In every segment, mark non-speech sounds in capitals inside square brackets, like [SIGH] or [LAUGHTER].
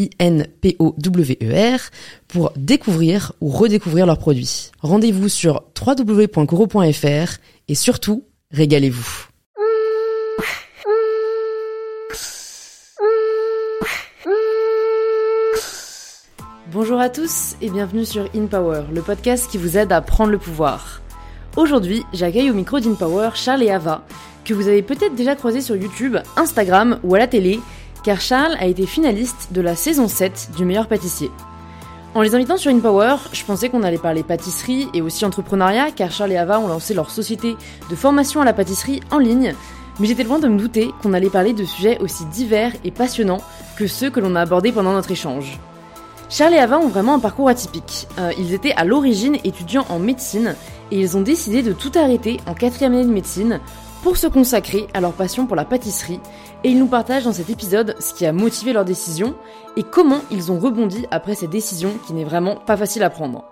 I-N-P-O-W-E-R, pour découvrir ou redécouvrir leurs produits. Rendez-vous sur www.coro.fr et surtout, régalez-vous. Bonjour à tous et bienvenue sur InPower, le podcast qui vous aide à prendre le pouvoir. Aujourd'hui, j'accueille au micro d'InPower Charles et Ava, que vous avez peut-être déjà croisés sur YouTube, Instagram ou à la télé, car Charles a été finaliste de la saison 7 du meilleur pâtissier. En les invitant sur InPower, je pensais qu'on allait parler pâtisserie et aussi entrepreneuriat, car Charles et Ava ont lancé leur société de formation à la pâtisserie en ligne, mais j'étais loin de me douter qu'on allait parler de sujets aussi divers et passionnants que ceux que l'on a abordés pendant notre échange. Charles et Ava ont vraiment un parcours atypique. Euh, ils étaient à l'origine étudiants en médecine et ils ont décidé de tout arrêter en quatrième année de médecine pour se consacrer à leur passion pour la pâtisserie et ils nous partagent dans cet épisode ce qui a motivé leur décision et comment ils ont rebondi après cette décision qui n'est vraiment pas facile à prendre.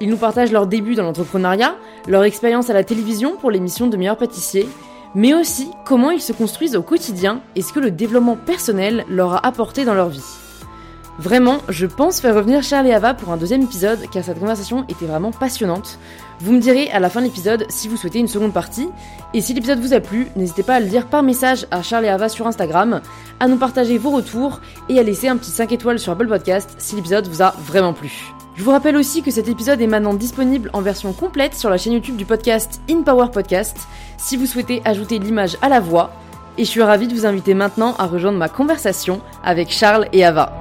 Ils nous partagent leur début dans l'entrepreneuriat, leur expérience à la télévision pour l'émission de meilleurs pâtissiers, mais aussi comment ils se construisent au quotidien et ce que le développement personnel leur a apporté dans leur vie. Vraiment, je pense faire revenir Charles et Ava pour un deuxième épisode car cette conversation était vraiment passionnante. Vous me direz à la fin de l'épisode si vous souhaitez une seconde partie. Et si l'épisode vous a plu, n'hésitez pas à le dire par message à Charles et Ava sur Instagram, à nous partager vos retours et à laisser un petit 5 étoiles sur Apple Podcast si l'épisode vous a vraiment plu. Je vous rappelle aussi que cet épisode est maintenant disponible en version complète sur la chaîne YouTube du podcast In Power Podcast si vous souhaitez ajouter l'image à la voix. Et je suis ravie de vous inviter maintenant à rejoindre ma conversation avec Charles et Ava.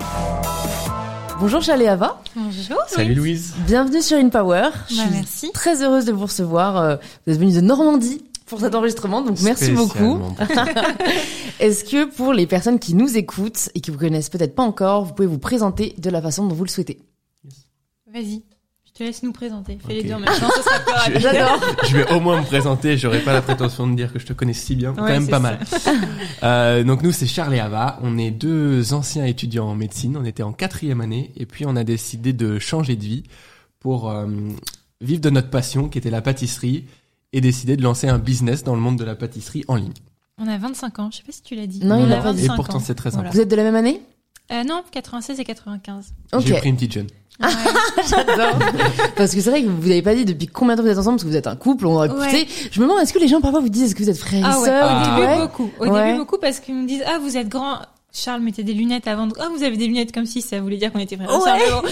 Bonjour Charles et Ava. Bonjour. Salut Louise. Bienvenue sur InPower. Je Bah, suis merci. très heureuse de vous recevoir. Euh, Vous êtes venu de Normandie pour cet enregistrement, donc merci beaucoup. [LAUGHS] Est-ce que pour les personnes qui nous écoutent et qui vous connaissent peut-être pas encore, vous pouvez vous présenter de la façon dont vous le souhaitez? Vas-y. Je te laisse nous présenter. Fais Ok. les deux en même temps, ce sera plus [LAUGHS] rapide. J'adore. [LAUGHS] Je vais au moins me présenter, j'aurai pas la prétention de dire que je te connais si bien, quand Ouais, même c'est pas ça. mal. [LAUGHS] Euh, donc nous c'est Charles et Ava, on est deux anciens étudiants en médecine, on était en quatrième année et puis on a décidé de changer de vie pour euh, vivre de notre passion qui était la pâtisserie et décider de lancer un business dans le monde de la pâtisserie en ligne. On a 25 ans. Je sais pas si tu l'as dit. Non, On il a l'a pas dit. Et 25 pourtant ans. c'est très Voilà. Vous êtes de la même année? Euh, non, 96 et 95. Ok. J'ai pris une petite jeune. Ouais. [LAUGHS] J'adore. Parce que c'est vrai que vous n'avez pas dit depuis combien de temps vous êtes ensemble, parce que vous êtes un couple, on aurait pu- Ouais. Je me demande, est-ce que les gens parfois vous disent, est-ce que vous êtes frères ah et ouais. sœurs Au Ah. début Ouais. beaucoup. Au Ouais. début beaucoup parce qu'ils me disent ah vous êtes grand. Charles mettait des lunettes avant. de- Ah vous avez des lunettes comme si ça voulait dire qu'on était frères et Ouais. sœurs.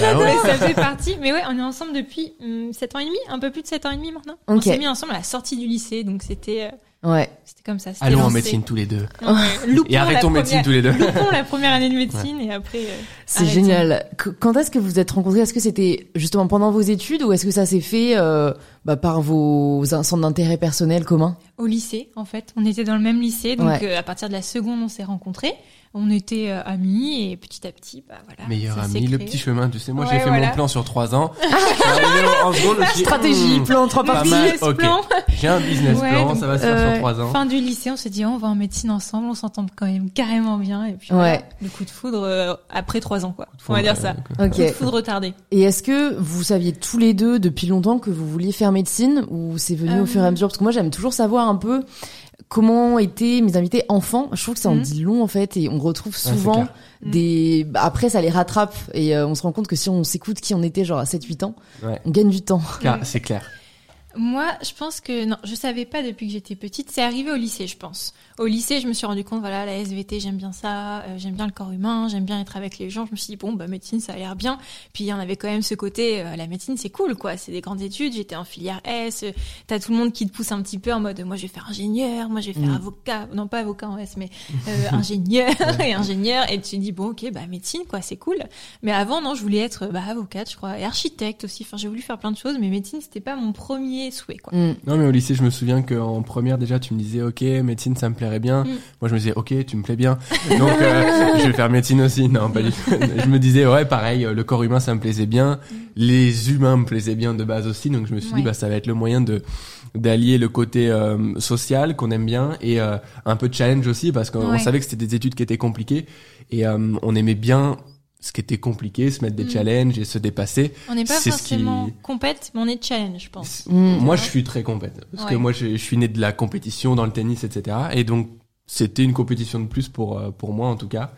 Ah ça fait partie. Mais ouais, on est ensemble depuis hum, 7 ans et demi, un peu plus de 7 ans et demi maintenant. On s'est mis ensemble à la sortie du lycée, donc c'était euh, Ouais. c'était comme ça. c'était Allons en médecine tous les deux. Ouais. Loupons Et arrêtons médecine tous les deux. Loupons la première année de médecine et après. euh, C'est Arrêtons. génial. Qu- Quand est-ce que vous vous êtes rencontrés? Est-ce que c'était justement pendant vos études ou est-ce que ça s'est fait euh, bah, par vos centres d'intérêt personnels communs au lycée en fait. On était dans le même lycée, donc Ouais. euh, à partir de la seconde on s'est rencontrés. On était euh, amis et petit à petit, bah voilà. Meilleur ami, le petit chemin, tu sais, moi Ouais, j'ai fait voilà. mon plan sur trois ans. [LAUGHS] En seconde, Stratégie, hmm, plan, trois parties. mal, Business ok. plan. J'ai un business Ouais, plan, donc, ça va se faire euh, sur trois ans. Fin du lycée, on s'est dit oh, on va en médecine ensemble, on s'entend quand même carrément bien et puis Ouais. voilà, le coup de foudre euh, après trois ans quoi. On va dire ça. Ok. Coup de foudre retardé. Et est-ce que vous saviez tous les deux depuis longtemps que vous vouliez faire médecine ou c'est venu au Euh. fur et à mesure? Parce que moi j'aime toujours savoir un peu comment étaient mes invités enfants. Je trouve que ça en Mhm. dit long en fait et on retrouve souvent clair. des... bah, Après ça les rattrape et euh, on se rend compte que si on s'écoute qui on était genre à 7-8 ans, Ouais. on gagne du temps. Car- C'est clair. Moi, je pense que non, je savais pas depuis que j'étais petite. C'est arrivé au lycée, je pense. Au lycée, je me suis rendu compte, voilà, la SVT, j'aime bien ça, euh, j'aime bien le corps humain, j'aime bien être avec les gens. Je me suis dit bon, bah médecine, ça a l'air bien. Puis il y en avait quand même ce côté, euh, la médecine, c'est cool, quoi. C'est des grandes études. J'étais en filière S. euh, T'as tout le monde qui te pousse un petit peu en mode, moi, je vais faire ingénieur, moi, je vais faire Mm. avocat, non pas avocat en S, mais [LAUGHS] euh, ingénieur [LAUGHS] et ingénieur. Et tu te dis bon, ok, bah médecine, quoi, c'est cool. Mais avant, non, je voulais être bah, avocate, je crois, et architecte aussi. Enfin, j'ai voulu faire plein de choses, mais médecine, c'était pas mon premier souhait, quoi. Mm. Non, mais au lycée, je me souviens qu'en première, déjà, tu me disais, OK, médecine, ça me plairait bien. Mm. Moi, je me disais, OK, tu me plais bien. Donc, euh, [LAUGHS] je vais faire médecine aussi. Non, pas du tout. Je me disais, ouais, pareil, euh, le corps humain, ça me plaisait bien. Les humains me plaisaient bien de base aussi. Donc, je me suis dit, bah, ça va être le moyen de d'allier le côté euh, social qu'on aime bien et euh, un peu de challenge aussi parce qu'on Ouais. savait que c'était des études qui étaient compliquées et euh, on aimait bien ce qui était compliqué, se mettre des Mm. challenges et se dépasser. On n'est pas ce qui- forcément compète, mais on est challenge, je pense. Mm. Moi, je suis très compète. Parce que moi, je, je suis né de la compétition dans le tennis, etc. Et donc, c'était une compétition de plus pour, euh, pour moi, en tout cas.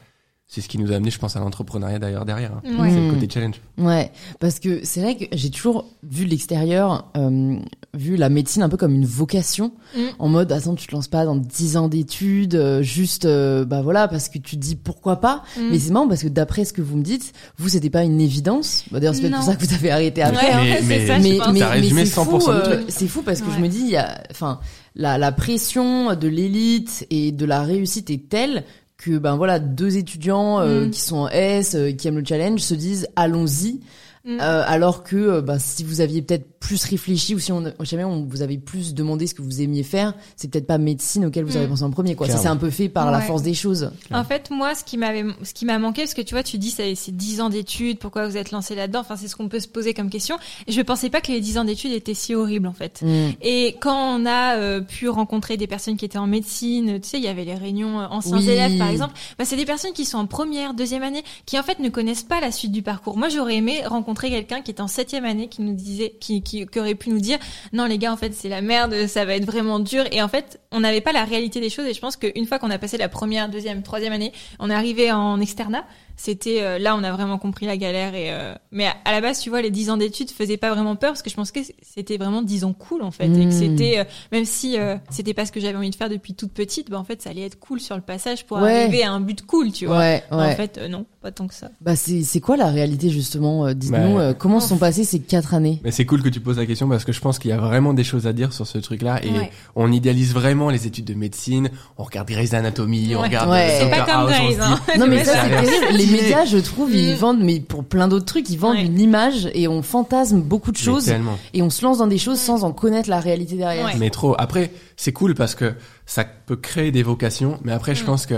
C'est ce qui nous a amené, je pense, à l'entrepreneuriat d'ailleurs derrière. hein. Ouais. C'est le Mm. côté challenge. Ouais, parce que c'est vrai que j'ai toujours vu de l'extérieur, euh, vu la médecine un peu comme une vocation, Mm. en mode attends tu te lances pas dans 10 ans d'études, euh, juste euh, bah voilà parce que tu te dis pourquoi pas. Mm. Mais c'est marrant parce que d'après ce que vous me dites, vous c'était pas une évidence. Bah, D'ailleurs c'est peut-être pour ça que vous avez arrêté après. Ouais, Mais- fait, mais- c'est ça, mais, mais, c'est 100% fou, euh, c'est fou parce que je me dis, il y a, enfin, la, la pression de l'élite et de la réussite est telle que ben voilà deux étudiants euh, Mm. qui sont en S, euh, qui aiment le challenge, se disent allons-y. Mm. Euh, alors que euh, bah, si vous aviez peut-être plus réfléchi ou si on, jamais on vous avait plus demandé ce que vous aimiez faire, c'est peut-être pas médecine auquel vous avez Mm. pensé en premier. Quoi. Ça c'est un peu fait par la force des choses. En fait, moi, ce qui m'avait, ce qui m'a manqué, parce que tu vois, tu dis, c'est 10 ans d'études, pourquoi vous êtes lancé là-dedans? Enfin, c'est ce qu'on peut se poser comme question. Et je pensais pas que les 10 ans d'études étaient si horribles, en fait. Mm. Et quand on a euh, pu rencontrer des personnes qui étaient en médecine, tu sais, il y avait les réunions euh, anciens Oui. élèves, par exemple, bah, c'est des personnes qui sont en première, deuxième année, qui en fait ne connaissent pas la suite du parcours. Moi, j'aurais aimé rencontrer quelqu'un qui est en septième année, qui nous disait, qui, qui, aurait pu nous dire, non les gars, en fait, c'est la merde, ça va être vraiment dur. Et en fait, on n'avait pas la réalité des choses. Et je pense qu'une fois qu'on a passé la première, deuxième, troisième année, on est arrivé en externat. C'était euh, là, on a vraiment compris la galère. Et euh, mais à, à la base, tu vois, les 10 ans d'études faisaient pas vraiment peur parce que je pense que c'était vraiment 10 ans cool en fait, et que c'était euh, même si euh, c'était pas ce que j'avais envie de faire depuis toute petite, bah en fait, ça allait être cool sur le passage pour Ouais. arriver à un but cool, tu vois. Ouais, Mais ouais. En fait, euh, non, pas tant que ça. Bah c'est c'est quoi la réalité justement euh, Dites-nous Ouais. euh, comment se sont passées ces quatre années? Mais c'est cool que tu poses la question parce que je pense qu'il y a vraiment des choses à dire sur ce truc-là et Ouais. on idéalise vraiment les études de médecine. On regarde Grey's Anatomy, on regarde Ouais. C'est pas comme Grey's, dit, hein. Non mais ça c'est médias, je trouve, ils Mm. vendent, mais pour plein d'autres trucs, ils vendent Ouais. une image et on fantasme beaucoup de choses et on se lance dans des choses sans en connaître la réalité derrière. Ouais. Mais trop. Après, c'est cool parce que ça peut créer des vocations. Mais après, je Mm. pense que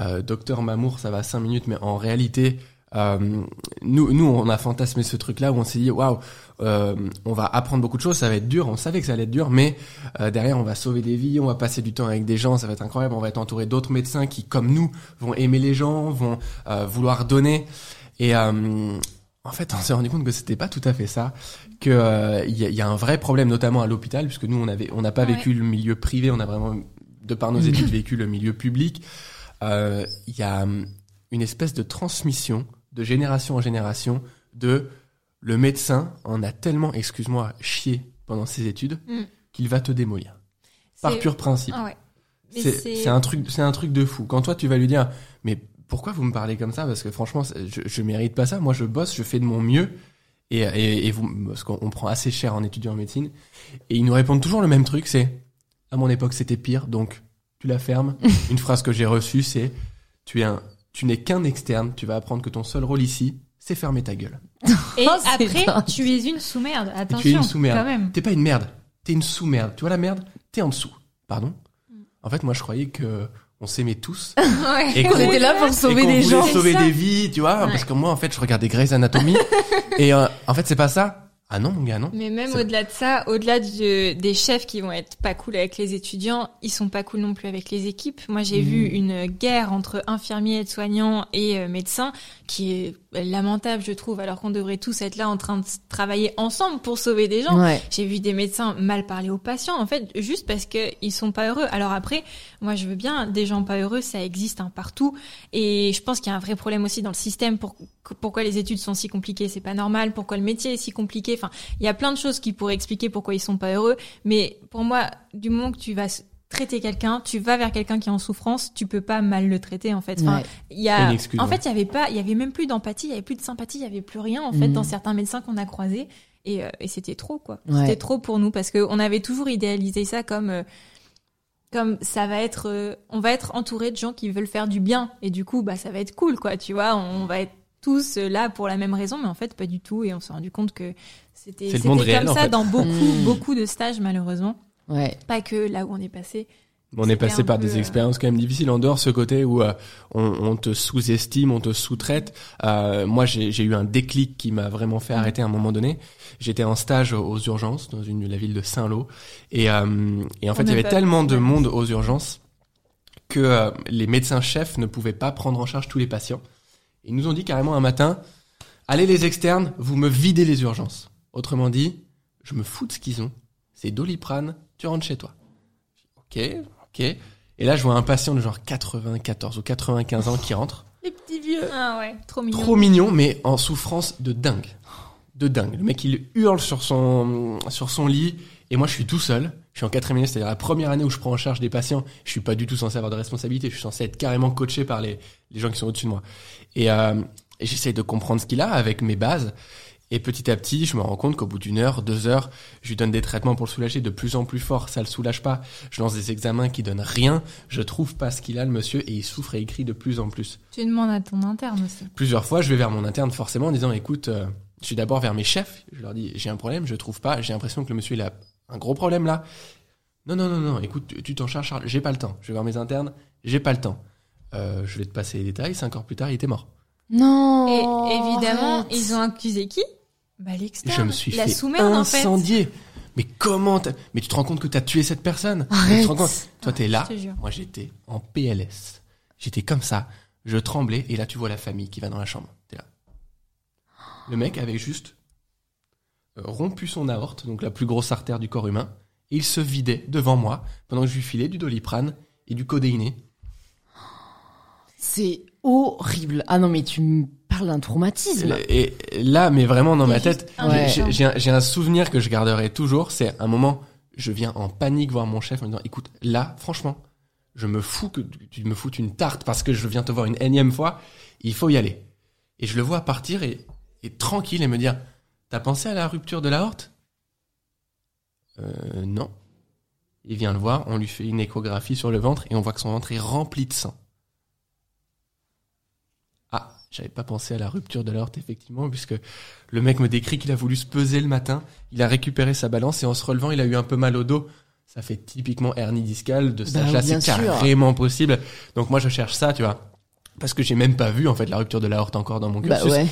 euh, Docteur Mamour, ça va cinq minutes, mais en réalité, euh, nous, nous, on a fantasmé ce truc-là où on s'est dit, waouh, euh, on va apprendre beaucoup de choses, ça va être dur. On savait que ça allait être dur, mais euh, derrière, on va sauver des vies, on va passer du temps avec des gens, ça va être incroyable. On va être entouré d'autres médecins qui, comme nous, vont aimer les gens, vont euh, vouloir donner. Et euh, en fait, on s'est rendu compte que c'était pas tout à fait ça, que euh, il y, a, y a un vrai problème, notamment à l'hôpital, puisque nous, on avait, on n'a pas Ouais. vécu le milieu privé, on a vraiment, de par nos [LAUGHS] études, vécu le milieu public. Euh, Il y a hum, une espèce de transmission de génération en génération de le médecin en a tellement, excuse-moi, chié pendant ses études Mm. qu'il va te démolir par pur principe. Ah ouais. C'est un truc, c'est un truc de fou. Quand toi tu vas lui dire, mais pourquoi vous me parlez comme ça? Parce que franchement, je, je mérite pas ça. Moi, je bosse, je fais de mon mieux, et, et, et vous, parce qu'on on prend assez cher en étudiant en médecine, et ils nous répondent toujours le même truc. C'est à mon époque c'était pire, donc tu la fermes. [LAUGHS] Une phrase que j'ai reçue, c'est tu es un, tu n'es qu'un externe. Tu vas apprendre que ton seul rôle ici, c'est fermer ta gueule. Et [LAUGHS] Oh, après, dingue. tu es une sous-merde. Attention. tu es une sous-merde. Quand même. T'es pas une merde, t'es une sous-merde. Tu vois la merde? T'es en dessous. Pardon? En fait, moi, je croyais que on s'aimait tous. [LAUGHS] Ouais. Et On était là pour sauver et qu'on des gens. sauver des vies, tu vois, Ouais. parce que moi en fait je regardais Grey's Anatomy [LAUGHS] et euh, en fait c'est pas ça. Ah non mon gars non. Mais même au-delà de ça, au-delà de- des chefs qui vont être pas cool avec les étudiants, ils sont pas cool non plus avec les équipes. Moi, j'ai Mm. vu une guerre entre infirmiers, aides-soignants et euh, médecins qui est lamentable, je trouve, alors qu'on devrait tous être là en train de travailler ensemble pour sauver des gens. Ouais. J'ai vu des médecins mal parler aux patients, en fait, juste parce que ils sont pas heureux. Alors après, moi, je veux bien des gens pas heureux, ça existe hein, partout. Et je pense qu'il y a un vrai problème aussi dans le système. Pour, pourquoi les études sont si compliquées? C'est pas normal. Pourquoi le métier est si compliqué? Enfin, il y a plein de choses qui pourraient expliquer pourquoi ils sont pas heureux. Mais pour moi, du moment que tu vas traiter quelqu'un, tu vas vers quelqu'un qui est en souffrance, tu peux pas mal le traiter en fait. Enfin, Ouais. il y a, excuse, en ouais. fait, il y avait pas, il y avait même plus d'empathie, il y avait plus de sympathie, il y avait plus rien en fait dans certains médecins qu'on a croisés. Et, euh, et c'était trop quoi. Ouais. C'était trop pour nous parce que on avait toujours idéalisé ça comme euh, comme ça va être euh, on va être entouré de gens qui veulent faire du bien et du coup bah ça va être cool quoi tu vois on va être tous euh, là pour la même raison mais en fait pas du tout et on s'est rendu compte que c'était comme réel, en ça fait. dans beaucoup Mm. beaucoup de stages malheureusement Ouais. pas que là où on est passé On est passé par peu, des euh, expériences quand même difficiles en dehors ce côté où euh, on, on te sous-estime, on te sous-traite. Euh, moi, j'ai j'ai eu un déclic qui m'a vraiment fait arrêter à un moment donné. J'étais en stage aux urgences dans une la ville de Saint-Lô et, euh, et en fait, On il y avait tellement de monde aux urgences que euh, les médecins chefs ne pouvaient pas prendre en charge tous les patients. Ils nous ont dit carrément un matin, allez les externes, vous me videz les urgences. Autrement dit, je me fous de ce qu'ils ont. C'est Doliprane, tu rentres chez toi. Ok, ok. Et là, je vois un patient de genre 94 ou 95 ans qui rentre. les petits vieux ah ouais trop mignon Trop mignon, mais en souffrance de dingue. De dingue. Le mec, il hurle sur son, sur son lit. Et moi, je suis tout seul. Je suis en quatrième année, c'est-à-dire la première année où je prends en charge des patients. Je suis pas du tout censé avoir de responsabilité. Je suis censé être carrément coaché par les, les gens qui sont au-dessus de moi. Et, euh, et j'essaye de comprendre ce qu'il a avec mes bases. Et petit à petit, je me rends compte qu'au bout d'une heure, deux heures, je lui donne des traitements pour le soulager de plus en plus fort. Ça le soulage pas. Je lance des examens qui donnent rien. Je trouve pas ce qu'il a, le monsieur, et il souffre et il crie de plus en plus tu demandes à ton interne aussi plusieurs fois, je vais vers mon interne forcément en disant écoute, euh, je suis d'abord vers mes chefs. Je leur dis j'ai un problème, je trouve pas. J'ai l'impression que le monsieur il a un gros problème là. Non non non non. Écoute, tu- t'en charges, Charles. J'ai pas le temps. Je vais vers mes internes. J'ai pas le temps. Euh, je vais te passer les détails. Cinq heures plus tard, il était mort. Non. et évidemment arrête. ils ont accusé qui? Bah l'externe je me suis la fait sous-merde en fait incendier. Mais comment t'as- Mais tu te rends compte que t'as tué cette personne? Mais Tu te rends compte? Toi t'es là. je te jure. Moi j'étais en PLS. J'étais comme ça. Je tremblais et là tu vois la famille qui va dans la chambre. T'es là. Le mec avait juste euh, rompu son aorte, donc la plus grosse artère du corps humain, et il se vidait devant moi pendant que je lui filais du doliprane et du codéiné. C'est horrible. Ah non, mais tu me parles d'un traumatisme. Et là, mais vraiment dans ma tête, Ouais. j'ai- un, souvenir que je garderai toujours. C'est un moment, je viens en panique voir mon chef en me disant, écoute, là, franchement, je me fous que tu me foutes une tarte parce que je viens te voir une énième fois. Il faut y aller. Et je le vois partir et, et tranquille et me dire, t'as pensé à la rupture de l'aorte Euh, non. Il vient le voir, on lui fait une échographie sur le ventre et on voit que son ventre est rempli de sang. J'avais pas pensé à la rupture de l'aorte, effectivement, puisque le mec me décrit qu'il a voulu se peser le matin, il a récupéré sa balance et en se relevant, il a eu un peu mal au dos. Ça fait typiquement hernie discale, de Bah, âge-là, bien c'est carrément possible. Donc moi, je cherche ça, tu vois. Parce que j'ai même pas vu, en fait, la rupture de l'aorte encore dans mon Bah cursus. ouais.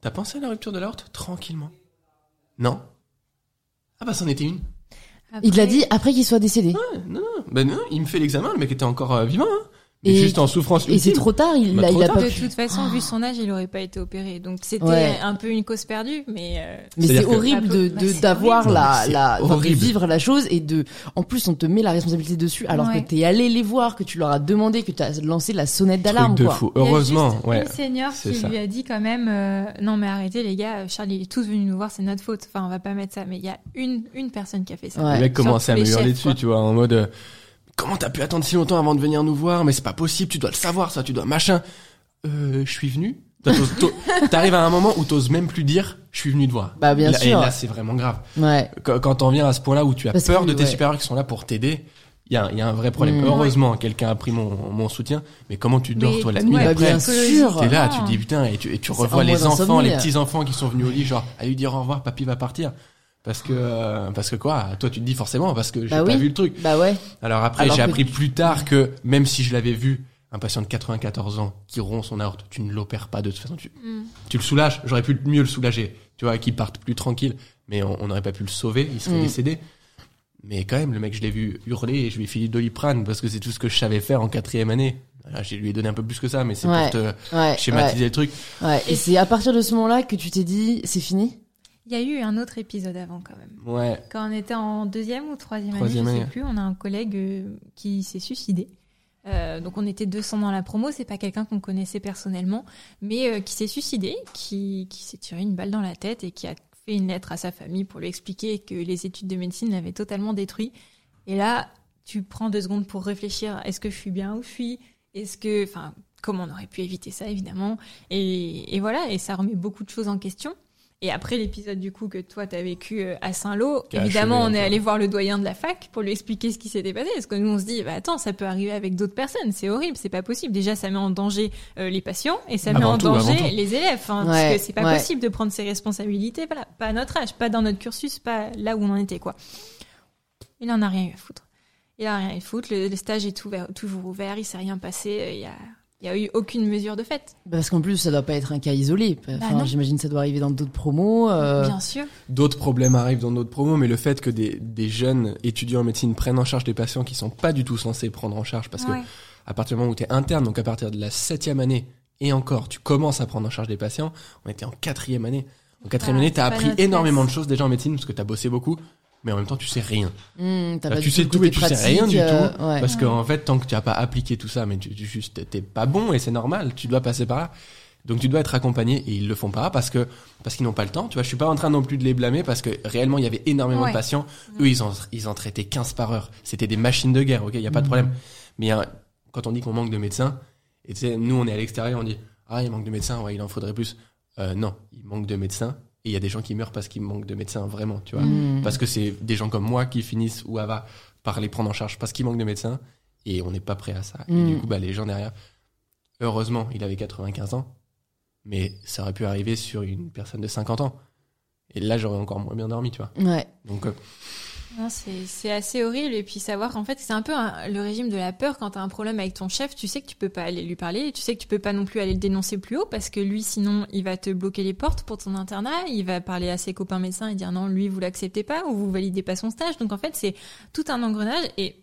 T'as pensé à la rupture de l'aorte Tranquillement? Non? Ah bah, c'en était une. Il l'a Après- dit après qu'il soit décédé. Ouais, non, non. Ben non, il me fait l'examen, le mec était encore euh, vivant, hein. Et- juste en souffrance Et c'est trop tard, il, Bah, il a tard. pas de pu. toute façon, vu son âge, il aurait pas été opéré. Donc c'était Ouais. un peu une cause perdue, mais euh, Mais c'est C'est-à-dire que- horrible de Bah, d'avoir horrible. la la de horrible. vivre la chose et de en plus on te met la responsabilité dessus alors Ouais. que t'es allé les voir que tu leur as demandé que tu as lancé la sonnette d'alarme de quoi. fou. il y a Heureusement, juste ouais. Une senior qui ça. lui a dit quand même, euh, non mais arrêtez les gars, Charles il est tous venu nous voir, c'est notre faute. Enfin on va pas mettre ça. Mais il y a une une personne qui a fait ça. Ouais. Le mec commençait à me hurler dessus, tu vois, en mode euh, comment t'as pu attendre si longtemps avant de venir nous voir? Mais c'est pas possible, tu dois le savoir, ça, tu dois machin. Euh, je suis venu. [LAUGHS] T'arrives à un moment où t'oses même plus dire je suis venu te voir. Bah bien là- sûr. Et là, c'est vraiment grave. Ouais. Quand, quand t'en viens à ce point-là où tu as Parce peur que, de tes ouais. supérieurs qui sont là pour t'aider, il y a, il y a un vrai problème. Mm. Heureusement, quelqu'un a pris mon, mon soutien. Mais comment tu dors Mais- toi la nuit après? bien sûr. T'es là, tu Ah. te dis putain, et tu, et tu revois les enfants, les petits enfants qui sont venus au lit, genre à lui dire au revoir, papy va partir. Parce que euh, parce que quoi? Toi tu te dis forcément parce que j'ai Bah pas oui. vu le truc. Bah ouais. Alors après j'ai appris plus tard que même si je l'avais vu, un patient de 94 ans qui rompt son aorte, tu ne l'opères pas de toute façon. Tu, Mm. tu le soulages. J'aurais pu mieux le soulager, tu vois, qu'il parte plus tranquille. Mais on n'aurait pas pu le sauver, il serait Mm. décédé. Mais quand même, le mec, je l'ai vu hurler et je lui ai filé de doliprane parce que c'est tout ce que je savais faire en quatrième année. Voilà, je lui ai donné un peu plus que ça, mais c'est Ouais. pour te Ouais. schématiser le truc. Et c'est à partir de ce moment-là que tu t'es dit c'est fini? Il y a eu un autre épisode avant quand même. Ouais. Quand on était en deuxième ou troisième, Troisième année, je sais plus, on a un collègue euh, qui s'est suicidé. Euh, donc on était 200 dans la promo, c'est pas quelqu'un qu'on connaissait personnellement, mais euh, qui s'est suicidé, qui, qui s'est tiré une balle dans la tête et qui a fait une lettre à sa famille pour lui expliquer que les études de médecine l'avaient totalement détruit. Et là, tu prends deux secondes pour réfléchir. Est-ce que je suis bien où je suis? Est-ce que, enfin, comment on aurait pu éviter ça, évidemment? Et, et voilà, et ça remet beaucoup de choses en question. Et après l'épisode du coup que toi t'as vécu euh, à Saint-Lô, évidemment on est allé voir le doyen de la fac pour lui expliquer ce qui s'était passé. Parce que nous on se dit, bah attends, ça peut arriver avec d'autres personnes, c'est horrible, c'est pas possible. Déjà ça met en danger euh, les patients et ça met Avant en tout, danger les élèves. Hein, Ouais, parce que c'est pas ouais. possible de prendre ses responsabilités, voilà, pas à notre âge, pas dans notre cursus, pas là où on en était quoi. Il en a rien eu à foutre. Il a rien eu à foutre. Le, le stage est ouvert- toujours ouvert, il s'est rien passé, euh, il y a, il y a eu aucune mesure de fait. Parce qu'en plus, ça doit pas être un cas isolé. Enfin, Bah non. j'imagine que ça doit arriver dans d'autres promos. euh, Bien sûr. D'autres problèmes arrivent dans notre promo, mais le fait que des, des jeunes étudiants en médecine prennent en charge des patients qui sont pas du tout censés prendre en charge, parce Ouais. que à partir du moment où tu es interne, donc à partir de la septième année, et encore, tu commences à prendre en charge des patients, on était en quatrième année. En quatrième Ah, année, tu as appris énormément place. de choses déjà en médecine, parce que tu as bossé beaucoup, mais en même temps, tu sais rien. hmm, Bah, tu sais tout et tu sais rien du euh, tout, ouais. Parce qu'en fait, tant que tu n'as pas appliqué tout ça, mais tu, tu juste t'es pas bon et c'est normal, tu dois passer par là. Donc tu dois être accompagné et ils le font pas parce que parce qu'ils n'ont pas le temps. Tu vois, je suis pas en train non plus de les blâmer parce que réellement il y avait énormément Ouais. de patients. Eux ils en ils en traitaient 15 par heure. C'était des machines de guerre. Ok, il y a pas de problème. Mais euh, quand on dit qu'on manque de médecins et tu sais nous on est à l'extérieur on dit ah il manque de médecins ouais il en faudrait plus. Euh, non, il manque de médecins et il y a des gens qui meurent parce qu'il manque de médecins vraiment. Tu vois Hmm. parce que c'est des gens comme moi qui finissent ou Ava par les prendre en charge parce qu'il manque de médecins et on n'est pas prêt à ça. Et Mm. du coup, bah, les gens derrière, heureusement, il avait 95 ans, mais ça aurait pu arriver sur une personne de 50 ans. Et là, j'aurais encore moins bien dormi, tu vois. Ouais. Donc, euh, Non, c'est c'est assez horrible. Et puis savoir qu'en fait, c'est un peu un- le régime de la peur. Quand tu as un problème avec ton chef, tu sais que tu peux pas aller lui parler. Tu sais que tu peux pas non plus aller le dénoncer plus haut parce que lui, sinon, il va te bloquer les portes pour ton internat. Il va parler à ses copains médecins et dire non, lui, vous l'acceptez pas ou vous validez pas son stage. Donc en fait, c'est tout un engrenage. Et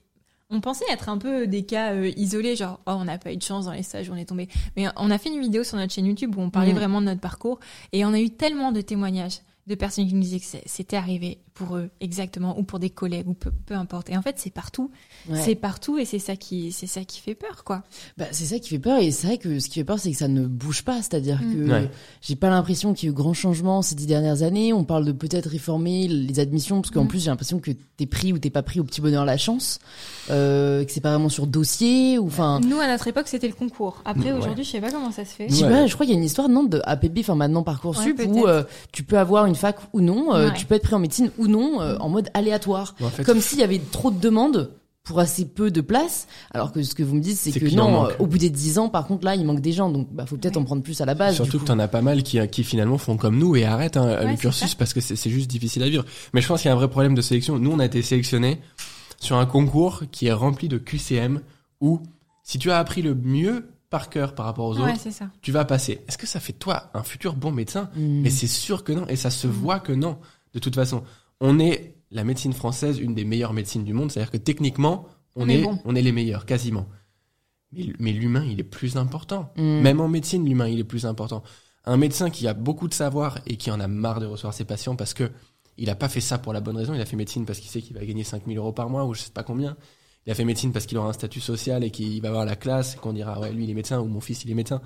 on pensait être un peu des cas euh, isolés, genre oh on n'a pas eu de chance dans les stages on est tombé. Mais on a fait une vidéo sur notre chaîne YouTube où on parlait Mhm. vraiment de notre parcours et on a eu tellement de témoignages de personnes qui nous disaient que c'était arrivé pour eux exactement ou pour des collègues ou peu, peu importe. Et en fait c'est partout, ouais. c'est partout et c'est ça qui c'est ça qui fait peur quoi. Bah, c'est ça qui fait peur et c'est vrai que ce qui fait peur c'est que ça ne bouge pas c'est-à-dire Mm. que Ouais. j'ai pas l'impression qu'il y ait eu grand changement ces dix dernières années on parle de peut-être réformer les admissions parce qu'en Mm. plus j'ai l'impression que t'es pris ou t'es pas pris au petit bonheur la chance euh, que c'est pas vraiment sur dossier ou enfin Nous à notre époque c'était le concours. Après Ouais. aujourd'hui je sais pas comment ça se fait. je sais Ouais. pas, je crois qu'il y a une histoire non de APB enfin maintenant parcoursup Ouais, où euh, tu peux avoir une fac ou non euh, Ouais. tu peux être pris en médecine ou non euh, en mode aléatoire en fait, comme s'il y avait trop de demandes pour assez peu de place, alors que ce que vous me dites, c'est que non, euh, au bout des 10 ans, par contre, là, il manque des gens, donc bah, faut peut-être Ouais. en prendre plus à la base. Surtout du que t'en as pas mal qui, qui finalement font comme nous et arrêtent hein, Ouais, le cursus parce que c'est juste difficile à vivre. Mais je pense qu'il y a un vrai problème de sélection. Nous, on a été sélectionnés sur un concours qui est rempli de QCM où si tu as appris le mieux par cœur par rapport aux Ouais autres, ça. tu vas passer. Est-ce que ça fait de toi un futur bon médecin? Hmm. Mais c'est sûr que non, et ça se Mm. voit que non. De toute façon, on est la médecine française, une des meilleures médecines du monde. C'est-à-dire que techniquement, on, On est, est bon. on est les meilleurs, quasiment. Mais, mais l'humain, il est plus important. Hmm. Même en médecine, l'humain, il est plus important. Un médecin qui a beaucoup de savoir et qui en a marre de recevoir ses patients parce que il a pas fait ça pour la bonne raison. Il a fait médecine parce qu'il sait qu'il va gagner 5000 euros par mois ou je sais pas combien. Il a fait médecine parce qu'il aura un statut social et qu'il va avoir la classe et qu'on dira ouais lui il est médecin ou mon fils il est médecin.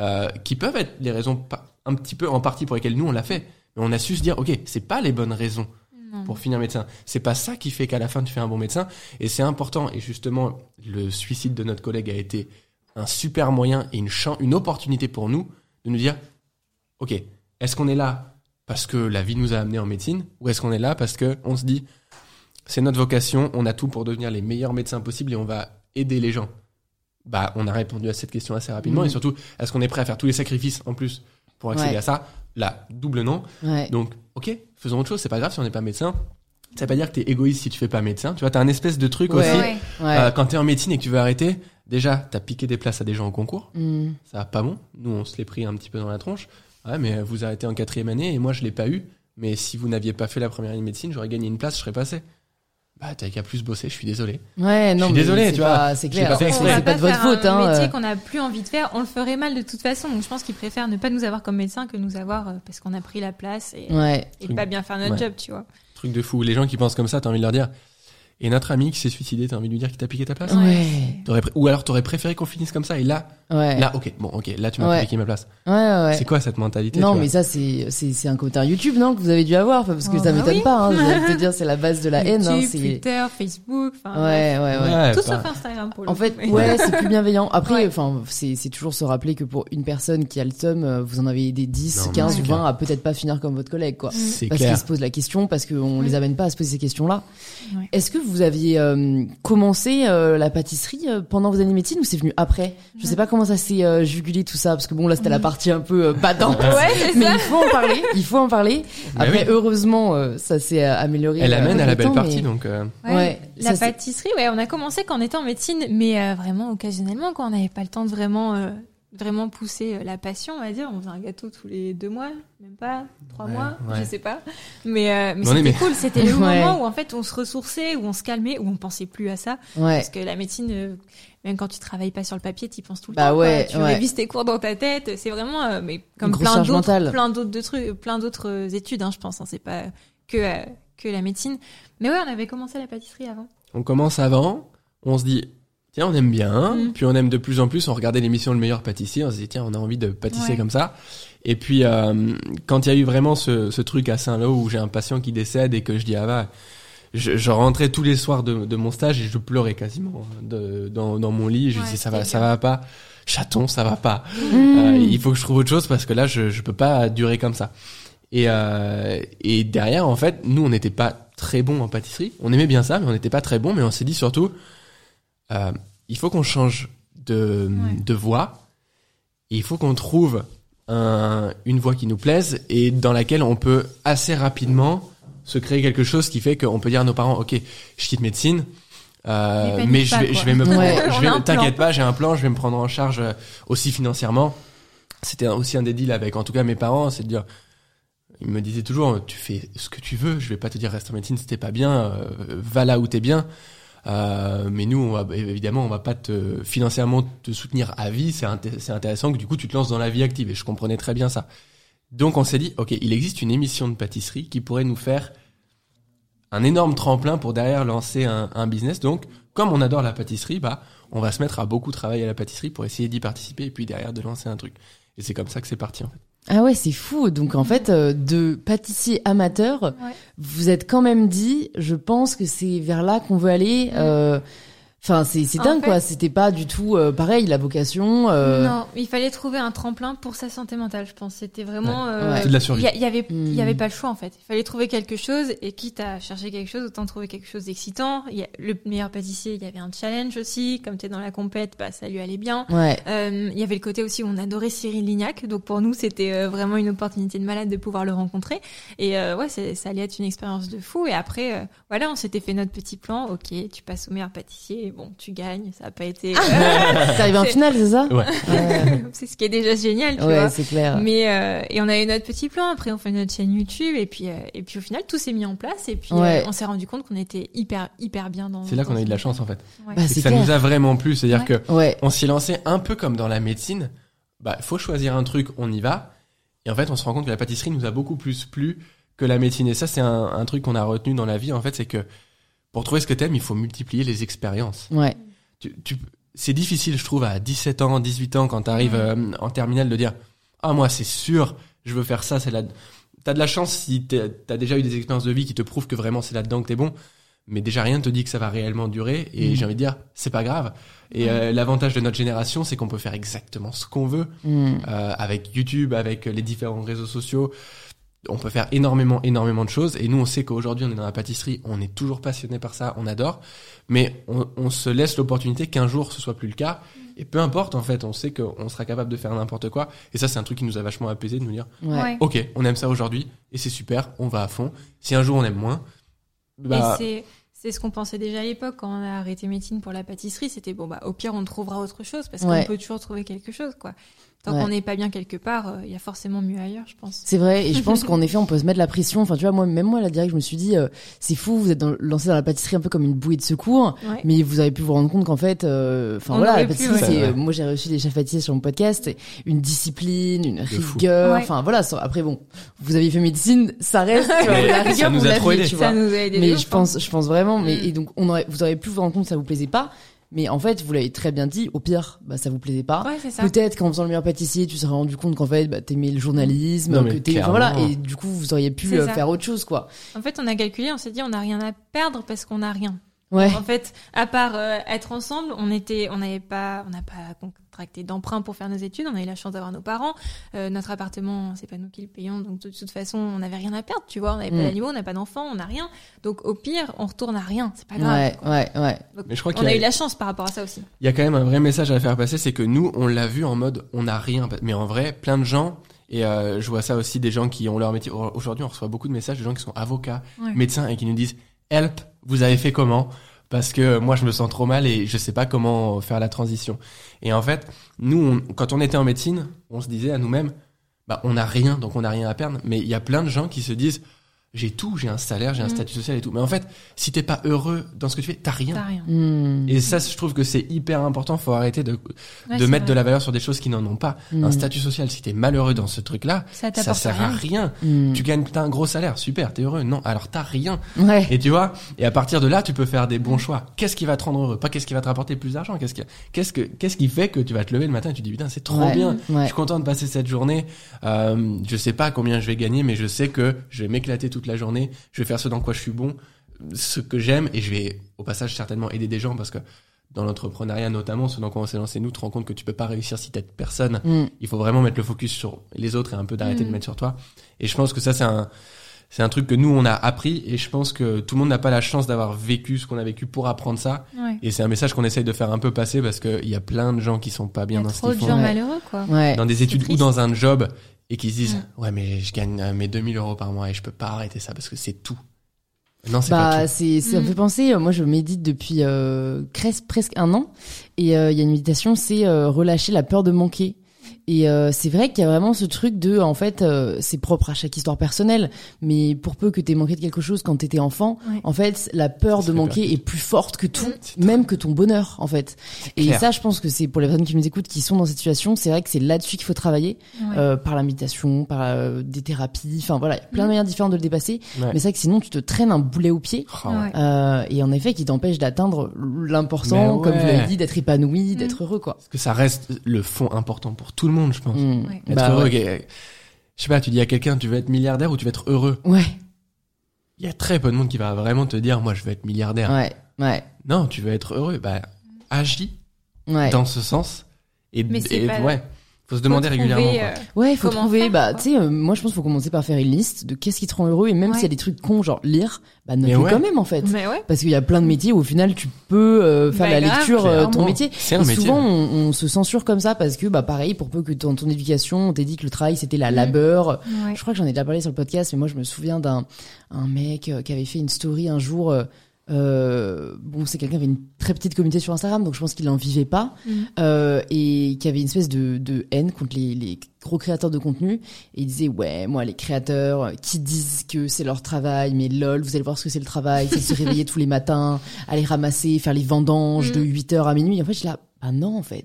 Euh, qui peuvent être les raisons un petit peu en partie pour lesquelles nous on l'a fait. Mais on a su se dire ok c'est pas les bonnes raisons Non. pour finir médecin. C'est pas ça qui fait qu'à la fin tu fais un bon médecin. Et c'est important. Et justement, le suicide de notre collègue a été un super moyen et une, une opportunité pour nous de nous dire, ok, est-ce qu'on est là parce que la vie nous a amené en médecine ou est-ce qu'on est là parce que on se dit, c'est notre vocation, on a tout pour devenir les meilleurs médecins possibles et on va aider les gens? Bah, on a répondu à cette question assez rapidement Mhm. et surtout, est-ce qu'on est prêt à faire tous les sacrifices en plus pour accéder Ouais. à ça? Là, double non. Ouais. Donc, ok, faisons autre chose, c'est pas grave si on n'est pas médecin. Ça veut pas dire que t'es égoïste si tu fais pas médecin. Tu vois, t'as un espèce de truc Ouais. aussi. Ouais. Euh, quand t'es en médecine et que tu veux arrêter, déjà, t'as piqué des places à des gens au concours. Hmm. Ça va pas bon. Nous, on se l'est pris un petit peu dans la tronche. Ouais, mais vous arrêtez en quatrième année et moi, je l'ai pas eu. Mais si vous n'aviez pas fait la première année de médecine, j'aurais gagné une place, je serais passé. Bah, t'as qu'à plus bosser, je suis désolé. Ouais, non, suis mais désolé, c'est tu pas- vois. C'est Je l'ai clair. C'est pas de votre faire faute, un hein. métier qu'on a plus envie de faire, on le ferait mal de toute façon. Donc je pense qu'ils préfèrent ne pas nous avoir comme médecin que nous avoir euh, parce qu'on a pris la place et, Ouais. et pas bien faire notre Ouais. job, tu vois. Truc de fou. Les gens qui pensent comme ça, t'as envie de leur dire. et notre ami qui s'est suicidé, t'as envie de lui dire qu'il t'a piqué ta place? Ouais. Ou alors t'aurais préféré qu'on finisse comme ça et là, Ouais. là, ok, bon, ok, là tu m'as Ouais. piqué ma place. Ouais, ouais. C'est quoi cette mentalité Non, mais ça, c'est, c'est, c'est un commentaire YouTube, non, que vous avez dû avoir, parce que Oh, ça bah m'étonne oui. pas, hein. Je vais te [LAUGHS] dire, c'est la base de la haine, hein. C'est, Twitter, Facebook, enfin. ouais, ouais, ouais. Ouais, Tout sauf Instagram pour le En coup, fait, mais- ouais, c'est plus [LAUGHS] bienveillant. Après, Ouais. enfin, c'est, c'est toujours se rappeler que pour une personne qui a le seum, euh, vous en avez des 10, Non, mais 15 c'est ou clair. 20 à peut-être pas finir comme votre collègue, quoi. C'est Parce qu'ils se posent la question, parce qu'on Ouais. les amène pas à se poser ces questions-là. Ouais. Est-ce que vous aviez euh, commencé euh, la pâtisserie pendant vos années de médecine ou c'est venu après? Je sais pas comment ça s'est euh, jugulé tout ça, parce que bon là c'était la partie un peu euh, badante. [LAUGHS] Ouais, Mais ça. il faut en parler, il faut en parler. Après, oui. heureusement, euh, ça s'est euh, amélioré. Elle euh, amène à la le belle temps, partie, mais- donc. euh, Ouais, Ouais, la ça, pâtisserie, ouais, on a commencé quand on était en médecine, mais euh, vraiment occasionnellement, quand on n'avait pas le temps de vraiment, euh, vraiment pousser euh, la passion, on va dire. On faisait un gâteau tous les deux mois, même pas trois Ouais, mois, ouais. je sais pas. Mais, euh, mais c'était mais- cool. C'était le [LAUGHS] Ouais. moment où en fait on se ressourçait, où on se calmait, où on pensait plus à ça, Ouais. parce que la médecine. euh, même quand tu travailles pas sur le papier, tu penses tout le Bah temps. quoi. ouais, Tu ouais. révises tes cours dans ta tête. C'est vraiment, euh, mais comme plein d'autres, mentale. plein d'autres de trucs, plein d'autres euh, études, hein, je pense. hein. c'est pas que euh, que la médecine. Mais ouais, on avait commencé la pâtisserie avant. On commence avant, on se dit, tiens, on aime bien, Mm. puis on aime de plus en plus, on regardait l'émission Le meilleur pâtissier, on se dit, tiens, on a envie de pâtisser Ouais. comme ça. Et puis, euh, quand il y a eu vraiment ce, ce truc à Saint-Lô où j'ai un patient qui décède et que je dis, ah bah, je, je rentrais tous les soirs de, de mon stage et je pleurais quasiment de, dans, dans mon lit. Je Ouais, disais, ça va, ça va pas. Chaton, ça va pas. Mmh. Euh, il faut que je trouve autre chose parce que là, je, je peux pas durer comme ça. Et, euh, et derrière, en fait, nous, on n'était pas très bons en pâtisserie. On aimait bien ça, mais on n'était pas très bons. Mais on s'est dit surtout, il faut qu'on change de, Ouais. de voie. Et il faut qu'on trouve un, une voie qui nous plaise et dans laquelle on peut assez rapidement se créer quelque chose qui fait qu'on peut dire à nos parents, ok, je quitte médecine. euh, Mais je pas, vais, je vais me [LAUGHS] Ouais. prendre- [LAUGHS] je vais, t'inquiète pas, j'ai un plan, je vais me prendre en charge euh, aussi financièrement. C'était aussi un des deals avec, en tout cas, mes parents, c'est de dire, ils me disaient toujours, tu fais ce que tu veux, je vais pas te dire reste en médecine, c'était pas bien, euh, va là où t'es bien. Euh, mais nous, on va, évidemment, on va pas te financièrement te soutenir à vie. C'est inté- c'est intéressant que du coup tu te lances dans la vie active. Et je comprenais très bien ça. Donc on s'est dit, ok, il existe une émission de pâtisserie qui pourrait nous faire un énorme tremplin pour derrière lancer un, un business. Donc, comme on adore la pâtisserie, bah, on va se mettre à beaucoup travailler à la pâtisserie pour essayer d'y participer et puis derrière de lancer un truc. Et c'est comme ça que c'est parti. En fait. Ah ouais, c'est fou. Donc en fait, euh, de pâtissier amateur, Ouais. vous êtes quand même dit, je pense que c'est vers là qu'on veut aller. euh, Enfin, c'est c'est En dingue fait- quoi. C'était pas du tout euh, pareil la vocation. euh, Non, il fallait trouver un tremplin pour sa santé mentale, je pense. C'était vraiment. euh, Ouais. C'est de la survie. Il y, a- il y avait, il y Hmm. avait pas le choix en fait. Il fallait trouver quelque chose et quitte à chercher quelque chose, autant trouver quelque chose d'excitant. Il y a le meilleur pâtissier, il y avait un challenge aussi. Comme t'es dans la compète, bah ça lui allait bien. Ouais. Euh, il y avait le côté aussi où on adorait Cyril Lignac, donc pour nous c'était euh, vraiment une opportunité de malade de pouvoir le rencontrer. Et euh, ouais, ça allait être une expérience de fou. Et après, euh, voilà, on s'était fait notre petit plan. Ok, tu passes au meilleur pâtissier, et bon, tu gagnes. Ça a pas été. euh, [LAUGHS] C'est arrivé en finale, c'est ça Ouais. Ouais, [LAUGHS] c'est ce qui est déjà génial, tu ouais vois. c'est clair. Mais euh, et on a eu notre petit plan. Après, on fait notre chaîne YouTube et puis euh, et puis au final tout s'est mis en place et puis Ouais. euh, on s'est rendu compte qu'on était hyper hyper bien dans. C'est là qu'on a eu de la chance en fait. Ouais. Bah, C'est c'est que ça clair. nous a vraiment plu. C'est-à-dire Ouais. que Ouais. on s'y lancé un peu comme dans la médecine. Bah, faut choisir un truc, on y va. Et en fait, on se rend compte que la pâtisserie nous a beaucoup plus plu que la médecine. Et ça, c'est un, un truc qu'on a retenu dans la vie. En fait, c'est que pour trouver ce que t'aimes, il faut multiplier les expériences. Ouais. Tu, tu, c'est difficile, je trouve, à 17 ans, 18 ans, quand t'arrives Ouais. euh, en terminale, de dire ah moi, c'est sûr, je veux faire ça. C'est là. T'as de la chance si t'as déjà eu des expériences de vie qui te prouvent que vraiment c'est là-dedans que t'es bon. Mais déjà rien ne te dit que ça va réellement durer. Et Mm. j'ai envie de dire, c'est pas grave. Et euh, l'avantage de notre génération, c'est qu'on peut faire exactement ce qu'on veut Hmm. euh, avec YouTube, avec les différents réseaux sociaux. On peut faire énormément, énormément de choses. Et nous, on sait qu'aujourd'hui, on est dans la pâtisserie, on est toujours passionné par ça, on adore. Mais on, on se laisse l'opportunité qu'un jour, ce soit plus le cas. Et peu importe, en fait, on sait qu'on sera capable de faire n'importe quoi. Et ça, c'est un truc qui nous a vachement apaisé de nous dire, Ouais. Ok, on aime ça aujourd'hui, et c'est super, on va à fond. Si un jour on aime moins, bah, c'est c'est ce qu'on pensait déjà à l'époque quand on a arrêté médecine pour la pâtisserie. C'était bon bah au pire on trouvera autre chose parce Ouais. qu'on peut toujours trouver quelque chose quoi. Tant Ouais. qu'on n'est pas bien quelque part, euh, il y a forcément mieux ailleurs, je pense. C'est vrai, et je pense [LAUGHS] qu'en effet, on peut se mettre la pression. Enfin, tu vois, moi, même moi, là, direct, je me suis dit, euh, c'est fou, vous êtes dans- lancé dans la pâtisserie un peu comme une bouée de secours, Ouais. mais vous avez pu vous rendre compte qu'en fait, euh, enfin voilà, la pâtisserie, ouais. c'est, Ouais. euh, moi, j'ai reçu des chefs pâtissiers sur mon podcast, une discipline, une rigueur. Ouais. Enfin, voilà. ça- Après, bon, vous avez fait médecine, ça reste. tu [LAUGHS] vois, Mais la ça rigueur, nous vous a trop aidé. tu vois. Ça nous a aidé. Mais je pense, je pense vraiment. Mais Mm. et donc, on aurait, vous auriez pu vous rendre compte que ça vous plaisait pas. Mais en fait, vous l'avez très bien dit. Au pire, bah, ça vous plaisait pas. Ouais, c'est ça. Peut-être qu'en faisant le meilleur pâtissier, tu serais rendu compte qu'en fait, bah, t'aimais le journalisme, Non, que enfin, voilà, et du coup, vous auriez pu euh, faire autre chose, quoi. En fait, on a calculé, on s'est dit, on n'a rien à perdre parce qu'on n'a rien. Ouais. En fait, à part euh, être ensemble, on était, on n'avait pas, on n'a pas contracté d'emprunt pour faire nos études. On a eu la chance d'avoir nos parents. Euh, notre appartement, c'est pas nous qui le payons, donc de toute façon, on n'avait rien à perdre. Tu vois, on n'avait Mm. pas d'animaux, on n'a pas d'enfants, on n'a rien. Donc au pire, on retourne à rien. C'est pas grave. Ouais, ouais, ouais. Donc, Mais je crois on a a- eu la chance par rapport à ça aussi. Il y a quand même un vrai message à faire passer, c'est que nous, on l'a vu en mode on n'a rien. Mais en vrai, plein de gens, et euh, je vois ça aussi des gens qui ont leur métier. Aujourd'hui, on reçoit beaucoup de messages de gens qui sont avocats, Ouais. médecins et qui nous disent Help, vous avez fait comment? Parce que moi, je me sens trop mal et je sais pas comment faire la transition. Et en fait, nous, quand on était en médecine, on se disait à nous-mêmes bah, on n'a rien, donc on n'a rien à perdre. Mais il y a plein de gens qui se disent j'ai tout, j'ai un salaire, j'ai un Mm. statut social et tout. Mais en fait, si t'es pas heureux dans ce que tu fais, t'as rien. T'as rien. Hmm. Et ça, je trouve que c'est hyper important. Faut arrêter de, Ouais, de mettre de la valeur sur des choses qui n'en ont pas. Hmm. Un statut social, si t'es malheureux dans ce truc-là, Ça ça sert à rien. rien. Tu gagnes t'as un gros salaire, super, t'es heureux. Non, alors t'as rien. Ouais. Et tu vois, et à partir de là, tu peux faire des bons choix. Qu'est-ce qui va te rendre heureux? Pas qu'est-ce qui va te rapporter plus d'argent. Qu'est-ce qui, qu'est-ce que, qu'est-ce qui fait que tu vas te lever le matin et tu te dis putain, c'est trop Ouais. bien. Je suis content de passer cette journée. Euh, je sais pas combien je vais gagner, mais je sais que je vais m'éclater toute la journée. Je vais faire ce dans quoi je suis bon, ce que j'aime, et je vais au passage certainement aider des gens parce que dans l'entrepreneuriat notamment, ce dans quoi on s'est lancé nous, tu te rends compte que tu peux pas réussir si t'aides personne. Hmm. Il faut vraiment mettre le focus sur les autres et un peu d'arrêter Mm. de mettre sur toi. Et je pense que ça c'est un c'est un truc que nous on a appris et je pense que tout le monde n'a pas la chance d'avoir vécu ce qu'on a vécu pour apprendre ça. Ouais. Et c'est un message qu'on essaye de faire un peu passer parce qu'il y a plein de gens qui sont pas bien dans ce trop qu'ils de font gens Ouais. malheureux, quoi. Ouais. dans des études ou dans un job et qui se disent Mm. ouais mais je gagne euh, mes 2000 euros par mois et je peux pas arrêter ça parce que c'est tout non c'est pas Bah, tout c'est, ça me Mm. fait penser, euh, moi je médite depuis euh, presque un an, et euh, il y a une méditation, c'est euh, relâcher la peur de manquer. Et euh, c'est vrai qu'il y a vraiment ce truc de, en fait, euh, c'est propre à chaque histoire personnelle, mais pour peu que t'aies manqué de quelque chose quand t'étais enfant, Ouais. en fait, la peur de manquer peur. est plus forte que tout, même que ton bonheur, en fait. Et clair. ça, je pense que c'est pour les personnes qui nous écoutent, qui sont dans cette situation, c'est vrai que c'est là-dessus qu'il faut travailler, Ouais. euh, par la méditation, par euh, des thérapies, enfin voilà, il y a plein de Mhm. manières différentes de le dépasser. Ouais. Mais c'est vrai que sinon, tu te traînes un boulet au pied. Oh. Euh, et en effet, qui t'empêche d'atteindre l'important, comme vous ouais. l'avez dit, d'être épanoui, Mm. d'être heureux, quoi. parce que ça reste le fond important pour tout le monde je pense Mm. Ouais. être Bah, heureux ouais. je sais pas tu dis à quelqu'un tu veux être milliardaire ou tu veux être heureux Ouais, il y a très peu de monde qui va vraiment te dire moi je veux être milliardaire ouais, ouais, non tu veux être heureux bah agis ouais. dans ce sens et, Mais c'est et- pas- ouais faut se demander Faut trouver, régulièrement quoi. euh, Ouais, il faut trouver, faire, bah, tu sais, euh, moi je pense qu'il faut commencer par faire une liste de qu'est-ce qui te rend heureux, et même Ouais. s'il y a des trucs cons, genre lire, bah, note-le ouais. quand même, en fait. Mais ouais. Parce qu'il y a plein de métiers où au final tu peux euh, faire Bah, la grave, lecture euh, ton métier. c'est un Et métier souvent on, on se censure comme ça parce que bah pareil pour peu que dans ton éducation on t'ait dit que le travail c'était la Mm. labeur, Ouais. Je crois que j'en ai déjà parlé sur le podcast, mais moi je me souviens d'un un mec euh, qui avait fait une story un jour. Euh, bon, c'est quelqu'un qui avait une très petite communauté sur Instagram, donc je pense qu'il en vivait pas, Mhm. euh, et qui avait une espèce de, de haine contre les, les gros créateurs de contenu. Et il disait ouais, moi les créateurs euh, qui disent que c'est leur travail, mais lol, vous allez voir ce que c'est le travail, c'est se réveiller [LAUGHS] tous les matins, aller ramasser, faire les vendanges Mhm. de 8h à minuit. En fait, je là, bah non en fait.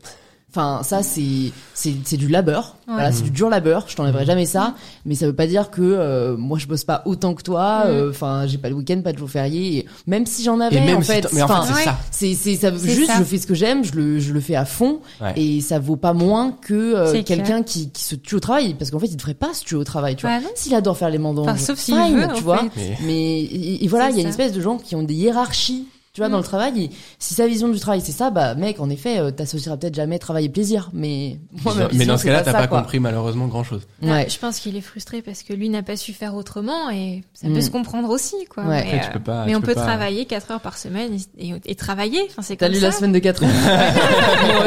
Enfin, ça c'est c'est c'est du labeur. Ouais. Voilà, c'est du dur labeur. Je t'enlèverai jamais ça, mais ça veut pas dire que euh, moi je bosse pas autant que toi. Mhm. euh, Enfin, j'ai pas de week-end, pas de jour férié. Et même si j'en avais, même en si fait, mais en enfin, fait c'est ouais. ça c'est c'est ça. Juste, ça. je fais ce que j'aime, je le je le fais à fond, Ouais. et ça vaut pas moins que euh, quelqu'un qui qui se tue au travail, parce qu'en fait, il devrait pas se tuer au travail, tu vois. Non. S'il adore faire les vendanges, Enfin, sauf s'il fine, veut, tu en vois. fait. Mais- Mais et, et voilà, il y a une espèce de gens qui ont des hiérarchies, tu vois, Mm. dans le travail. Et si sa vision du travail c'est ça, bah mec, en effet, euh, t'associeras peut-être jamais travail et plaisir. Mais moi, ma mais vision, dans ce cas-là pas t'as ça, pas compris malheureusement grand chose Ouais. Je pense qu'il est frustré parce que lui n'a pas su faire autrement et ça Mm. peut se comprendre aussi, quoi. Ouais. Mais, Après, tu euh, peux pas- mais tu on peux peut pas- travailler 4 heures par semaine et, et- et travailler. Enfin, c'est T'as lu ça. la semaine de 4 heures [LAUGHS] Moi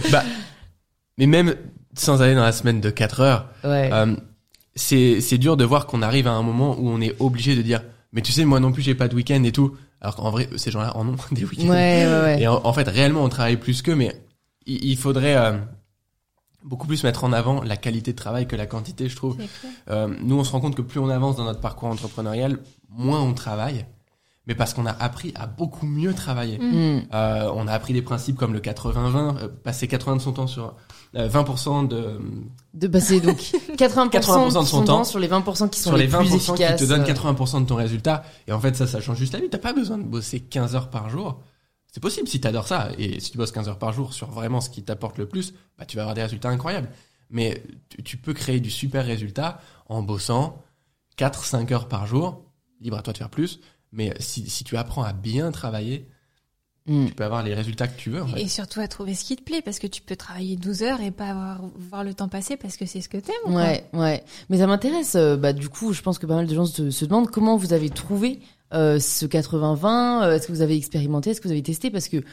aussi. [LAUGHS] bah mais même sans aller dans la semaine de 4 heures Ouais. Euh, c'est c'est dur de voir qu'on arrive à un moment où on est obligé de dire mais tu sais moi non plus j'ai pas de week-end et tout alors qu'en vrai ces gens-là en ont [LAUGHS] des week-ends ouais, ouais, ouais. et en, en fait réellement on travaille plus qu'eux mais il, il faudrait euh, beaucoup plus mettre en avant la qualité de travail que la quantité, je trouve. Euh, nous, on se rend compte que plus on avance dans notre parcours entrepreneurial, moins on travaille, mais parce qu'on a appris à beaucoup mieux travailler. Mm. Euh, on a appris des principes comme le 80-20, euh, passer 80 de son temps sur euh, 20% de De passer donc [LAUGHS] 80%, 80% de son temps sur les 20% qui sont sur les les, 20% plus qui efficaces. te donnent euh, 80% de ton résultat. Et en fait, ça, ça change juste la vie. T'as pas besoin de bosser 15 heures par jour. C'est possible si t'adores ça. Et si tu bosses 15 heures par jour sur vraiment ce qui t'apporte le plus, bah, tu vas avoir des résultats incroyables. Mais tu, tu peux créer du super résultat en bossant 4-5 heures par jour. Libre à toi de faire plus. Mais si, si tu apprends à bien travailler, mm. tu peux avoir les résultats que tu veux. En fait. Et surtout à trouver ce qui te plaît, parce que tu peux travailler 12 heures et pas avoir, voir le temps passer parce que c'est ce que t'aimes. quoi. Ouais, ouais. Mais ça m'intéresse. euh, bah, du coup, je pense que pas mal de gens se, se demandent comment vous avez trouvé euh, ce 80-20. euh, Est-ce que vous avez expérimenté Est-ce que vous avez testé Parce que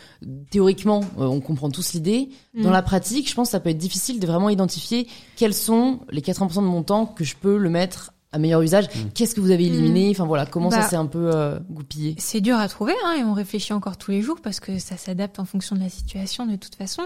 théoriquement, euh, on comprend tous l'idée. Dans Mm. la pratique, je pense que ça peut être difficile de vraiment identifier quels sont les 80% de mon temps que je peux le mettre à meilleur usage. Mm. Qu'est-ce que vous avez éliminé Enfin voilà, comment ça Bah, s'est un peu euh, goupillé C'est dur à trouver, hein, et on réfléchit encore tous les jours parce que ça s'adapte en fonction de la situation de toute façon.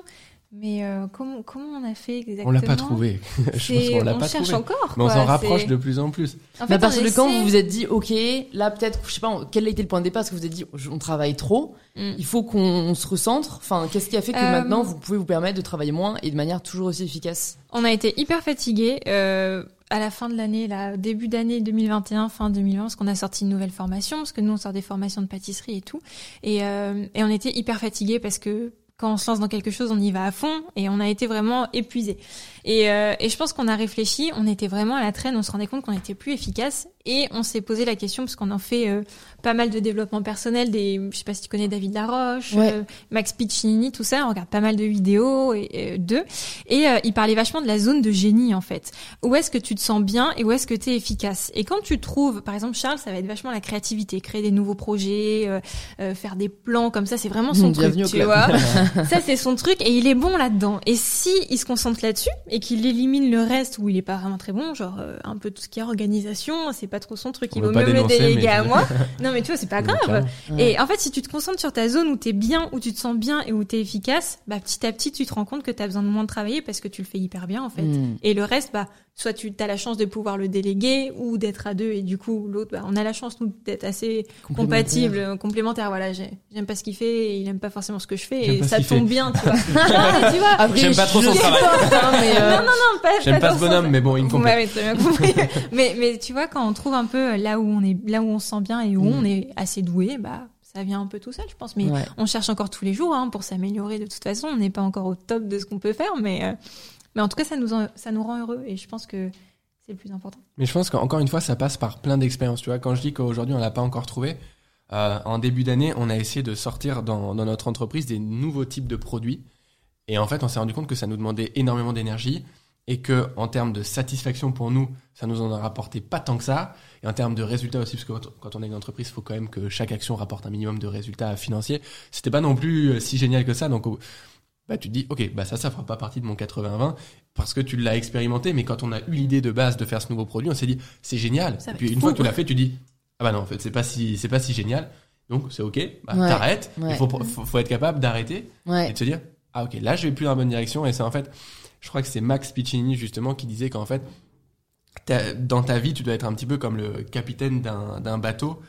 Mais euh, comment, comment on a fait exactement On l'a pas trouvé. [LAUGHS] je pense qu'on l'a on pas cherche trouvé. encore. Mais on s'en rapproche de plus en plus. En Mais à fait, partir de quand vous vous êtes dit, ok, là peut-être, je sais pas, quel a été le point de départ Est-ce que vous vous êtes dit, on travaille trop, Mm. il faut qu'on se recentre Enfin, qu'est-ce qui a fait que Euh, maintenant vous pouvez vous permettre de travailler moins et de manière toujours aussi efficace? On a été hyper fatigués euh, à la fin de l'année, là, début d'année 2021, fin 2020, parce qu'on a sorti une nouvelle formation, parce que nous on sort des formations de pâtisserie et tout, et, euh, et on était hyper fatigués parce que quand on se lance dans quelque chose, on y va à fond, et on a été vraiment épuisés. Et, euh, et je pense qu'on a réfléchi, on était vraiment à la traîne, on se rendait compte qu'on était plus efficace, et on s'est posé la question parce qu'on en fait euh, pas mal de développement personnel, des, je sais pas si tu connais David Laroche, Ouais. euh, Max Piccinini, tout ça, on regarde pas mal de vidéos et, et d'eux. Et euh, il parlait vachement de la zone de génie en fait. Où est-ce que tu te sens bien et où est-ce que tu es efficace? Et quand tu trouves, par exemple Charles, ça va être vachement la créativité, créer des nouveaux projets, euh, euh, faire des plans comme ça, c'est vraiment son Mmh, truc, bienvenue au tu vois. [LAUGHS] ça c'est son truc et il est bon là-dedans. Et si il se concentre là-dessus et qu'il élimine le reste où il est pas vraiment très bon, genre euh, un peu tout ce qui est organisation, c'est pas trop son truc, On il vaut pas mieux me le déléguer mais- à moi. [LAUGHS] [LAUGHS] Non mais tu vois, c'est pas grave. Et en fait, si tu te concentres sur ta zone où t'es bien, où tu te sens bien et où t'es efficace, bah petit à petit, tu te rends compte que t'as besoin de moins de travailler parce que tu le fais hyper bien en fait. Mm. Et le reste, bah soit tu as la chance de pouvoir le déléguer ou d'être à deux et du coup l'autre, bah on a la chance nous d'être assez Complémentaire. compatibles, euh, complémentaires. Voilà, j'ai- j'aime pas ce qu'il fait et il aime pas forcément ce que je fais et pas ça tombe fait. bien, tu vois. [LAUGHS] non, mais tu vois. Après, J'aime pas trop son travail. hein, mais, euh, Non, non, non, pas. J'aime pas ce bonhomme, sens. mais bon, il me comprend. mais, mais tu vois, quand on trouve un peu là où on est, là où on se sent bien et où Mm. on est assez doué, bah, ça vient un peu tout seul, je pense. Mais ouais. on cherche encore tous les jours hein, pour s'améliorer de toute façon. On n'est pas encore au top de ce qu'on peut faire, mais, euh, mais en tout cas, ça nous, en- ça nous rend heureux et je pense que c'est le plus important. Mais je pense qu'encore une fois, ça passe par plein d'expériences. Tu vois, quand je dis qu'aujourd'hui on l'a pas encore trouvé, euh, en début d'année, on a essayé de sortir dans, dans notre entreprise des nouveaux types de produits. Et en fait, on s'est rendu compte que ça nous demandait énormément d'énergie et que en termes de satisfaction pour nous, ça nous en a rapporté pas tant que ça. Et en termes de résultats aussi, parce que quand- on est une entreprise, il faut quand même que chaque action rapporte un minimum de résultats financiers. C'était pas non plus euh, si génial que ça. Donc, bah, tu te dis, ok, bah ça, ça fera pas partie de mon 80-20 parce que tu l'as expérimenté. Mais quand on a eu l'idée de base de faire ce nouveau produit, on s'est dit, c'est génial. Ça Et puis une fois que tu l'as fait, tu dis, ah bah non, en fait, c'est pas si, c'est pas si génial. Donc c'est ok, bah, Ouais. t'arrêtes. Ouais. Il faut, faut, faut être capable d'arrêter et de se dire, ah ok, là je vais plus dans la bonne direction. Et c'est en fait, je crois que c'est Max Piccinini justement qui disait qu'en fait, dans ta vie, tu dois être un petit peu comme le capitaine d'un bateau,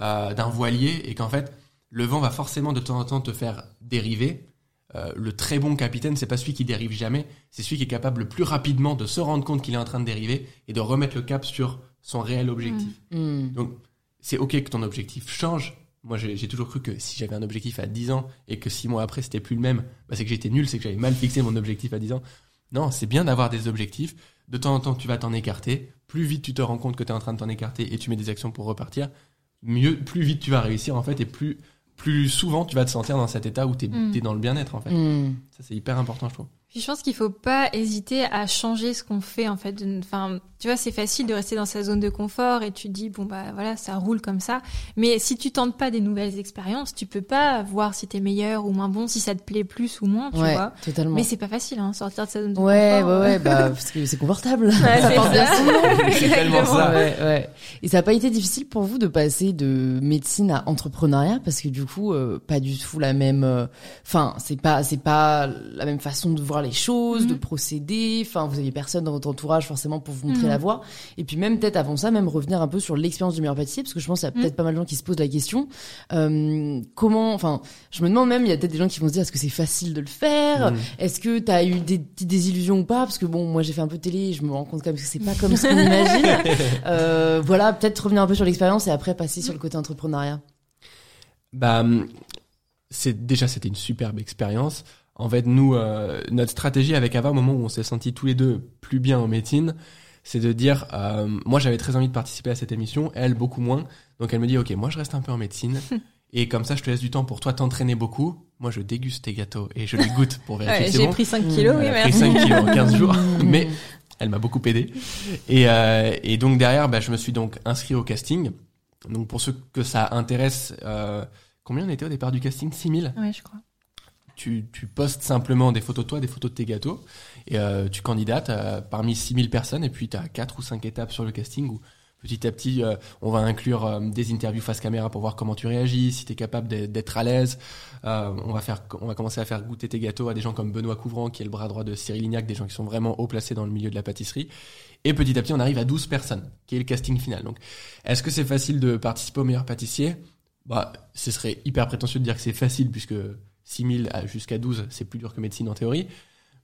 euh, d'un voilier, et qu'en fait, le vent va forcément de temps en temps te faire dériver. Euh, le très bon capitaine, c'est pas celui qui dérive jamais, c'est celui qui est capable le plus rapidement de se rendre compte qu'il est en train de dériver et de remettre le cap sur son réel objectif. Mm. Donc, c'est ok que ton objectif change. Moi, j'ai j'ai toujours cru que si j'avais un objectif à 10 ans et que 6 mois après c'était plus le même, bah, c'est que j'étais nul, c'est que j'avais mal fixé mon objectif à 10 ans. Non, c'est bien d'avoir des objectifs. De temps en temps, tu vas t'en écarter. Plus vite tu te rends compte que tu es en train de t'en écarter et tu mets des actions pour repartir, mieux, plus vite tu vas réussir en fait et plus, plus souvent tu vas te sentir dans cet état où tu es, Mm. dans le bien-être en fait. Mm. Ça, c'est hyper important, je trouve. Puis je pense qu'il faut pas hésiter à changer ce qu'on fait en fait. Enfin, tu vois, c'est facile de rester dans sa zone de confort et tu te dis bon bah voilà, ça roule comme ça. Mais si tu tentes pas des nouvelles expériences, tu peux pas voir si t'es meilleur ou moins bon, si ça te plaît plus ou moins, tu Ouais, vois. totalement. Mais c'est pas facile, hein, sortir de sa zone de Ouais, ouais, confort. ouais, bah, parce que c'est confortable. [LAUGHS] Ouais, [LAUGHS] c'est tellement ça. Ouais, ouais. Et ça n'a pas été difficile pour vous de passer de médecine à entrepreneuriat? Parce que du coup, euh, pas du tout la même. euh, Enfin, c'est pas, c'est pas la même façon de voir voir les choses, de Mhm. procéder. Enfin, vous aviez personne dans votre entourage forcément pour vous montrer Mhm. la voie. Et puis même peut-être avant ça, même revenir un peu sur l'expérience du meilleur pâtissier, parce que je pense qu'il y a peut-être pas mal de gens qui se posent la question. Euh, comment, enfin, je me demande même, il y a peut-être des gens qui vont se dire, est-ce que c'est facile de le faire? Est-ce que tu as eu des petites désillusions ou pas? Parce que bon, moi j'ai fait un peu de télé, et je me rends compte quand même que c'est pas comme ce qu'on [LAUGHS] imagine. Euh, voilà, peut-être revenir un peu sur l'expérience et après passer sur le côté entrepreneuriat. Bah, hum, c'est déjà c'était une superbe expérience. En fait, nous, euh, notre stratégie avec Ava, au moment où on s'est sentis tous les deux plus bien en médecine, c'est de dire, euh, moi j'avais très envie de participer à cette émission, elle beaucoup moins. Donc elle me dit, ok, moi je reste un peu en médecine. [LAUGHS] Et comme ça, je te laisse du temps pour toi t'entraîner beaucoup. Moi, je déguste tes gâteaux et je les goûte pour [LAUGHS] vérifier Ouais, j'ai bon. pris 5 kilos, oui, Elle a pris merci. 5 kilos en 15 [LAUGHS] jours, mais elle m'a beaucoup aidé. Et, euh, et donc derrière, bah, je me suis donc inscrit au casting. Donc pour ceux que ça intéresse, euh, combien on était au départ du casting? 6000 Ouais, je crois. Tu, postes simplement des photos de toi, des photos de tes gâteaux, et euh, tu candidates euh, parmi 6000 personnes, et puis tu as 4 ou 5 étapes sur le casting où petit à petit, euh, on va inclure des interviews face caméra pour voir comment tu réagis, si tu es capable d'être- à l'aise. On, va faire, on va commencer à faire goûter tes gâteaux à des gens comme Benoît Couvrant, qui est le bras droit de Cyril Lignac, des gens qui sont vraiment haut placés dans le milieu de la pâtisserie. Et petit à petit, on arrive à 12 personnes, qui est le casting final. Donc, est-ce que c'est facile de participer au meilleur pâtissier? Bah, ce serait hyper prétentieux de dire que c'est facile puisque 6000 à- jusqu'à 12, c'est plus dur que médecine en théorie.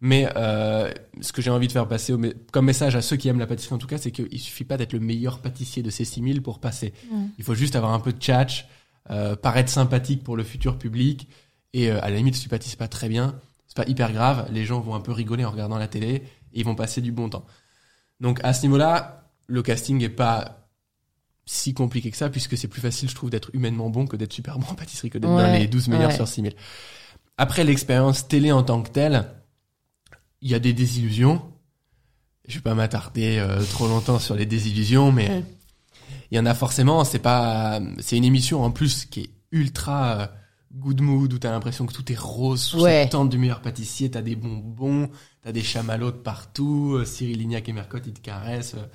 Mais euh, ce que j'ai envie de faire passer au comme message à ceux qui aiment la pâtisserie en tout cas, c'est qu'il suffit pas d'être le meilleur pâtissier de ces 6000 pour passer. Il faut juste avoir un peu de tchatch, euh, paraître sympathique pour le futur public. Et euh, à la limite, si tu pâtisses pas très bien, c'est pas hyper grave. Les gens vont un peu rigoler en regardant la télé et ils vont passer du bon temps. Donc à ce niveau-là, le casting est pas si compliqué que ça, puisque c'est plus facile, je trouve, d'être humainement bon que d'être super bon en pâtisserie, que d'être dans les 12 meilleurs ouais. sur 6000. Après l'expérience télé en tant que telle, il y a des désillusions. Je vais pas m'attarder euh, trop longtemps sur les désillusions, mais Ouais. il y en a forcément. C'est pas, c'est une émission en plus qui est ultra euh, good mood où t'as l'impression que tout est rose sous cette tente du meilleur pâtissier. T'as des bonbons, t'as des chamallows de partout. euh, Cyril Lignac et Mercotte ils te caressent. euh,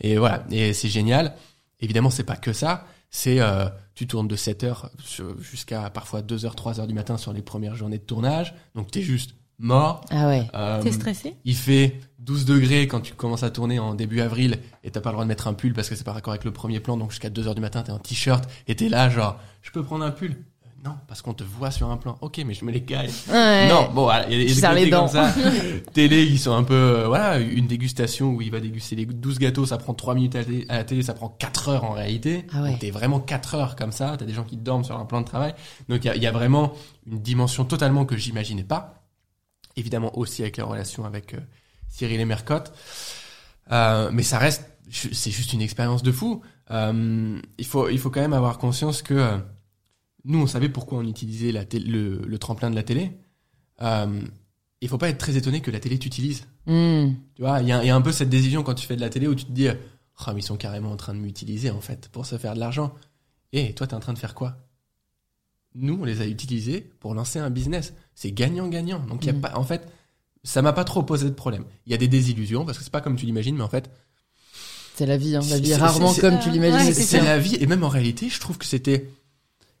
et voilà, et c'est génial. Évidemment, c'est pas que ça. C'est euh, tu tournes de 7 heures jusqu'à parfois 2 heures, 3 heures du matin sur les premières journées de tournage. Donc t'es juste mort. Ah ouais. Euh, T'es stressé? il fait 12 degrés quand tu commences à tourner en début avril et t'as pas le droit de mettre un pull parce que c'est pas raccord avec le premier plan. Donc jusqu'à 2 heures du matin, t'es en t-shirt et t'es là genre, je peux prendre un pull Non, parce qu'on te voit sur un plan. Ok, mais je mets les gars. Ouais. Non, bon, il y a des, les côtés comme dents. ça. [LAUGHS] Télé, ils sont un peu, euh, voilà, une dégustation où il va déguster les 12 gâteaux, ça prend 3 minutes à, la télé- à la télé, ça prend 4 heures en réalité. Ah ouais. Donc t'es vraiment 4 heures comme ça, t'as des gens qui dorment sur un plan de travail. Donc il y a, il y a vraiment une dimension totalement que j'imaginais pas. Évidemment aussi avec la relation avec euh, Cyril et Mercotte. Euh, mais ça reste, c'est juste une expérience de fou. Euh, il faut, il faut quand même avoir conscience que nous, on savait pourquoi on utilisait la le, le tremplin de la télé. Euh, il faut pas être très étonné que la télé t'utilise. Hmm. Tu vois, il y a, il y a un peu cette décision quand tu fais de la télé où tu te dis, oh, mais ils sont carrément en train de m'utiliser en fait pour se faire de l'argent. Et toi, t'es en train de faire quoi? Nous, on les a utilisés pour lancer un business. C'est gagnant-gagnant. Donc, il y a Mhm. pas, en fait, ça m'a pas trop posé de problème. Il y a des désillusions parce que c'est pas comme tu l'imagines, mais en fait, C'est la vie, hein. La vie est rarement comme tu l'imagines. Ouais, c'est la vie. Et même en réalité, je trouve que c'était,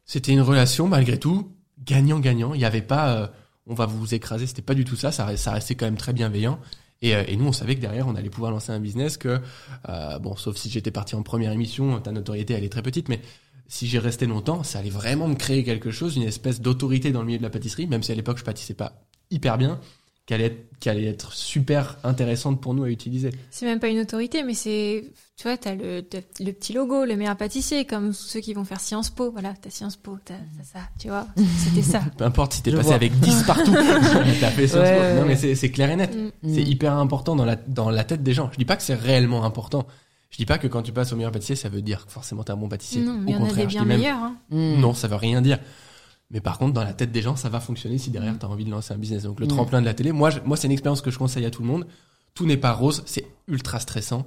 c'était une relation malgré tout gagnant-gagnant. Il y avait pas, euh, on va vous écraser. C'était pas du tout ça. Ça, restait quand même très bienveillant. Et, euh, et nous, on savait que derrière, on allait pouvoir lancer un business que, euh, bon, sauf si j'étais parti en première émission, ta notoriété, elle est très petite, mais si j'y restais longtemps, ça allait vraiment me créer quelque chose, une espèce d'autorité dans le milieu de la pâtisserie, même si à l'époque, je pâtissais pas hyper bien, qui allait être, qui allait être super intéressante pour nous à utiliser. C'est même pas une autorité, mais c'est, tu vois, t'as le, le petit logo, le meilleur pâtissier, comme ceux qui vont faire Sciences Po. Voilà, t'as Sciences Po, t'as ça, tu vois. C'était ça. [LAUGHS] Peu importe si t'es passé vois. avec 10 partout, [LAUGHS] t'as fait Sciences Ouais, Po. ouais, Non, mais c'est clair et net. Mm. C'est Hmm. hyper important dans la, dans la tête des gens. Je dis pas que c'est réellement important. Je dis pas que quand tu passes au meilleur pâtissier, ça veut dire que forcément t'es un bon pâtissier. Non, mais y au en a contraire, des je bien dis même, meilleurs. Hein. Hmm. non, ça veut rien dire. Mais par contre, dans la tête des gens, ça va fonctionner si derrière t'as envie de lancer un business. Donc le Mm. tremplin de la télé, moi, je- moi c'est une expérience que je conseille à tout le monde. Tout n'est pas rose, c'est ultra stressant.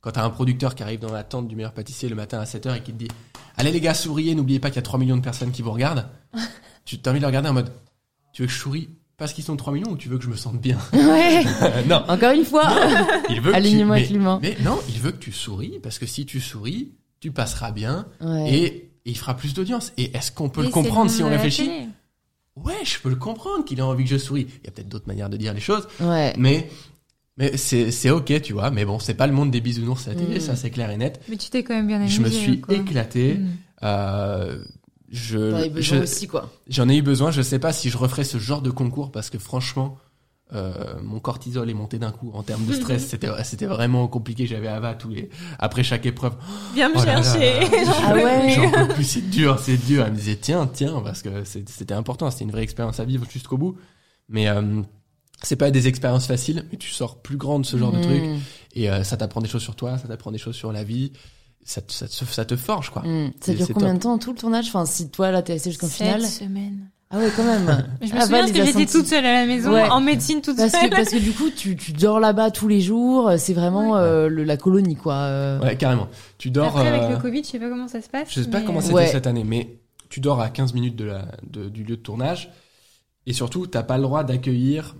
Quand t'as un producteur qui arrive dans la tente du meilleur pâtissier le matin à 7h et qui te dit Allez les gars, souriez, n'oubliez pas qu'il y a 3 millions de personnes qui vous regardent. [LAUGHS] tu as envie de le regarder en mode Tu veux que je souris parce qu'ils sont 3 millions ou tu veux que je me sente bien? [LAUGHS] Ouais. [LAUGHS] Non, Encore une fois. il veut tu... Alignement mais, mais non, il veut que tu souris parce que si tu souris, tu passeras bien Ouais. et, et il fera plus d'audience. Et est-ce qu'on peut Et le comprendre si on réfléchit ouais, je peux le comprendre qu'il ait envie que je souris. Il y a peut-être d'autres manières de dire les choses, Ouais. mais mais c'est c'est ok, tu vois. Mais bon, c'est pas le monde des bisounours à la télé, Mm. ça c'est clair et net. Mais tu t'es quand même bien amusé. je me suis quoi. éclaté. Mm. Euh, je T'en avais besoin je- aussi, quoi. j'en ai eu besoin. Je sais pas si je referais ce genre de concours parce que franchement. Euh, mon cortisol est monté d'un coup en termes de [LAUGHS] stress. C'était c'était vraiment compliqué. J'avais Ava tous les après chaque épreuve. Viens me Oh chercher. [LAUGHS] J'en Ah peux ouais. peux plus, c'est dur, c'est dur. Elle me disait tiens, tiens, parce que c'est- c'était important, c'était une vraie expérience à vivre jusqu'au bout. Mais euh, c'est pas des expériences faciles, mais tu sors plus grand de ce genre de Mm. truc et euh, ça t'apprend des choses sur toi, ça t'apprend des choses sur la vie, ça, te- ça, te- ça te forge quoi. Mm. Ça C'est- dure combien top. de temps tout le tournage? Enfin, si toi là t'es resté jusqu'au Sept final. semaines. Ah ouais, quand même. [LAUGHS] Je me Ah, souviens parce que j'étais toute seule à la maison, Ouais. en médecine toute Parce seule. que, parce que du coup, tu, tu dors là-bas tous les jours. C'est vraiment Ouais. euh, le, la colonie, quoi. euh. Ouais, carrément. Tu dors. Après, avec euh, le Covid, je sais pas comment ça se passe. Je sais pas comment c'était Ouais. cette année, mais tu dors à 15 minutes de la, de- du lieu de tournage. Et surtout, t'as pas le droit d'accueillir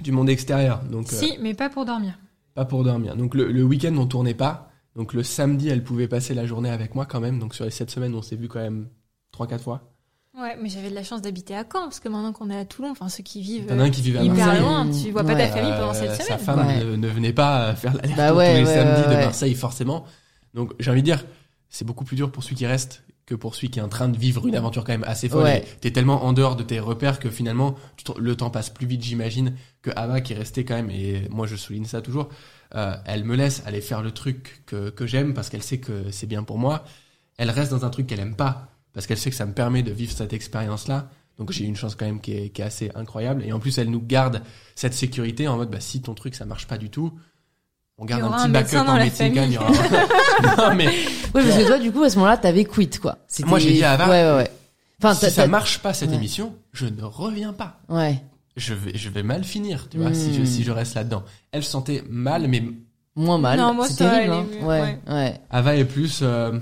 du monde extérieur. Donc, euh, Si, mais pas pour dormir. pas pour dormir. Donc, le, le week-end, on tournait pas. Donc, le samedi, elle pouvait passer la journée avec moi quand même. Donc, sur les 7 semaines, on s'est vu quand même 3-4 fois. Ouais, mais j'avais de la chance d'habiter à Caen, parce que maintenant qu'on est à Toulon, enfin ceux qui vivent qui vivait à hyper Marseille. loin, tu vois pas Ouais. ta famille pendant Euh, cette Sa semaine. femme Ouais. ne, ne venait pas faire l'aller-retour Bah ouais, tous les ouais, samedis ouais, de. Marseille, forcément. Donc, j'ai envie de dire, c'est beaucoup plus dur pour celui qui reste que pour celui qui est en train de vivre une aventure quand même assez folle. Ouais. T'es tellement en dehors de tes repères que finalement, tu te- le temps passe plus vite, j'imagine, que Ava qui est restée quand même, et moi je souligne ça toujours, euh, elle me laisse aller faire le truc que, que j'aime parce qu'elle sait que c'est bien pour moi. Elle reste dans un truc qu'elle aime pas parce qu'elle sait que ça me permet de vivre cette expérience-là. Donc j'ai une chance quand même qui est, qui est assez incroyable. Et en plus, elle nous garde cette sécurité en mode, bah, si ton truc ça marche pas du tout, on garde un petit un backup en médecine quand même. [LAUGHS] non mais Ouais, parce que toi, du coup, à ce moment-là, t'avais quit, quoi. Moi, j'ai dit à Ava, Ouais, ouais, ouais. Enfin, si ça marche pas cette Ouais. émission, je ne reviens pas. Ouais. Je vais, je vais mal finir, tu vois, Hmm. si, je, si je reste là-dedans. Elle se sentait mal, mais Moins mal. Non, moi, c'est ça terrible, allait hein. mieux, Ouais, ouais. ouais. Ava est plus euh,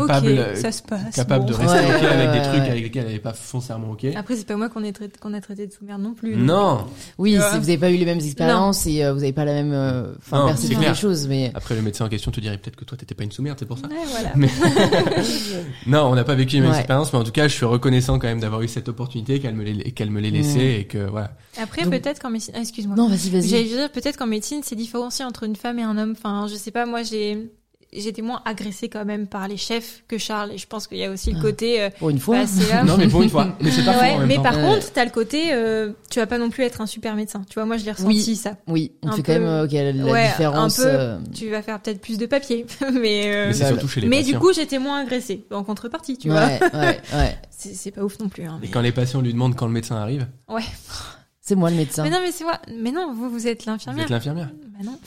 capable, euh, ça se passe. capable bon. de rester Ouais, ok ouais, avec des trucs avec lesquels elle n'est pas foncièrement ok. Après, c'est pas moi qu'on est traité- qu'on a traité de sous-merde non plus. Non. Oui, vous avez pas eu les mêmes expériences et euh, vous avez pas la même, euh, enfin, Non, perception des choses, mais. Après, le médecin en question te dirait peut-être que toi, t'étais pas une sous-merde, c'est pour ça. Ouais, voilà. Mais- [LAUGHS] Non, on n'a pas vécu les mêmes Ouais. expériences, mais en tout cas, je suis reconnaissant quand même d'avoir eu cette opportunité, qu'elle me l'ait, qu'elle me l'ait laissée et que voilà. Après, Donc- peut-être qu'en médecine, ah, excuse-moi. Non, vas-y, J'allais vas-y. dire peut-être qu'en médecine, c'est différencié entre une femme et un homme. Enfin, je sais pas, moi, j'ai j'étais moins agressée quand même par les chefs que Charles. Et je pense qu'il y a aussi le Ah. côté. euh, Pour une fois. bah, c'est là. [LAUGHS] Non, mais pour une fois. Mais c'est pas Ouais, faux en même mais temps. par Ouais. contre, t'as le côté, euh, tu vas pas non plus être un super médecin. Tu vois, moi, je l'ai ressenti Oui. ça. Oui, on Un fait peu- quand même euh, ok, la, la Ouais, différence. un peu. euh, Tu vas faire peut-être plus de papier, [LAUGHS] mais euh, Mais c'est Bah, surtout chez les mais du coup, j'étais moins agressée en contrepartie, tu vois. ouais, ouais, [LAUGHS] ouais. C'est pas ouf non plus. Hein, Et quand les patients lui demandent quand le médecin arrive, C'est moi le médecin. mais non, mais c'est moi. Mais non, vous, vous êtes vous l'infirmière. êtes l'infirmière. Bah non.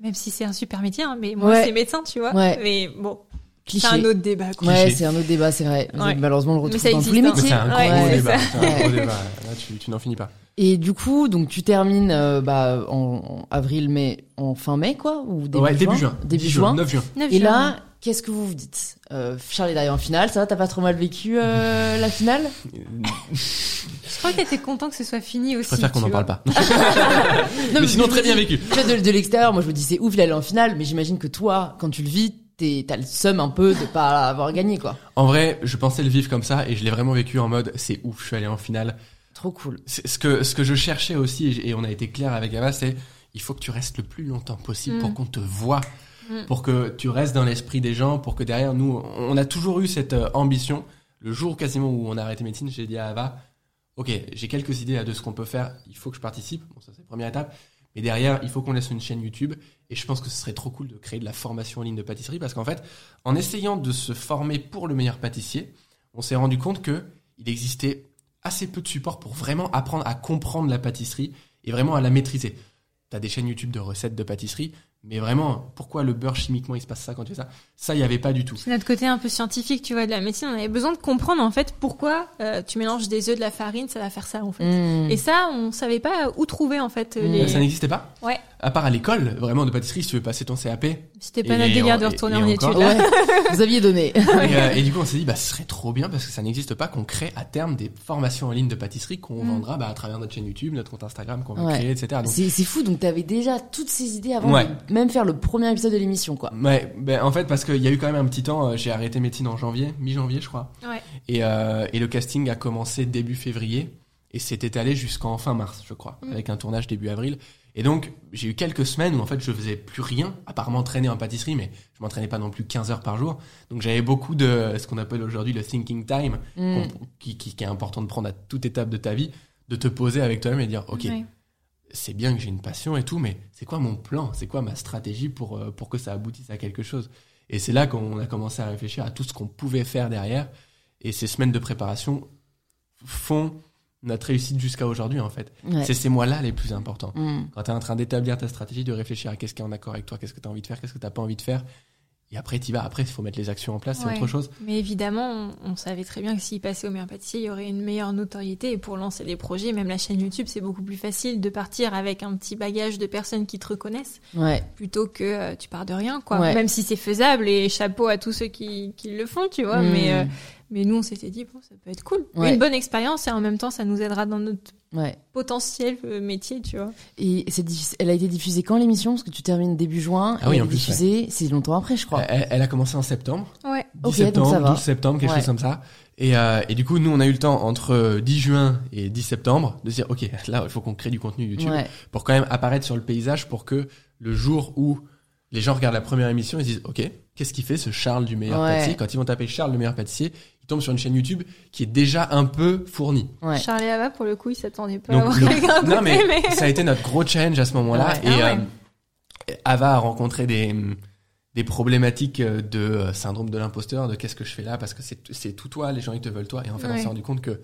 Même si c'est un super métier, hein, mais moi, Ouais. c'est médecin, tu vois. Ouais. Mais bon, c'est un autre débat. Quoi. Ouais, c'est un autre débat, c'est vrai. Ouais. Malheureusement, on le Mais retrouve ça dans tous les existe, hein. Mais métiers. c'est un gros débat. un gros débat. Là, tu, tu n'en finis pas. Et du coup, donc tu termines euh, bah, en, en avril, mai, en fin mai, quoi ou début ouais, juin début juin. Début 10 juin. 9 juin. Et là, qu'est-ce que vous vous dites euh, Charles est derrière en finale, ça va T'as pas trop mal vécu euh, la finale? [LAUGHS] je crois que t'étais content que ce soit fini aussi. Je préfère qu'on n'en parle pas. [LAUGHS] [LAUGHS] Non, mais sinon, très bien vécu. De, de l'extérieur, moi je me dis c'est ouf, il allait en finale, mais j'imagine que toi, quand tu le vis, t'as le seum un peu de pas avoir gagné, quoi. En vrai, je pensais le vivre comme ça et je l'ai vraiment vécu en mode c'est ouf, je suis allé en finale. Trop cool. Ce que, ce que je cherchais aussi, et- on a été clair avec Ava, c'est il faut que tu restes le plus longtemps possible Mm. pour qu'on te voit, Mm. pour que tu restes dans l'esprit des gens, pour que derrière nous, on a toujours eu cette euh, ambition. Le jour quasiment où on a arrêté médecine, j'ai dit à Ava, ok, j'ai quelques idées de ce qu'on peut faire, il faut que je participe, bon ça c'est la première étape, mais derrière, il faut qu'on laisse une chaîne YouTube, et je pense que ce serait trop cool de créer de la formation en ligne de pâtisserie, parce qu'en fait, en essayant de se former pour le meilleur pâtissier, on s'est rendu compte que il existait assez peu de support pour vraiment apprendre à comprendre la pâtisserie et vraiment à la maîtriser. T'as des chaînes YouTube de recettes de pâtisserie, mais vraiment, pourquoi le beurre chimiquement il se passe ça quand tu fais ça? Ça, il y avait pas du tout. C'est notre côté un peu scientifique, tu vois, de la médecine. On avait besoin de comprendre en fait pourquoi euh, tu mélanges des œufs, de la farine, ça va faire ça en fait. Mm. Et ça, on savait pas où trouver en fait Mm. les. Ça n'existait pas? Ouais. À part à l'école, vraiment de pâtisserie, si tu veux passer ton CAP. C'était pas notre délire on- de et- retourner et en études. Ouais, vous aviez donné. [LAUGHS] et, euh, et du coup, on s'est dit, bah, ce serait trop bien parce que ça n'existe pas qu'on crée à terme des formations en ligne de pâtisserie qu'on Mm. vendra bah, à travers notre chaîne YouTube, notre compte Instagram qu'on va Ouais. créer, etc. Donc, C'est fou, donc t'avais déjà toutes ces idées avant Ouais. de même faire le premier épisode de l'émission, quoi. Ouais, ben en fait parce qu'il y a eu quand même un petit temps, euh, j'ai arrêté médecine en janvier, mi-janvier je crois, Ouais. et, euh, et le casting a commencé début février et s'est étalé jusqu'en fin mars je crois, Mm. avec un tournage début avril. Et donc j'ai eu quelques semaines où en fait je faisais plus rien, à part m'entraîner en pâtisserie, mais je m'entraînais pas non plus 15 heures par jour. Donc j'avais beaucoup de ce qu'on appelle aujourd'hui le thinking time, Mm. qui, qui, qui est important de prendre à toute étape de ta vie, de te poser avec toi-même et dire ok c'est bien que j'ai une passion et tout, mais c'est quoi mon plan? C'est quoi ma stratégie pour, euh, pour que ça aboutisse à quelque chose? Et c'est là qu'on a commencé à réfléchir à tout ce qu'on pouvait faire derrière. Et ces semaines de préparation font notre réussite jusqu'à aujourd'hui, en fait. Ouais. C'est ces mois-là les plus importants. Mm. Quand tu es en train d'établir ta stratégie, de réfléchir à qu'est-ce qui est en accord avec toi, qu'est-ce que tu as envie de faire, qu'est-ce que tu pas envie de faire. Et après, tu vas. Après, il faut mettre les actions en place, c'est autre chose. Mais évidemment, on, on savait très bien que s'il passait au meilleur pâtissier, il y aurait une meilleure notoriété. Et pour lancer des projets, même la chaîne YouTube, c'est beaucoup plus facile de partir avec un petit bagage de personnes qui te reconnaissent Ouais. plutôt que euh, tu pars de rien, quoi. Ouais. Même si c'est faisable et chapeau à tous ceux qui, qui le font, tu vois. Mm. Mais, euh, mais nous, on s'était dit, bon, ça peut être cool. Ouais. Une bonne expérience et en même temps, ça nous aidera dans notre Ouais. potentiel euh, métier, tu vois. Et c'est difficile- elle a été diffusée quand l'émission? Parce que tu termines début juin. Ah et oui, elle en est plus, diffusée, c'est longtemps après, je crois. Elle, elle a commencé en septembre. Ouais. 10 Ok, septembre, donc ça va. 12 septembre, quelque Ouais. chose comme ça. Et, euh, et du coup, nous, on a eu le temps entre euh, 10 juin et 10 septembre de se dire, OK, là, il faut qu'on crée du contenu YouTube Ouais. pour quand même apparaître sur le paysage pour que le jour où les gens regardent la première émission, ils se disent, OK, qu'est-ce qu'il fait ce Charles du meilleur Ouais. pâtissier? Quand ils vont taper Charles le meilleur pâtissier, ils tombent sur une chaîne YouTube qui est déjà un peu fournie. Ouais. Charles et Ava, pour le coup, ils s'attendaient pas à avoir le- quelqu'un non, côté, mais, mais... ça a été notre gros challenge à ce moment-là. Ouais. Et Ah ouais. euh, Ava a rencontré des, des problématiques euh, de euh, syndrome de l'imposteur, de qu'est-ce que je fais là, parce que c'est c'est tout toi, les gens ils te veulent toi. Et en fait, on s'est rendu compte que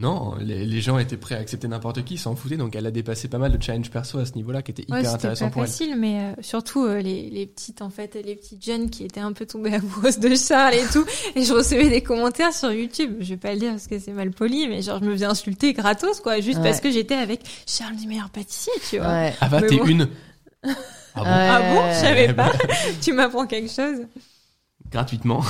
non, les, les gens étaient prêts à accepter n'importe qui, ils s'en foutaient. Donc elle a dépassé pas mal de challenges perso à ce niveau-là qui Ouais, hyper c'était intéressants pas pour elle. facile, mais euh, surtout euh, les, les petites en fait, les petites jeunes qui étaient un peu tombées [LAUGHS] amoureuses de Charles et tout, et je recevais des commentaires sur YouTube. Je vais pas le dire parce que c'est mal poli, mais genre je me faisais insulter gratos quoi, juste Ouais. parce que j'étais avec Charles du meilleur pâtissier, tu vois. Ouais. Ava, Mais t'es bon. une. [LAUGHS] Ah bon Ouais. Ah bon, je savais Eh ben, pas. [LAUGHS] tu m'apprends quelque chose? Gratuitement.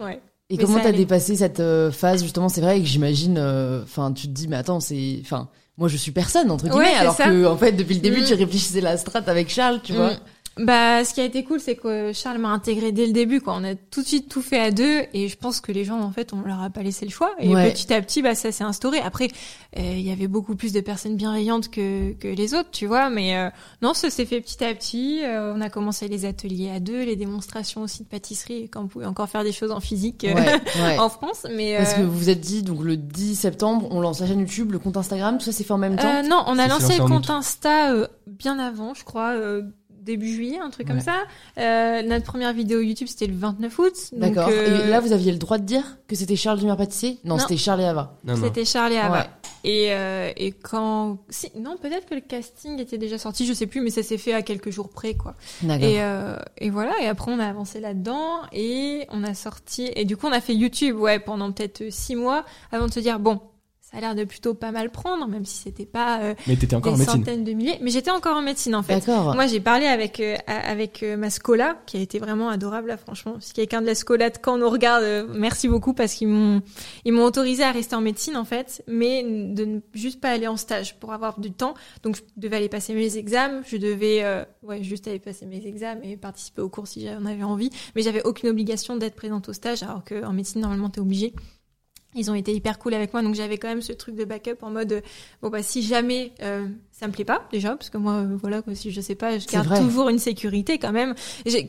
Ouais. Et Mais comment t'as allait. dépassé cette euh, phase justement? C'est vrai que j'imagine. euh, Enfin, tu te dis, mais attends, c'est. Enfin, moi, je suis personne entre guillemets, Ouais, alors ça. que en fait, depuis le début, Mm. tu réfléchissais la strat avec Charles, tu vois? Bah, ce qui a été cool, c'est que Charles m'a intégré dès le début, quoi. On a tout de suite tout fait à deux, et je pense que les gens, en fait, on leur a pas laissé le choix. Et Ouais. petit à petit, bah, ça s'est instauré. Après, euh, il y avait beaucoup plus de personnes bienveillantes que, que les autres, tu vois. Mais euh, non, ça s'est fait petit à petit. Euh, on a commencé les ateliers à deux, les démonstrations aussi de pâtisserie, quand on pouvait encore faire des choses en physique euh, Ouais, [LAUGHS] ouais. en France. Mais Parce que euh, vous vous êtes dit, donc le 10 septembre, on lance la chaîne YouTube, le compte Instagram, tout ça s'est fait en même temps. Euh, non, on a lancé le compte. Insta euh, bien avant, je crois, euh, début juillet, un truc comme ça. Euh, notre première vidéo YouTube, c'était le 29 août. D'accord. euh, Et là, vous aviez le droit de dire que c'était Charles du meilleur pâtissier Non, Non. c'était Charles et Ava. C'était Charles et Ava. Ouais. Et, euh, et quand... Si, non, peut-être que le casting était déjà sorti, je sais plus, mais ça s'est fait à quelques jours près, quoi. D'accord. Et, euh, et voilà, et après on a avancé là-dedans, et on a sorti... Et du coup, on a fait YouTube, ouais, pendant peut-être six mois, avant de se dire, bon, ça a l'air de plutôt pas mal prendre, même si c'était pas euh, Mais encore en des centaines de milliers. Mais j'étais encore en médecine, en fait. D'accord. Moi, j'ai parlé avec euh, avec euh, ma scola, qui a été vraiment adorable, là, franchement. Si quelqu'un de la scola, quand on nous regarde, euh, merci beaucoup parce qu'ils m'ont ils m'ont autorisé à rester en médecine en fait, mais de ne juste pas aller en stage pour avoir du temps. Donc, je devais aller passer mes examens, je devais euh, ouais juste aller passer mes examens et participer au cours si j'en avais envie. Mais j'avais aucune obligation d'être présente au stage, alors qu'en médecine normalement t'es obligé. Ils ont été hyper cool avec moi, donc j'avais quand même ce truc de backup en mode euh, bon bah si jamais euh, ça me plaît pas déjà, parce que moi euh, voilà quoi, si je sais pas, je garde toujours une sécurité quand même.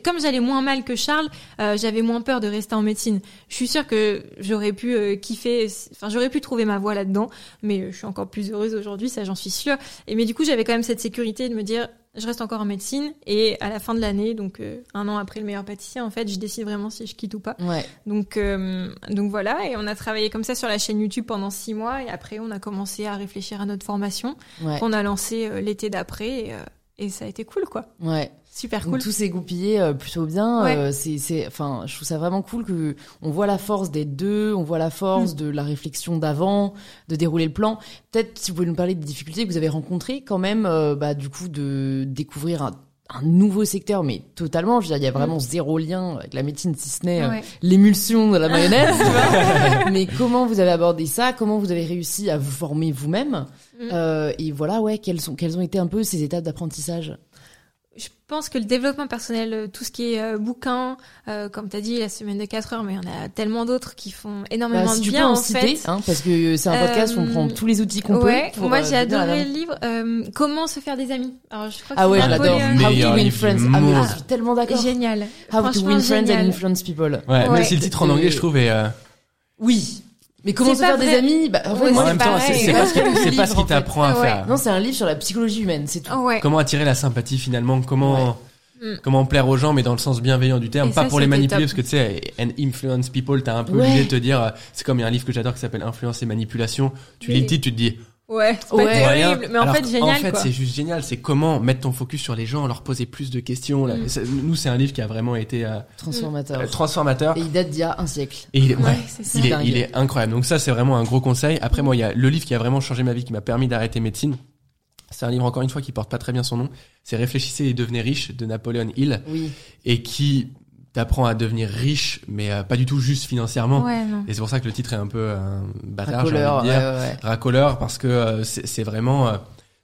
Comme j'allais moins mal que Charles, euh, j'avais moins peur de rester en médecine. Je suis sûre que j'aurais pu euh, kiffer, enfin j'aurais pu trouver ma voie là-dedans, mais je suis encore plus heureuse aujourd'hui, ça j'en suis sûre. Et mais du coup j'avais quand même cette sécurité de me dire je reste encore en médecine et à la fin de l'année, donc euh, un an après le meilleur pâtissier, en fait, je décide vraiment si je quitte ou pas. Ouais. Donc, euh, donc voilà, et on a travaillé comme ça sur la chaîne YouTube pendant six mois, et après on a commencé à réfléchir à notre formation Ouais. qu'on a lancée euh, l'été d'après. Et, et ça a été cool, quoi. Ouais. Super Donc cool. tout s'est goupillé euh, plutôt bien. Ouais. Euh, c'est, c'est, enfin, je trouve ça vraiment cool que on voit la force des deux, on voit la force Mm. de la réflexion d'avant, de dérouler le plan. Peut-être si vous pouvez nous parler des difficultés que vous avez rencontrées quand même, euh, bah du coup de découvrir un, un nouveau secteur, mais totalement. Je veux dire, il y a vraiment zéro lien avec la médecine si ce n'est euh, Mm. Ouais. l'émulsion de la mayonnaise. [LAUGHS] mais comment vous avez abordé ça? Comment vous avez réussi à vous former vous-même? Mm. Euh, Et voilà, ouais, quelles sont quelles ont été un peu ces étapes d'apprentissage? Je pense que le développement personnel, euh, tout ce qui est euh, bouquin, euh, comme tu as dit, la semaine de 4 heures, mais il y en a tellement d'autres qui font énormément Bah, si de tu peux bien, en en citer, fait. hein, parce que c'est un podcast où on Euh, prend tous les outils qu'on ouais, peut. pour, moi euh, j'ai adoré le livre euh, Comment se faire des amis. Alors je crois que Ah ouais, c'est je l'adore. Napoléon. How to win friends. Ah mais je suis tellement d'accord. Génial. How to win friends and influence people. Ouais, même Ouais. si le titre en anglais, je trouve, est, euh, Oui. Mais comment se faire des amis bah, en fait, Ouais, moi, en c'est même temps, c'est pas ce qui- t'apprend à faire. Non, c'est un livre sur la psychologie humaine, c'est tout. Ouais. Comment attirer la sympathie finalement Comment Mm. comment plaire aux gens, mais dans le sens bienveillant du terme, Et pas ça, pour les manipuler, top. parce que tu sais, and influence people, t'as un peu Ouais. l'idée de te dire, euh, c'est comme il y a un livre que j'adore qui s'appelle Influence et manipulation. Tu lis le titre, tu te dis, Ouais, c'est pas Ouais. Rien. mais en Alors fait génial fait, quoi. c'est juste génial. C'est comment mettre ton focus sur les gens, leur poser plus de questions. là. Mm. C'est- Nous, c'est un livre qui a vraiment été euh, Transformateur. euh, transformateur. Et il date d'il y a un siècle. Et il est, Ouais, ouais, c'est ça. il est, il est incroyable. Donc ça, c'est vraiment un gros conseil. Après, moi, il y a le livre qui a vraiment changé ma vie, qui m'a permis d'arrêter médecine. C'est un livre, encore une fois, qui porte pas très bien son nom. C'est Réfléchissez et devenez riche de Napoléon Hill Oui. et qui t'apprend à devenir riche, mais euh, pas du tout juste financièrement. Ouais, non. Et c'est pour ça que le titre est un peu euh, bâtard, j'ai Racoleur, envie de dire. ouais, ouais. racoleur parce que euh, c'est c'est vraiment euh,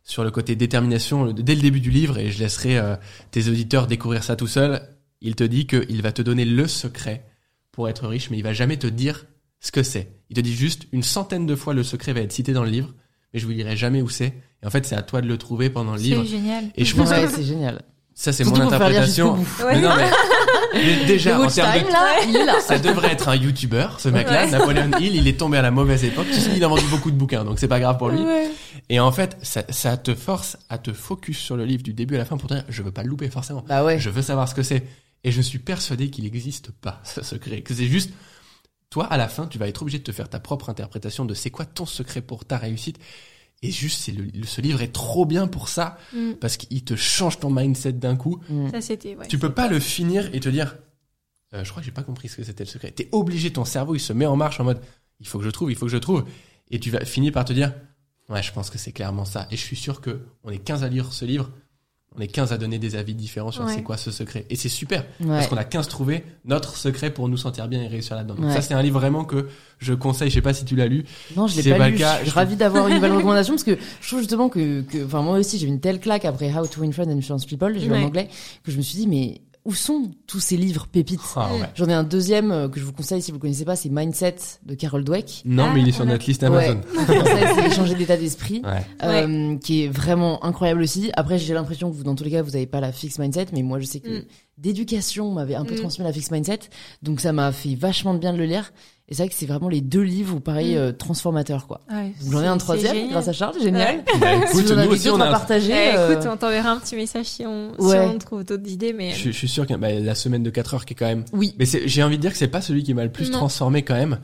sur le côté détermination dès le début du livre et je laisserai euh, tes auditeurs découvrir ça tout seul. Il te dit qu'il va te donner le secret pour être riche, mais il va jamais te dire ce que c'est. Il te dit juste une centaine de fois le secret va être cité dans le livre, mais je vous dirai jamais où c'est. Et en fait, c'est à toi de le trouver pendant le livre. C'est génial. Et je pense Ouais, que c'est génial. Ça, c'est mon interprétation. Mais non, mais, mais [LAUGHS] déjà, en termes time, de là, il est là. ça devrait être un YouTuber, ce mec-là, Ouais. Napoléon Hill. Il est tombé à la mauvaise époque. Tu sais, il a vendu beaucoup de bouquins, donc c'est pas grave pour lui. Ouais. Et en fait, ça, ça te force à te focus sur le livre du début à la fin pour te dire, je veux pas le louper forcément. Bah ouais. Je veux savoir ce que c'est. Et je suis persuadé qu'il n'existe pas, [LAUGHS] ce secret. Que c'est juste, toi, à la fin, tu vas être obligé de te faire ta propre interprétation de c'est quoi ton secret pour ta réussite. Et juste, c'est le, le- ce livre est trop bien pour ça, Mm. parce qu'il te change ton mindset d'un coup. Mm. Ça c'était ouais. Tu peux pas le finir et te dire, euh, je crois que j'ai pas compris ce que c'était le secret. T'es obligé, ton cerveau, il se met en marche en mode, il faut que je trouve, il faut que je trouve. Et tu vas finir par te dire, ouais, je pense que c'est clairement ça. Et je suis sûr que on est 15 à lire ce livre, on est 15 à donner des avis différents sur Ouais. c'est quoi ce secret. Et c'est super, Ouais. parce qu'on a 15 trouvé notre secret pour nous sentir bien et réussir là-dedans. Donc Ouais. ça, c'est un livre vraiment que je conseille, je sais pas si tu l'as lu. Non, je l'ai C'est pas pas lu. le cas, Je suis ravie d'avoir une nouvelle recommandation parce que je trouve justement que, que, enfin, moi aussi, j'ai eu une telle claque après How to Win Friends and Influence People, j'ai lu en anglais, que je me suis dit, mais où sont tous ces livres pépites? Ah, ouais. J'en ai un deuxième euh, que je vous conseille si vous le connaissez pas, c'est Mindset de Carol Dweck. Non, Ah, mais il est sur notre liste Amazon. Ouais. C'est changer d'état d'esprit. Ouais. euh, qui est vraiment incroyable aussi. Après, j'ai l'impression que vous, dans tous les cas, vous n'avez pas la fixe mindset, mais moi, je sais que Mm. d'éducation m'avait un peu Mm. transmis la fixe mindset, donc ça m'a fait vachement de bien de le lire. Et c'est vrai que c'est vraiment les deux livres, pareil, Mm. euh, transformateurs, quoi. Ouais, J'en ai un troisième, grâce à Charles, génial. Bah, [LAUGHS] Si écoute, nous aussi, on a partager. Eh, euh, écoute, on t'enverra un petit message si on, si Ouais. on trouve d'autres idées, mais. Je, je suis sûr que bah, la semaine de 4 heures qui est quand même Oui. Mais c'est- j'ai envie de dire que c'est pas celui qui m'a le plus Non. transformé quand même.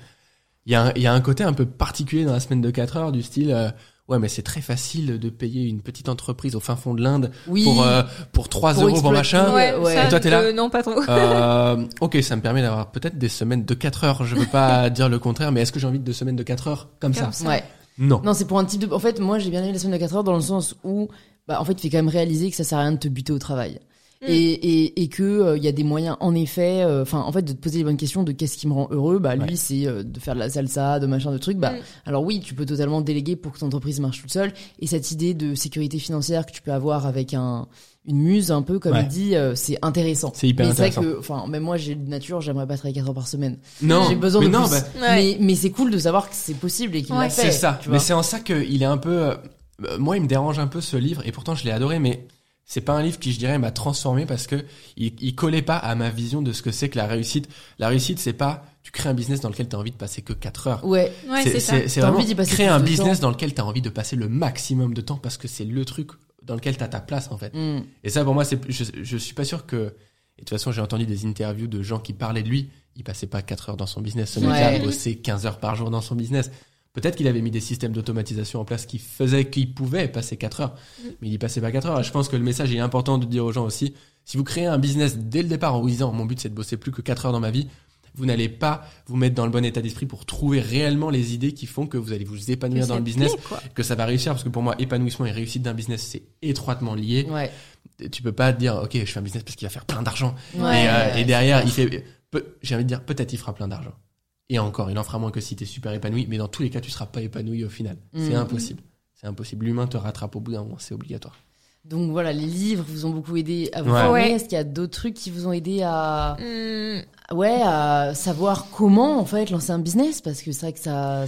Il y, a un, il y a un côté un peu particulier dans la semaine de 4 heures du style euh, ouais mais c'est très facile de payer une petite entreprise au fin fond de l'Inde Oui. pour euh, pour 3 Pour euros pour exploiter, machin. ouais. ouais, ça, Et toi, t'es là euh, Non, pas trop. Euh, ok, ça me permet d'avoir peut-être des semaines de 4 heures. Je veux pas [LAUGHS] dire le contraire, mais est-ce que j'ai envie de semaines de 4 heures comme, Comme ça? ça. Ouais. Non. Non, c'est pour un type de. En fait, moi, j'ai bien aimé la semaine de 4 heures dans le sens où, bah, en fait, il fait quand même réaliser que ça sert à rien de te buter au travail. Mm. Et, et, et que euh, il y a des moyens, en effet, euh, enfin, en fait, de te poser les bonnes questions de qu'est-ce qui me rend heureux. Bah, lui, Ouais. c'est euh, de faire de la salsa, de machin, de trucs. Bah, Mm. alors oui, tu peux totalement déléguer pour que ton entreprise marche toute seule. Et cette idée de sécurité financière que tu peux avoir avec un une muse un peu comme Ouais. il dit euh, c'est intéressant C'est hyper mais c'est vrai intéressant. que enfin même moi j'ai de nature j'aimerais pas travailler 4 heures par semaine Non. j'ai besoin mais de non, plus bah, Ouais. mais mais c'est cool de savoir que c'est possible et qu'il Ouais. l'a fait C'est ça. Mais c'est en ça qu'il est un peu. euh, moi, il me dérange un peu ce livre, et pourtant je l'ai adoré, mais c'est pas un livre qui, je dirais, m'a transformé parce que il, il collait pas à ma vision de ce que c'est que la réussite. La réussite, c'est pas tu crées un business dans lequel tu as envie de passer que 4 heures. ouais Ouais, c'est ça. c'est vraiment envie passer créer un business temps. dans lequel tu as envie de passer le maximum de temps parce que c'est le truc dans lequel tu as ta place en fait. Mm. Et ça pour moi c'est je, je suis pas sûr que et de toute façon j'ai entendu des interviews de gens qui parlaient de lui, il passait pas 4 heures dans son business, ce Ouais. mec-là bossait 15 heures par jour dans son business Peut-être qu'il avait mis des systèmes d'automatisation en place qui faisaient qu'il pouvait passer 4 heures, mais il y passait pas 4 heures. Et je pense que le message est important de dire aux gens aussi, si vous créez un business dès le départ en vous disant mon but c'est de bosser plus que 4 heures dans ma vie, vous n'allez pas vous mettre dans le bon état d'esprit pour trouver réellement les idées qui font que vous allez vous épanouir dans le business, quoi. que ça va réussir parce que pour moi épanouissement et réussite d'un business c'est étroitement lié. Ouais. Tu peux pas dire ok je fais un business parce qu'il va faire plein d'argent Ouais. et, euh, ouais, et derrière il fait j'ai envie de dire peut-être il fera plein d'argent. Et encore, il en fera moins que si t'es super épanoui, mais dans tous les cas, tu seras pas épanoui au final. C'est Mhm. impossible. C'est impossible. L'humain te rattrape au bout d'un moment, c'est obligatoire. Donc voilà, les livres vous ont beaucoup aidé à vous Ouais. former. Est-ce qu'il y a d'autres trucs qui vous ont aidé à, Hum, ouais, à savoir comment en fait lancer un business? Parce que c'est vrai que ça,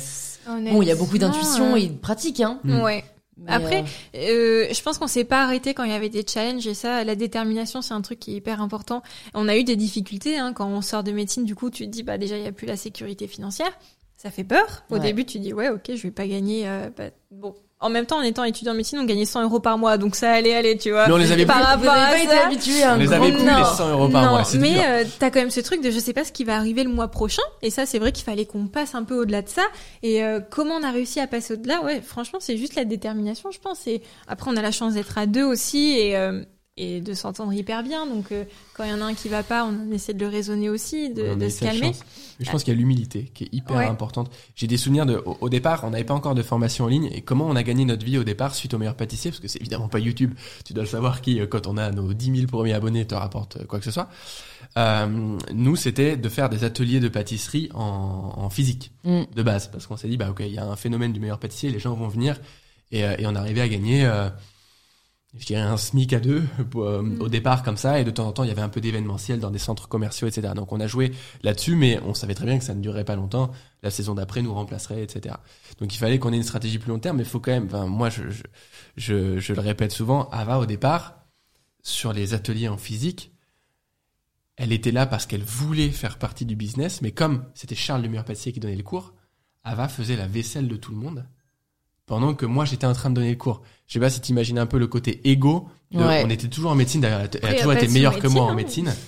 bon, il y a beaucoup d'intuition et de pratique, hein. Mm. Ouais. Mais, Après, euh, Euh, je pense qu'on s'est pas arrêté quand il y avait des challenges et ça, la détermination, c'est un truc qui est hyper important. On a eu des difficultés hein, quand on sort de médecine. Du coup, tu te dis bah déjà il y a plus la sécurité financière, ça fait peur. Au Ouais. début, tu dis ouais ok, je vais pas gagner. euh, bah, bon, en même temps, en étant étudiant en médecine, on gagnait 100 euros par mois, donc ça allait aller, tu vois. Mais on les avait Par plus. vous rapport n'avez à pas été ça, habitué à un On les grand avait plus, les 100 euros par non, mois. Mais euh, t'as quand même ce truc de je sais pas ce qui va arriver le mois prochain. Et ça, c'est vrai qu'il fallait qu'on passe un peu au-delà de ça. Et euh, comment on a réussi à passer au-delà? Ouais, franchement, c'est juste la détermination, je pense. Et après, on a la chance d'être à deux aussi et euh, et de s'entendre hyper bien. Donc, euh, quand il y en a un qui va pas, on essaie de le raisonner aussi, de, de se calmer. chance. Je pense qu'il y a l'humilité qui est hyper Ouais. importante. J'ai des souvenirs de, au, au départ, on n'avait pas encore de formation en ligne et comment on a gagné notre vie au départ suite au meilleur pâtissier, parce que c'est évidemment pas YouTube. Tu dois le savoir qui, euh, quand on a nos 10 000 premiers abonnés, te rapporte euh, quoi que ce soit. Euh, nous, c'était de faire des ateliers de pâtisserie en, en physique, Mm. de base, parce qu'on s'est dit, bah ok, il y a un phénomène du meilleur pâtissier, les gens vont venir et, euh, et on arrivait à gagner. euh, je dirais un SMIC à deux pour, euh, Mm. au départ comme ça et de temps en temps il y avait un peu d'événementiel dans des centres commerciaux etc donc on a joué là-dessus mais on savait très bien que ça ne durerait pas longtemps. La saison d'après nous remplacerait etc donc il fallait qu'on ait une stratégie plus long terme mais il faut quand même enfin moi je, je, je, je le répète souvent Ava au départ sur les ateliers en physique elle était là parce qu'elle voulait faire partie du business mais comme c'était Charles le meilleur pâtissier qui donnait le cours Ava faisait la vaisselle de tout le monde pendant que moi j'étais en train de donner le cours. Je sais pas si t'imagines un peu le côté égo. de- Ouais. On était toujours en médecine d'ailleurs. Elle, a- elle a Après, toujours été meilleure que moi en médecine, médecine.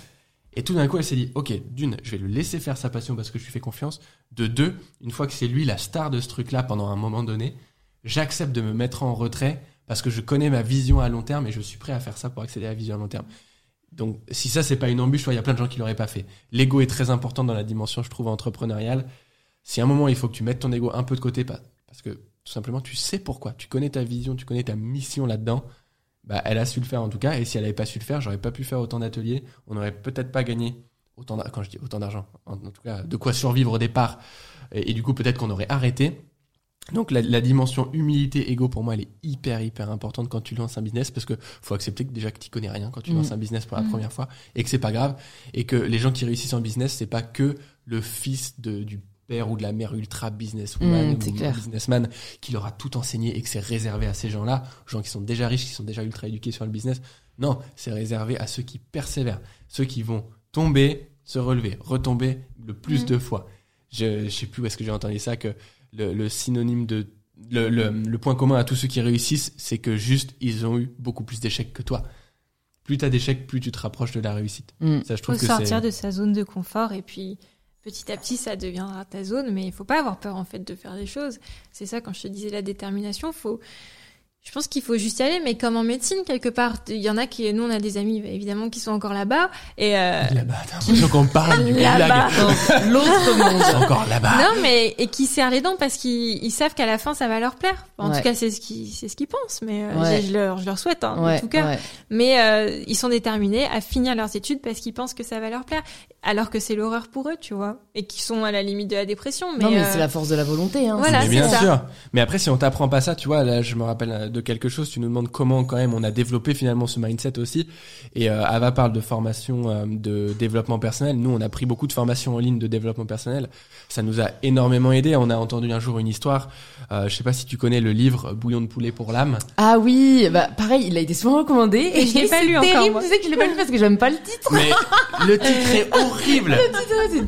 Et tout d'un coup, elle s'est dit, ok, d'une, je vais le laisser faire sa passion parce que je lui fais confiance. De deux, une fois que c'est lui la star de ce truc-là pendant un moment donné, j'accepte de me mettre en retrait parce que je connais ma vision à long terme et je suis prêt à faire ça pour accéder à la vision à long terme. Donc, si ça, c'est pas une embûche, il y a plein de gens qui l'auraient pas fait. L'ego est très important dans la dimension, je trouve, entrepreneuriale. Si à un moment, il faut que tu mettes ton ego un peu de côté, parce que tout simplement, tu sais pourquoi. Tu connais ta vision, tu connais ta mission là-dedans. Bah, elle a su le faire en tout cas. Et si elle avait pas su le faire, j'aurais pas pu faire autant d'ateliers. On n'aurait peut-être pas gagné autant d'argent. Quand je dis autant d'argent, en, en tout cas, de quoi survivre au départ. Et, et du coup, peut-être qu'on aurait arrêté. Donc, la, la dimension humilité, ego, pour moi, elle est hyper, hyper importante quand tu lances un business parce que faut accepter que déjà que tu connais rien quand tu Mm. lances un business pour la Mm. première fois et que c'est pas grave et que les gens qui réussissent en business, c'est pas que le fils de, du père ou de la mère ultra businesswoman Mm, c'est ou clair. businessman qui leur a tout enseigné et que c'est réservé à ces gens-là, aux gens qui sont déjà riches, qui sont déjà ultra éduqués sur le business. Non, c'est réservé à ceux qui persévèrent, ceux qui vont tomber, se relever, retomber le plus Mm. de fois. Je, je sais plus où est-ce que j'ai entendu ça que le, le synonyme de le, le, le point commun à tous ceux qui réussissent, c'est que juste ils ont eu beaucoup plus d'échecs que toi. Plus t'as d'échecs, plus tu te rapproches de la réussite. Mm. Ça, je faut trouve que sortir de sa zone de confort et puis petit à petit ça deviendra ta zone mais il faut pas avoir peur en fait de faire des choses. C'est ça quand je te disais la détermination faut je pense qu'il faut juste y aller mais comme en médecine quelque part il y en a qui nous on a des amis évidemment qui sont encore là-bas et euh, Là-bas, t'as l'impression qu'on parle du Là-bas. Dans l'autre monde. Encore là-bas. non mais et qui serrent les dents parce qu'ils ils savent qu'à la fin ça va leur plaire en Ouais. tout cas c'est ce qu'ils c'est ce qu'ils pensent mais euh, Ouais. je, je leur je leur souhaite hein, Ouais, en tout cas ouais. mais euh, ils sont déterminés à finir leurs études parce qu'ils pensent que ça va leur plaire alors que c'est l'horreur pour eux tu vois et qui sont à la limite de la dépression mais, non, mais euh, c'est la force de la volonté. Hein. Voilà, Mais c'est bien ça. sûr. Mais après, si on t'apprend pas ça, tu vois, là, je me rappelle euh, de quelque chose. Tu nous demandes comment, quand même, on a développé finalement ce mindset aussi. Et euh, Ava parle de formation euh, de développement personnel. Nous, on a pris beaucoup de formations en ligne de développement personnel. Ça nous a énormément aidé. On a entendu un jour une histoire. Euh, je sais pas si tu connais le livre Bouillon de poulet pour l'âme. Ah oui, bah pareil, il a été souvent recommandé. Et je l'ai pas lu encore, terrible, moi. Tu sais que je l'ai pas lu parce que j'aime pas le titre. Mais le titre est horrible.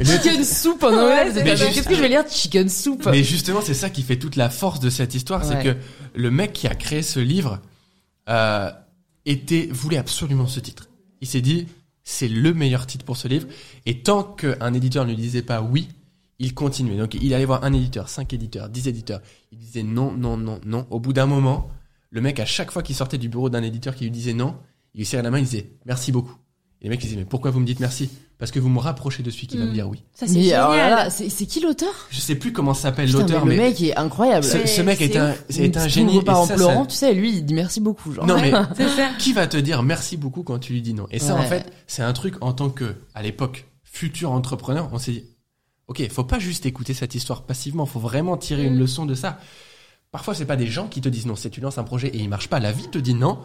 C'est chicken soup en anglais. Qu'est-ce que je vais lire Chicken soup? Mais justement, c'est ça qui fait toute la force de cette histoire, c'est que le mec qui a créé ce livre euh, était voulait absolument ce titre. Il s'est dit c'est le meilleur titre pour ce livre et tant qu'un éditeur ne lui disait pas oui, il continuait. Donc il allait voir un éditeur, cinq éditeurs, dix éditeurs. Il disait non, non, non, non. Au bout d'un moment, le mec, à chaque fois qu'il sortait du bureau d'un éditeur qui lui disait non, il lui serrait la main, il disait merci beaucoup. Et les mecs ils disaient mais pourquoi vous me dites merci? Parce que vous me rapprochez de celui qui va me Mm. dire oui. Ça, c'est Mais alors là, génial. là, c'est c'est qui l'auteur? Je sais plus comment s'appelle Putain, l'auteur, mais mais, le mec est incroyable. ce, ce mec c'est est un, c'est un Il génie. s'ouvre pas et en ça, pleurant, ça- tu sais, lui, il dit merci beaucoup, genre. Non mais [LAUGHS] C'est ça. qui va te dire merci beaucoup quand tu lui dis non? Et ça, en Ouais. fait, c'est un truc en tant que, à l'époque, futur entrepreneur, on s'est dit, ok, faut pas juste écouter cette histoire passivement, faut vraiment tirer une Mm. leçon de ça. Parfois, c'est pas des gens qui te disent non, c'est tu lances un projet et il marche pas, la vie te dit non,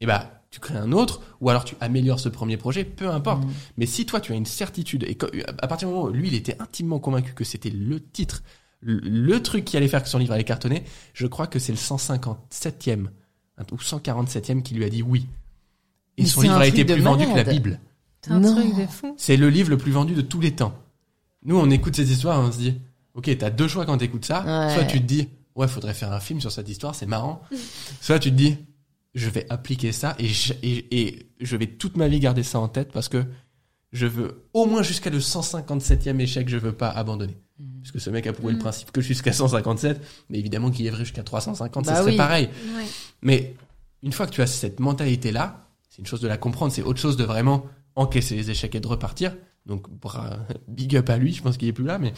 et bah tu crées un autre, ou alors tu améliores ce premier projet, peu importe. Mm. Mais si toi tu as une certitude, et que- à partir du moment où lui il était intimement convaincu que c'était le titre, le, truc qui allait faire que son livre allait cartonner, je crois que c'est le 157e ou 147e qui lui a dit oui. Et Mais son livre a été plus vendu que la. Bible. C'est un Non. truc de fou. C'est le livre le plus vendu de tous les temps. Nous, on écoute ces histoires et on se dit, ok, t'as deux choix quand t'écoutes ça. Ouais. Soit tu te dis, ouais, faudrait faire un film sur cette histoire, c'est marrant. [LAUGHS] Soit tu te dis, je vais appliquer ça et je, et, et je vais toute ma vie garder ça en tête parce que je veux au moins jusqu'à le 157e échec, je veux pas abandonner. Mhm. Parce que ce mec a prouvé Mhm. le principe que jusqu'à 157, mais évidemment qu'il y vrai jusqu'à 350, Bah ça serait oui. pareil. Ouais. Mais une fois que tu as cette mentalité-là, c'est une chose de la comprendre, c'est autre chose de vraiment encaisser les échecs et de repartir. Donc, bra- big up à lui, je pense qu'il est plus là, mais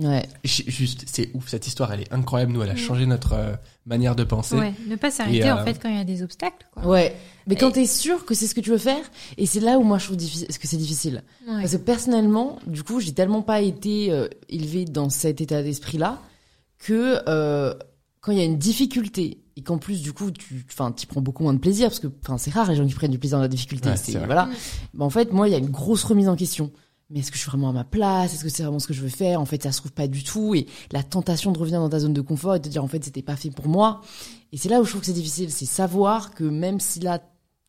Ouais. juste, c'est ouf, cette histoire, elle est incroyable. Nous, elle a changé notre euh, manière de penser. Ouais, ne pas s'arrêter euh, en fait quand il y a des obstacles. Quoi. Ouais. Mais quand Et- t'es sûr que c'est ce que tu veux faire, et c'est là où moi je trouve difficile, que c'est difficile. Ouais. Parce que personnellement, du coup, j'ai tellement pas été euh, élevée dans cet état d'esprit-là que euh, quand il y a une difficulté et qu'en plus du coup tu enfin tu prends beaucoup moins de plaisir parce que enfin c'est rare les gens qui prennent du plaisir dans la difficulté Ouais, c'est voilà Mm. En fait moi il y a une grosse remise en question mais est-ce que je suis vraiment à ma place? Est-ce que c'est vraiment ce que je veux faire? En fait ça se trouve pas du tout et la tentation de revenir dans ta zone de confort et de te dire en fait c'était pas fait pour moi et c'est là où je trouve que c'est difficile c'est savoir que même si là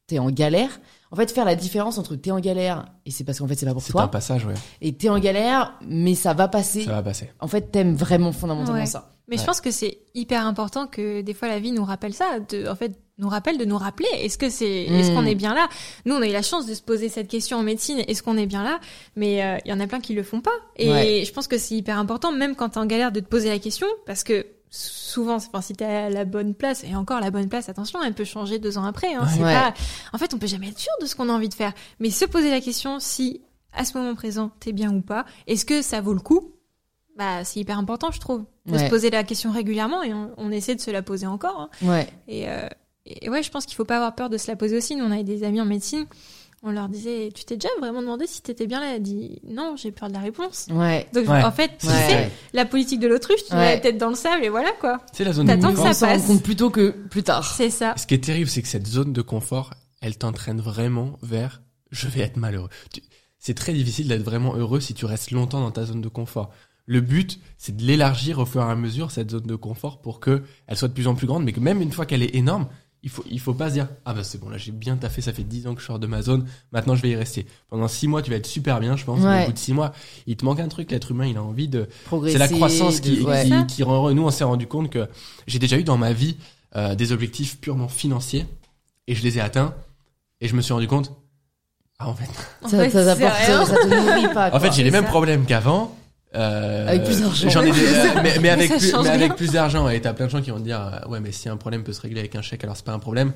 t'es en galère en fait faire la différence entre t'es en galère et c'est parce qu'en fait c'est pas pour C'est toi un passage, ouais. et t'es en galère, mais ça va passer. Ça va passer. En fait, t'aimes vraiment fondamentalement Ouais. ça. Mais je pense que c'est hyper important que des fois la vie nous rappelle ça, de, en fait, nous rappelle de nous rappeler. Est-ce que c'est, est-ce Mm. qu'on est bien là? Nous, on a eu la chance de se poser cette question en médecine. Est-ce qu'on est bien là? Mais euh, il y en a plein qui le font pas. Et Ouais. je pense que c'est hyper important, même quand t'es en galère, de te poser la question, parce que souvent, enfin, si t'es à la bonne place, et encore la bonne place, attention, elle peut changer deux ans après. Hein, Ouais. pas, en fait, on peut jamais être sûr de ce qu'on a envie de faire. Mais se poser la question si à ce moment présent t'es bien ou pas, est-ce que ça vaut le coup? Bah, c'est hyper important, je trouve, de Ouais. se poser la question régulièrement et on, on essaie de se la poser encore. hein. Ouais. Et, euh, et ouais, je pense qu'il faut pas avoir peur de se la poser aussi. Nous, on avait des amis en médecine. On leur disait, tu t'es déjà vraiment demandé si t'étais bien là? Elle a dit, non, j'ai peur de la réponse. Ouais. Donc, Ouais. en fait, tu Ouais. sais, la politique de l'autruche, tu mets Ouais. la tête dans le sable et voilà, quoi. C'est la zone de T'attends que confort. ça On s'en rend passe. compte plus tôt que plus tard. C'est ça. Ce qui est terrible, c'est que cette zone de confort, elle t'entraîne vraiment vers je vais être malheureux. C'est très difficile d'être vraiment heureux si tu restes longtemps dans ta zone de confort. Le but, c'est de l'élargir au fur et à mesure, cette zone de confort, pour que elle soit de plus en plus grande, mais que même une fois qu'elle est énorme, il faut, il faut pas se dire, ah bah c'est bon, là j'ai bien taffé, ça fait 10 ans que je sors de ma zone, maintenant je vais y rester. Pendant 6 mois, tu vas être super bien, je pense, mais au bout de 6 mois, il te manque un truc, l'être humain, il a envie de, Progresser. c'est la croissance qui, ouais. qui, Ça. qui rend heureux. Nous, on s'est rendu compte que j'ai déjà eu dans ma vie euh, des objectifs purement financiers et je les ai atteints et je me suis rendu compte. Ah, en fait, En Ça, ça, rien. ça te nourrit pas. [LAUGHS] en quoi. fait, j'ai les mêmes ça. problèmes qu'avant. Euh, Avec plus d'argent. J'en ai des, [LAUGHS] euh, mais, mais avec plus, change mais rien. avec plus d'argent. Et t'as plein de gens qui vont te dire, euh, ouais, mais si un problème peut se régler avec un chèque, alors c'est pas un problème.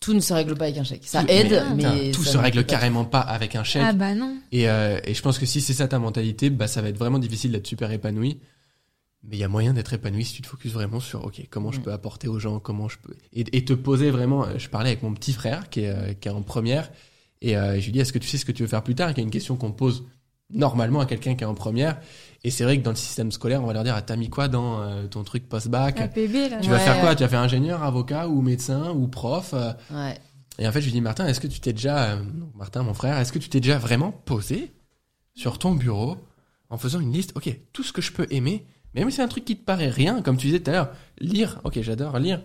Tout ne se règle pas avec un chèque. Ça Tout- aide, mais, tout ça se règle pas. carrément pas avec un chèque. Ah bah non. Et, euh, et je pense que si c'est ça ta mentalité, bah ça va être vraiment difficile d'être super épanoui. Mais il y a moyen d'être épanoui si tu te focuses vraiment sur ok comment je Mm. peux apporter aux gens, comment je peux et, et te poser vraiment. Je parlais avec mon petit frère qui est, qui est en première et euh, je lui dis est-ce que tu sais ce que tu veux faire plus tard Qui est une question qu'on pose normalement à quelqu'un qui est en première. Et c'est vrai que dans le système scolaire, on va leur dire ah, t'as mis quoi dans euh, ton truc post-bac? APB, là. Tu vas Ouais. faire quoi Tu vas faire ingénieur, avocat ou médecin ou prof? Euh, Ouais. et en fait, je lui dis, Martin, est-ce que tu t'es déjà, euh, Martin, mon frère, est-ce que tu t'es déjà vraiment posé sur ton bureau en faisant une liste, ok, tout ce que je peux aimer, même si c'est un truc qui te paraît rien, comme tu disais tout à l'heure, lire, ok, j'adore lire,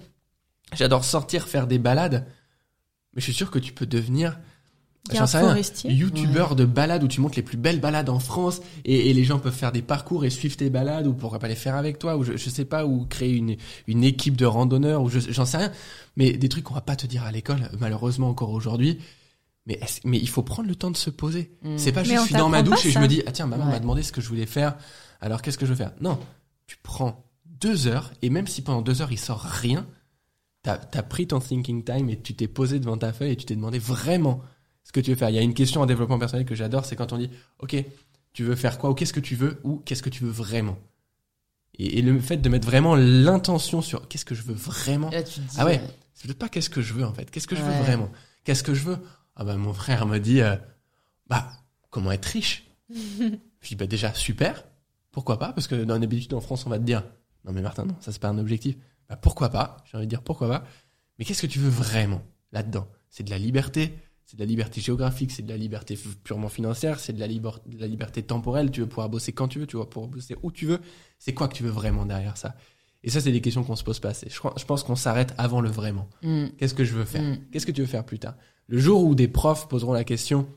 j'adore sortir, faire des balades, mais je suis sûr que tu peux devenir, j'en sais rien, youtubeur de balades où tu montes les plus belles balades en France et, et les gens peuvent faire des parcours et suivre tes balades ou pourquoi pas les faire avec toi ou je, je sais pas ou créer une, une équipe de randonneurs ou je- j'en sais rien. Mais des trucs qu'on va pas te dire à l'école malheureusement encore aujourd'hui. Mais, mais il faut prendre le temps de se poser. Mm. C'est pas juste, je suis dans ma douche et je me dis, ah tiens, maman Ouais. m'a demandé ce que je voulais faire, alors qu'est-ce que je veux faire? Non, tu prends deux heures, et même si pendant deux heures il sort rien, t'as as pris ton thinking time et tu t'es posé devant ta feuille et tu t'es demandé vraiment ce que tu veux faire. Il y a une question en développement personnel que j'adore, c'est quand on dit, ok, tu veux faire quoi, ou qu'est-ce que tu veux, ou qu'est-ce que tu veux vraiment. Et, et le fait de mettre vraiment l'intention sur qu'est-ce que je veux vraiment, Là, tu te dis, Ah ouais. euh, c'est peut-être pas qu'est-ce que je veux en fait. Qu'est-ce que je veux vraiment? Qu'est-ce que je veux? Ah bah mon frère me dit euh, bah comment être riche? [LAUGHS] je dis bah déjà super. Pourquoi pas? Parce que dans l'habitude en France on va te dire non mais Martin non ça c'est pas un objectif. Bah pourquoi pas? J'ai envie de dire pourquoi pas? Mais qu'est-ce que tu veux vraiment là-dedans? C'est de la liberté? C'est de la liberté géographique, c'est de la liberté purement financière, c'est de la, liber- de la liberté temporelle. Tu veux pouvoir bosser quand tu veux, tu vas pouvoir bosser où tu veux. C'est quoi que tu veux vraiment derrière ça? Et ça, c'est des questions qu'on se pose pas assez. Je, crois- je pense qu'on s'arrête avant le vraiment. mm, Qu'est-ce que je veux faire? Mm. Qu'est-ce que tu veux faire plus tard? Le jour où des profs poseront la question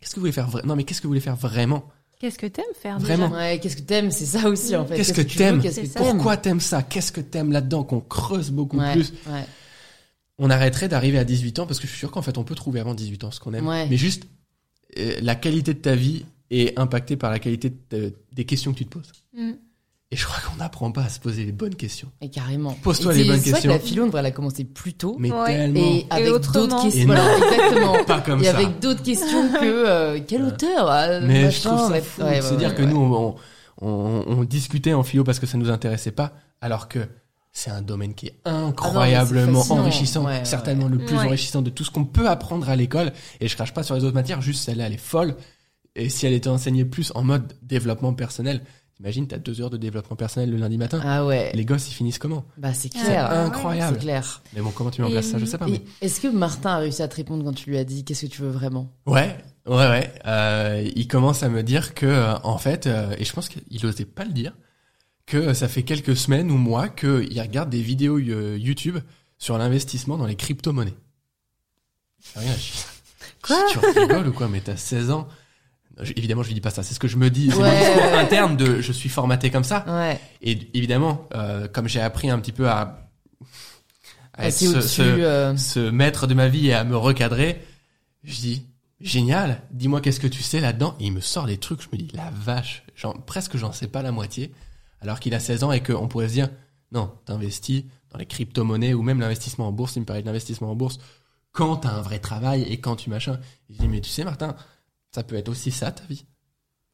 Qu'est-ce que vous voulez faire vra- Non, mais qu'est-ce que vous voulez faire vraiment? Qu'est-ce que t'aimes faire Vraiment. déjà Ouais, qu'est-ce que t'aimes? C'est ça aussi, en fait. Qu'est-ce que t'aimes? que t'aimes? Pourquoi t'aimes ça? Qu'est-ce que t'aimes là-dedans? Qu'on creuse beaucoup ouais, plus. ouais. On arrêterait d'arriver à 18 ans parce que je suis sûr qu'en fait on peut trouver avant 18 ans ce qu'on aime. Ouais. Mais juste euh, la qualité de ta vie est impactée par la qualité de ta- des questions que tu te poses. Mm. Et je crois qu'on n'apprend pas à se poser les bonnes questions. Et carrément. Pose-toi Et les c'est- bonnes C'est vrai que questions. la philo, on devrait la commencer plus tôt. Mais Ouais. tellement Et avec d'autres questions. Voilà, exactement. pas comme et ça. avec d'autres questions que euh, quel Ouais. auteur ah, Mais machin, je trouve ça fou. ouais, ouais, C'est-à-dire ouais, que ouais. nous, on, on, on discutait en philo parce que ça nous intéressait pas, alors que c'est un domaine qui est incroyablement fascinant. enrichissant, Ouais, ouais, certainement le plus Ouais. enrichissant de tout ce qu'on peut apprendre à l'école. Et je crache pas sur les autres matières, juste celle-là, elle est folle. Et si elle était enseignée plus en mode développement personnel, t'imagines, t'as deux heures de développement personnel le lundi matin. Ah ouais. Les gosses, ils finissent comment Bah c'est Ah, clair. ouais. Incroyable. C'est clair. Mais bon, comment tu mets en place Et- ça, je sais pas. Mais... Est-ce que Martin a réussi à te répondre quand tu lui as dit qu'est-ce que tu veux vraiment? Ouais, ouais, ouais. Euh, il commence à me dire que, euh, en fait, euh, et je pense qu'il osait pas le dire, que euh, ça fait quelques semaines ou mois qu'il regarde des vidéos euh, YouTube sur l'investissement dans les crypto-monnaies. Rien, je- Quoi Tu rigoles ou quoi Mais t'as 16 ans. Je- évidemment, je lui dis pas ça. C'est ce que je me dis. C'est Ouais, mon discours interne de je suis formaté comme ça. Ouais. Et évidemment, euh, comme j'ai appris un petit peu à, à être ce- ce- euh, ce maître de ma vie et à me recadrer, je dis génial, dis-moi qu'est-ce que tu sais là-dedans et il me sort des trucs, je me dis la vache, j'en, presque j'en sais pas la moitié alors qu'il a 16 ans et qu'on pourrait se dire non, t'investis dans les crypto-monnaies ou même l'investissement en bourse, il me parlait de l'investissement en bourse quand t'as un vrai travail et quand tu machin. Je dis mais tu sais Martin, ça peut être aussi ça ta vie.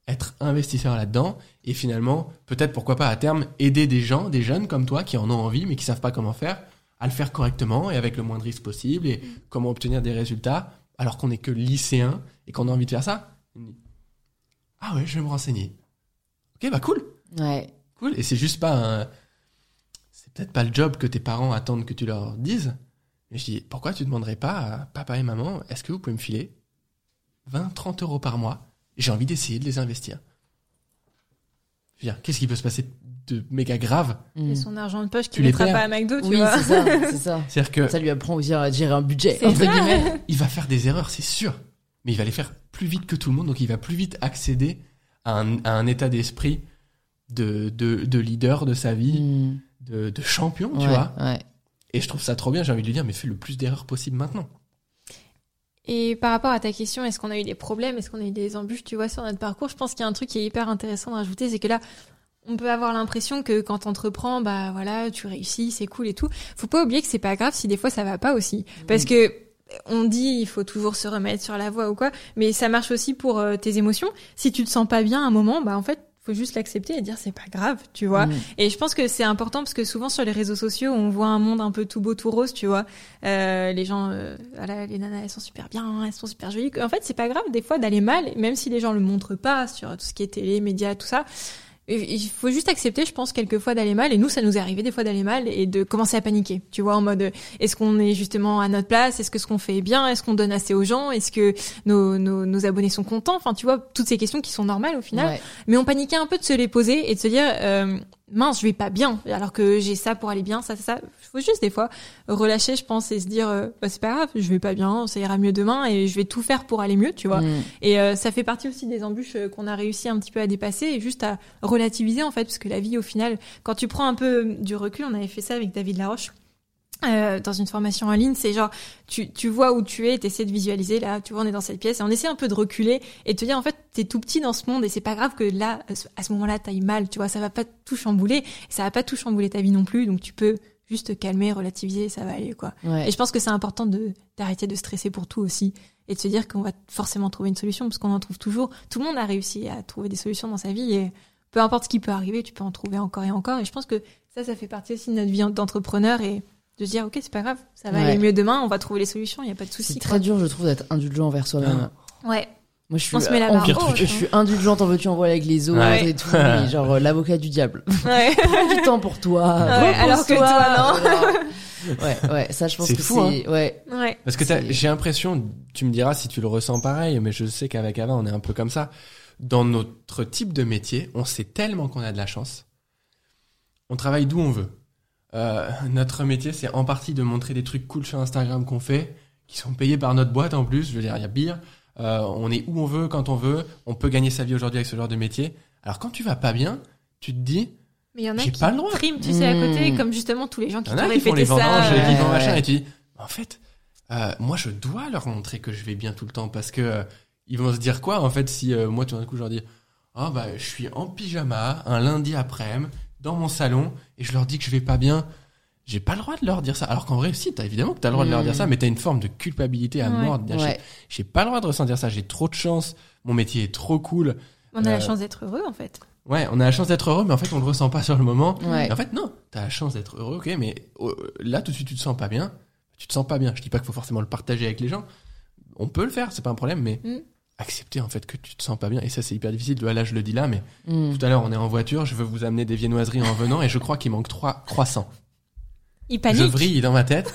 Être investisseur là-dedans et finalement, peut-être pourquoi pas à terme aider des gens, des jeunes comme toi qui en ont envie mais qui savent pas comment faire à le faire correctement et avec le moins de risques possible et comment obtenir des résultats alors qu'on n'est que lycéen et qu'on a envie de faire ça. Il me dit, Ah ouais, je vais me renseigner. Ok, bah cool, Ouais. Cool. Et c'est juste pas un... C'est peut-être pas le job que tes parents attendent que tu leur dises. Mais je dis, pourquoi tu demanderais pas à papa et maman, est-ce que vous pouvez me filer 20, 30 euros par mois? J'ai envie d'essayer de les investir. Je veux dire, qu'est-ce qui peut se passer de méga grave? Mm. Et son argent de poche Tu qu'il mettra pas à McDo, tu Oui, vois. c'est ça, [LAUGHS] c'est ça. C'est-à-dire que Ça lui apprend aussi à gérer un budget, entre guillemets. il va faire des erreurs, c'est sûr. Mais il va les faire plus vite que tout le monde, donc il va plus vite accéder à un, à un état d'esprit de, de, de leader de sa vie, Mm. de, de champion, tu Ouais, vois. ouais. Et je trouve ça trop bien, j'ai envie de lui dire, mais fais le plus d'erreurs possible maintenant. Et par rapport à ta question, est-ce qu'on a eu des problèmes, est-ce qu'on a eu des embûches, tu vois, sur notre parcours Je pense qu'il y a un truc qui est hyper intéressant à rajouter, c'est que là, on peut avoir l'impression que quand t'entreprends, bah voilà, tu réussis, c'est cool et tout. Faut pas oublier que c'est pas grave si des fois ça va pas aussi, parce que on dit il faut toujours se remettre sur la voie ou quoi, mais ça marche aussi pour euh, tes émotions. Si tu te sens pas bien à un moment, bah en fait faut juste l'accepter et dire c'est pas grave, tu vois. Mm. Et je pense que c'est important parce que souvent sur les réseaux sociaux, on voit un monde un peu tout beau, tout rose, tu vois. Euh, les gens, euh, voilà, les nanas, elles sont super bien, elles sont super jolies. En fait, c'est pas grave des fois d'aller mal, même si les gens le montrent pas sur tout ce qui est télé, médias, tout ça. Il faut juste accepter, je pense, quelquefois d'aller mal. Et nous, ça nous est arrivé des fois d'aller mal et de commencer à paniquer. Tu vois, en mode, est-ce qu'on est justement à notre place? Est-ce que ce qu'on fait est bien? Est-ce qu'on donne assez aux gens? Est-ce que nos, nos, nos abonnés sont contents? Enfin, tu vois, toutes ces questions qui sont normales au final. Ouais. Mais on paniquait un peu de se les poser et de se dire euh, mince, je vais pas bien alors que j'ai ça pour aller bien, ça, ça, ça. Faut juste des fois relâcher, je pense, et se dire euh, bah, c'est pas grave, je vais pas bien, ça ira mieux demain et je vais tout faire pour aller mieux, tu vois. Mm. Et euh, ça fait partie aussi des embûches euh, qu'on a réussi un petit peu à dépasser et juste à relativiser en fait, parce que la vie au final, quand tu prends un peu du recul, on avait fait ça avec David Laroche. Euh, dans une formation en ligne, c'est genre tu, tu vois où tu es, tu essaies de visualiser là, tu vois on est dans cette pièce et on essaie un peu de reculer et de te dire en fait t'es tout petit dans ce monde et c'est pas grave que là à ce moment-là t'ailles mal, tu vois ça va pas tout chambouler, et ça va pas tout chambouler ta vie non plus donc tu peux juste te calmer, relativiser, ça va aller quoi. Ouais. Et je pense que c'est important de d'arrêter de stresser pour tout aussi et de se dire qu'on va forcément trouver une solution parce qu'on en trouve toujours. Tout le monde a réussi à trouver des solutions dans sa vie et peu importe ce qui peut arriver, tu peux en trouver encore et encore et je pense que ça ça fait partie aussi de notre vie d'entrepreneur et de se dire ok c'est pas grave ça va Ouais. aller mieux demain on va trouver les solutions il y a pas de souci C'est très dur, je trouve, d'être indulgent envers soi-même. ouais Moi, je suis, On se met la en- barre je suis indulgente, en veux-tu, en voilà avec les autres Ouais. et tout, mais [LAUGHS] genre euh, l'avocat du diable. ouais [LAUGHS] Prends du temps pour toi. Ouais, alors que toi, Ouais, ouais, ça, je pense C'est que fou, hein. c'est, ouais. ouais Parce que C'est- j'ai l'impression, tu me diras si tu le ressens pareil, mais je sais qu'avec Ava, on est un peu comme ça. Dans notre type de métier, on sait tellement qu'on a de la chance. On travaille d'où on veut. Euh, notre métier, c'est en partie de montrer des trucs cool sur Instagram qu'on fait, qui sont payés par notre boîte en plus. Je veux dire, il y a pire. Euh, on est où on veut, quand on veut. On peut gagner sa vie aujourd'hui avec ce genre de métier. Alors quand tu vas pas bien, tu te dis, mais il y en a J'ai qui pas le droit. tu sais à côté Mmh. comme justement tous les gens qui Il y en t'ont a qui font répété les ça vendanges, euh, font ouais. machin, et tu dis, en fait, euh, moi je dois leur montrer que je vais bien tout le temps parce que euh, ils vont se dire quoi en fait si euh, moi tout d'un coup je leur dis, ah bah je suis en pyjama un lundi après-midi dans mon salon et je leur dis que je vais pas bien. J'ai pas le droit de leur dire ça. Alors qu'en vrai, si, t'as évidemment que t'as le droit de leur Mm. dire ça, mais t'as une forme de culpabilité à Ouais. mort de dire, Ouais. j'ai- j'ai pas le droit de ressentir ça, j'ai trop de chance, mon métier est trop cool. on a Euh, la chance d'être heureux en fait Ouais, on a la chance d'être heureux, mais en fait, on le ressent pas sur le moment. Ouais. Et en fait, non, t'as la chance d'être heureux, ok, mais euh, là, tout de suite, tu te sens pas bien. Tu te sens pas bien. Je dis pas qu'il faut forcément le partager avec les gens. On peut le faire, c'est pas un problème, mais Mm. Accepter en fait que tu te sens pas bien. Et ça, c'est hyper difficile. Là, je le dis là, mais Mm. tout à l'heure, on est en voiture, je veux vous amener des viennoiseries en venant, et je crois qu'il manque trois croissants. il Je panique vrille dans ma tête.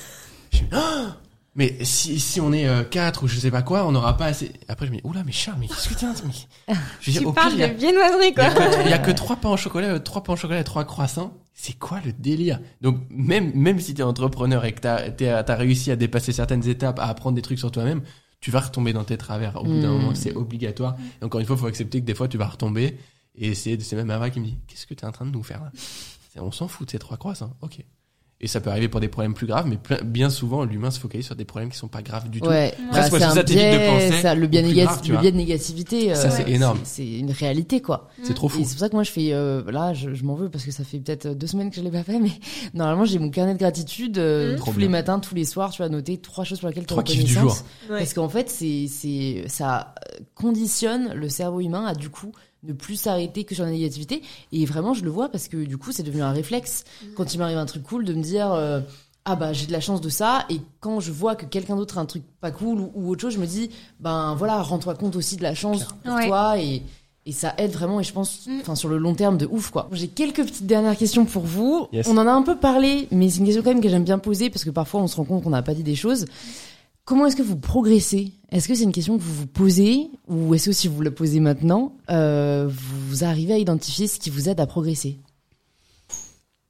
Je me dis, Ah mais si, si on est euh, quatre ou je sais pas quoi, on n'aura pas assez. Après, je me dis, oula, mais Charles, mais qu'est-ce que t'as. Je dire, tu pire, parles de viennoiserie quoi il y a que trois pains au chocolat, euh, trois pains au chocolat et trois croissants. C'est quoi le délire? Donc même même si t'es entrepreneur et que t'as réussi à dépasser certaines étapes, à apprendre des trucs sur toi-même, tu vas retomber dans tes travers. Au bout d'un moment, c'est obligatoire. Et encore une fois, faut accepter que des fois tu vas retomber. Et c'est c'est même Ava qui me dit qu'est-ce que t'es en train de nous faire là? On s'en fout de ces trois croissants. Ok. Et ça peut arriver pour des problèmes plus graves, mais plein- bien souvent l'humain se focalise sur des problèmes qui sont pas graves du tout. Ouais, Presque Bah, un ça t'évite de biais, penser ça, le biais, grave, le biais de négativité. Ça, euh, c'est énorme. C'est une réalité, quoi. C'est trop Et fou. c'est pour ça que moi je fais euh, là je, je m'en veux parce que ça fait peut-être deux semaines que je l'ai pas fait mais [LAUGHS] normalement j'ai mon carnet de gratitude euh, Mhm. tous les matins tous les soirs tu vas noter trois choses pour lesquelles tu du jour. parce qu'en fait c'est c'est ça conditionne le cerveau humain à du coup ne plus s'arrêter que sur la négativité et vraiment je le vois parce que du coup c'est devenu un réflexe quand il m'arrive un truc cool de me dire euh, ah bah j'ai de la chance de ça et quand je vois que quelqu'un d'autre a un truc pas cool ou, ou autre chose je me dis ben voilà rends-toi compte aussi de la chance pour Ouais. toi et et ça aide vraiment et je pense Mm. enfin sur le long terme de ouf quoi. J'ai quelques petites dernières questions pour vous. Yes. On en a un peu parlé mais c'est une question quand même que j'aime bien poser parce que parfois on se rend compte qu'on n'a pas dit des choses. Comment est-ce que vous progressez? Est-ce que c'est une question que vous vous posez? Ou est-ce que si vous la posez maintenant, euh, vous arrivez à identifier ce qui vous aide à progresser?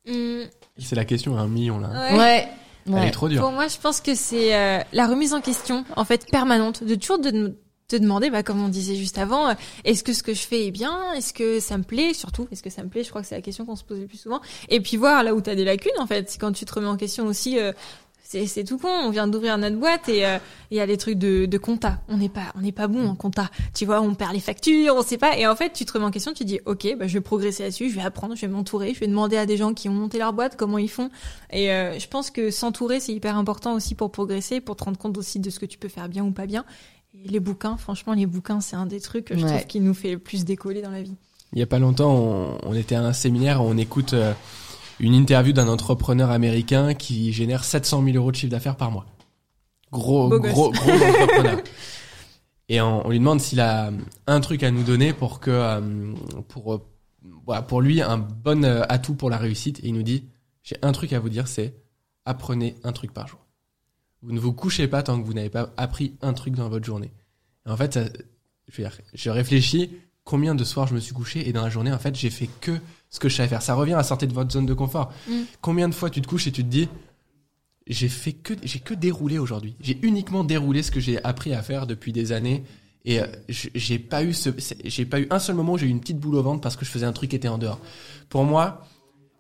Hum, C'est la question à un million là. ouais. Ouais. Elle Ouais. est trop dure. Pour moi, je pense que c'est euh, la remise en question, en fait, permanente, de toujours de te demander, bah, comme on disait juste avant, euh, est-ce que ce que je fais est bien? Est-ce que ça me plaît? Surtout, est-ce que ça me plaît? Je crois que c'est la question qu'on se pose le plus souvent. Et puis voir là où tu as des lacunes, en fait, quand tu te remets en question aussi. euh, c'est c'est tout con. On vient d'ouvrir notre boîte et euh, il y a les trucs de, de compta. On n'est pas on n'est pas bon en compta. Tu vois, on perd les factures, on sait pas. Et en fait, tu te remets en question. Tu dis, ok, bah, je vais progresser là-dessus. Je vais apprendre. Je vais m'entourer. Je vais demander à des gens qui ont monté leur boîte comment ils font. Et euh, je pense que s'entourer, c'est hyper important aussi pour progresser, pour te rendre compte aussi de ce que tu peux faire bien ou pas bien. Et les bouquins, franchement, les bouquins, c'est un des trucs que je Ouais. trouve qui nous fait le plus décoller dans la vie. Il y a pas longtemps, on, on était à un séminaire, on écoute euh, une interview d'un entrepreneur américain qui génère 700 000 euros de chiffre d'affaires par mois. Gros, Beau gros, gros entrepreneur. Et on, on lui demande s'il a un truc à nous donner pour que, euh, pour, euh, voilà, pour lui, un bon euh, atout pour la réussite. Et il nous dit, j'ai un truc à vous dire, c'est apprenez un truc par jour. Vous ne vous couchez pas tant que vous n'avez pas appris un truc dans votre journée. Et en fait, ça- je, veux dire, je réfléchis combien de soirs je me suis couché et dans la journée, en fait, j'ai fait que ce que je savais faire. Ça revient à sortir de votre zone de confort. Mm. Combien de fois tu te couches et tu te dis, j'ai fait que, j'ai que déroulé aujourd'hui. J'ai uniquement déroulé ce que j'ai appris à faire depuis des années. Et euh, j'ai pas eu ce, j'ai pas eu un seul moment où j'ai eu une petite boule au ventre parce que je faisais un truc qui était en dehors. Pour moi,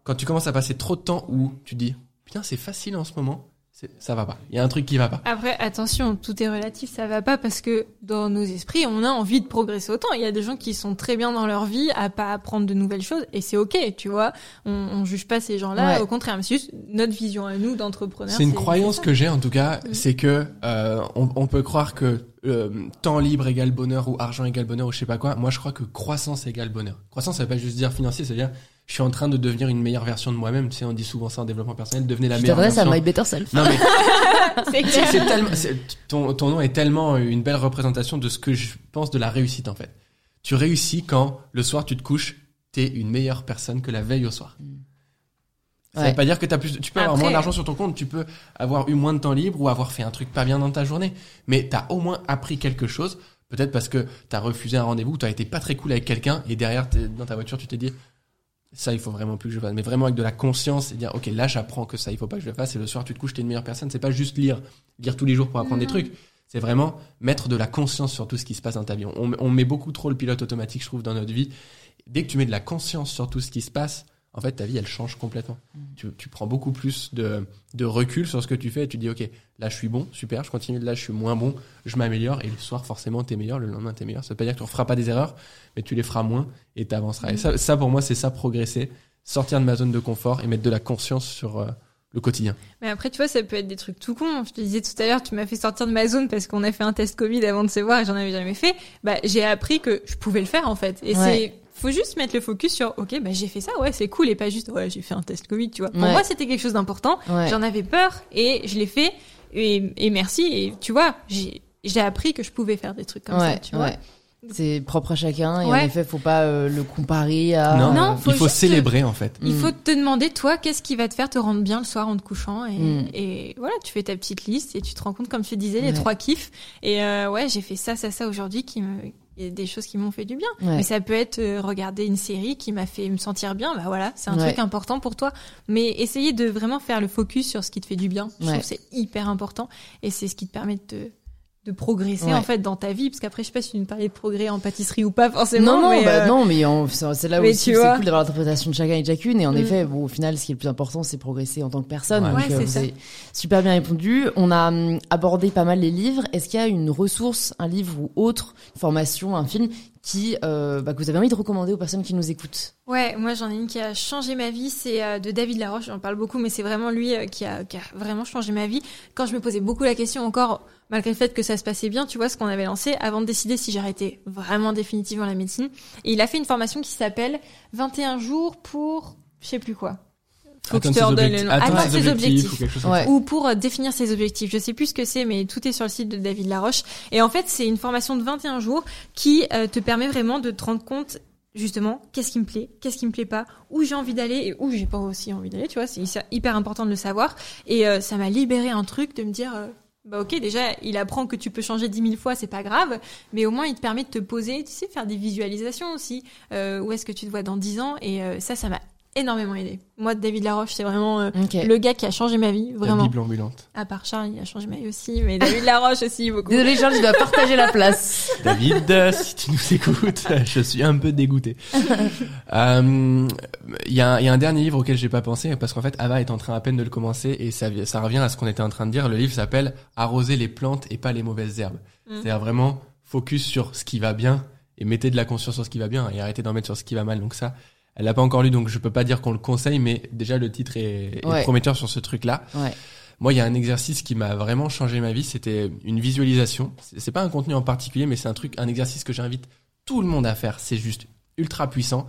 quand tu commences à passer trop de temps où tu dis, putain, c'est facile en ce moment. C'est- Ça va pas. Il y a un truc qui va pas. Après, attention, tout est relatif, ça va pas parce que dans nos esprits, on a envie de progresser autant. Il y a des gens qui sont très bien dans leur vie à pas apprendre de nouvelles choses et c'est ok, tu vois. On, on juge pas ces gens-là, Ouais. au contraire, mais c'est juste notre vision à nous d'entrepreneurs. C'est une croyance que j'ai en tout cas, c'est que euh, on, on peut croire que euh, temps libre égale bonheur ou argent égale bonheur ou je sais pas quoi. Moi, je crois que croissance égale bonheur. Croissance, ça veut pas juste dire financier, ça veut dire je suis en train de devenir une meilleure version de moi-même. Tu sais, on dit souvent ça en développement personnel, devenez la Je meilleure t'adresse à version. My Better Self. Non mais [LAUGHS] C'est tellement, c'est- ton, ton nom est tellement une belle représentation de ce que je pense de la réussite en fait. Tu réussis quand le soir tu te couches, t'es une meilleure personne que la veille au soir. Ça Ouais. veut pas dire que t'as plus, tu peux avoir Après- moins d'argent sur ton compte, tu peux avoir eu moins de temps libre ou avoir fait un truc pas bien dans ta journée, mais t'as au moins appris quelque chose. Peut-être parce que t'as refusé un rendez-vous, t'as été pas très cool avec quelqu'un et derrière t'es- dans ta voiture tu t'es dit ça il faut vraiment plus que je fasse, mais vraiment avec de la conscience et dire ok là j'apprends que ça il faut pas que je le fasse et le soir tu te couches t'es une meilleure personne. C'est pas juste lire lire tous les jours pour apprendre des Mhm. trucs. C'est vraiment mettre de la conscience sur tout ce qui se passe dans ta vie. On, on met beaucoup trop le pilote automatique, je trouve, dans notre vie. Dès que tu mets de la conscience sur tout ce qui se passe, en fait, ta vie, elle change complètement. Tu, tu prends beaucoup plus de, de recul sur ce que tu fais et tu dis, OK, là, je suis bon, super, je continue, là, je suis moins bon, je m'améliore et le soir, forcément, t'es meilleur, le lendemain, t'es meilleur. Ça veut pas dire que tu referas pas des erreurs, mais tu les feras moins et t'avanceras. Et ça, ça, pour moi, c'est ça, progresser, sortir de ma zone de confort et mettre de la conscience sur euh, le quotidien. Mais après, tu vois, ça peut être des trucs tout cons. Je te disais tout à l'heure, tu m'as fait sortir de ma zone parce qu'on a fait un test Covid avant de se voir et j'en avais jamais fait. Bah, j'ai appris que je pouvais le faire, en fait. Et Ouais. c'est, faut juste mettre le focus sur, ok, bah, j'ai fait ça, ouais, c'est cool et pas juste, ouais, j'ai fait un test Covid, tu vois. Pour Ouais. moi, c'était quelque chose d'important. Ouais. J'en avais peur et je l'ai fait et, et merci. Et tu vois, j'ai, j'ai appris que je pouvais faire des trucs comme ça, tu vois. ouais. C'est propre à chacun et en effet, faut pas euh, le comparer à. non, non, faut il faut célébrer, en fait. Il Mm. faut te demander, toi, qu'est-ce qui va te faire te rendre bien le soir en te couchant et, Mm. et voilà, tu fais ta petite liste et tu te rends compte, comme tu disais, les Ouais. trois kiffs. Et euh, ouais, j'ai fait ça, ça, ça aujourd'hui qui me... Il y a des choses qui m'ont fait du bien. Ouais. Mais ça peut être euh, regarder une série qui m'a fait me sentir bien. Bah voilà, c'est un Ouais. truc important pour toi. Mais essayer de vraiment faire le focus sur ce qui te fait du bien. Je Ouais. trouve que c'est hyper important. Et c'est ce qui te permet de te de progresser Ouais. en fait dans ta vie parce qu'après je sais pas si tu nous parlais de progrès en pâtisserie ou pas forcément Non, non, mais, bah, euh, non, mais en- c'est c'est là où mais aussi tu c'est cool d'avoir l'interprétation de chacun et de chacune. Et en Mm. effet, bon, au final, ce qui est le plus important, c'est progresser en tant que personne. Ouais. Donc, Ouais, euh, c'est vous ça. avez super bien répondu. On a hum, abordé pas mal les livres. Est-ce qu'il y a une ressource, un livre ou autre, une formation, un film qui, euh, bah, que vous avez envie de recommander aux personnes qui nous écoutent? Ouais, moi j'en ai une qui a changé ma vie, c'est euh, de David Laroche, j'en parle beaucoup, mais c'est vraiment lui euh, qui, a, qui a vraiment changé ma vie. Quand je me posais beaucoup la question encore, malgré le fait que ça se passait bien, tu vois, ce qu'on avait lancé, avant de décider si j'arrêtais vraiment définitivement la médecine. Et il a fait une formation qui s'appelle 21 jours pour, je sais plus quoi. Faut que je te ses redonne objectifs- le nom. atteindre Atteindre ses objectifs objectifs. ou quelque chose comme Ouais. ça. Ou pour euh, définir ses objectifs. Je sais plus ce que c'est, mais tout est sur le site de David Laroche. Et en fait, c'est une formation de 21 jours qui euh, te permet vraiment de te rendre compte justement qu'est-ce qui me plaît, qu'est-ce qui me plaît pas, où j'ai envie d'aller et où j'ai pas aussi envie d'aller. Tu vois, c'est hyper- hyper important de le savoir. Et euh, ça m'a libéré un truc de me dire. euh, bah ok, déjà, il apprend que tu peux changer dix mille fois, c'est pas grave, mais au moins il te permet de te poser, tu sais, faire des visualisations aussi. Euh, où est-ce que tu te vois dans 10 ans? Et euh, ça, ça m'a énormément aidé. Moi, David Laroche, c'est vraiment euh, le gars qui a changé ma vie, La vraiment. Bible ambulante. À part Charles, il a changé ma vie aussi, mais David [LAUGHS] Laroche aussi, beaucoup. Désolé, Charles, je dois partager la place. [LAUGHS] David, euh, si tu nous écoutes, je suis un peu dégoûté. [LAUGHS] Euh, Il y, a, y a un dernier livre auquel j'ai pas pensé parce qu'en fait Ava est en train à peine de le commencer et ça, ça revient à ce qu'on était en train de dire. Le livre s'appelle Arroser les plantes et pas les mauvaises herbes. Mm. C'est-à-dire vraiment focus sur ce qui va bien et mettez de la conscience sur ce qui va bien et arrêtez d'en mettre sur ce qui va mal. Donc ça, elle l'a pas encore lu donc je peux pas dire qu'on le conseille, mais déjà le titre est, prometteur sur ce truc-là. Ouais. Moi, il y a un exercice qui m'a vraiment changé ma vie. C'était une visualisation. C'est pas un contenu en particulier, mais c'est un truc, un exercice que j'invite tout le monde à faire. C'est juste ultra puissant.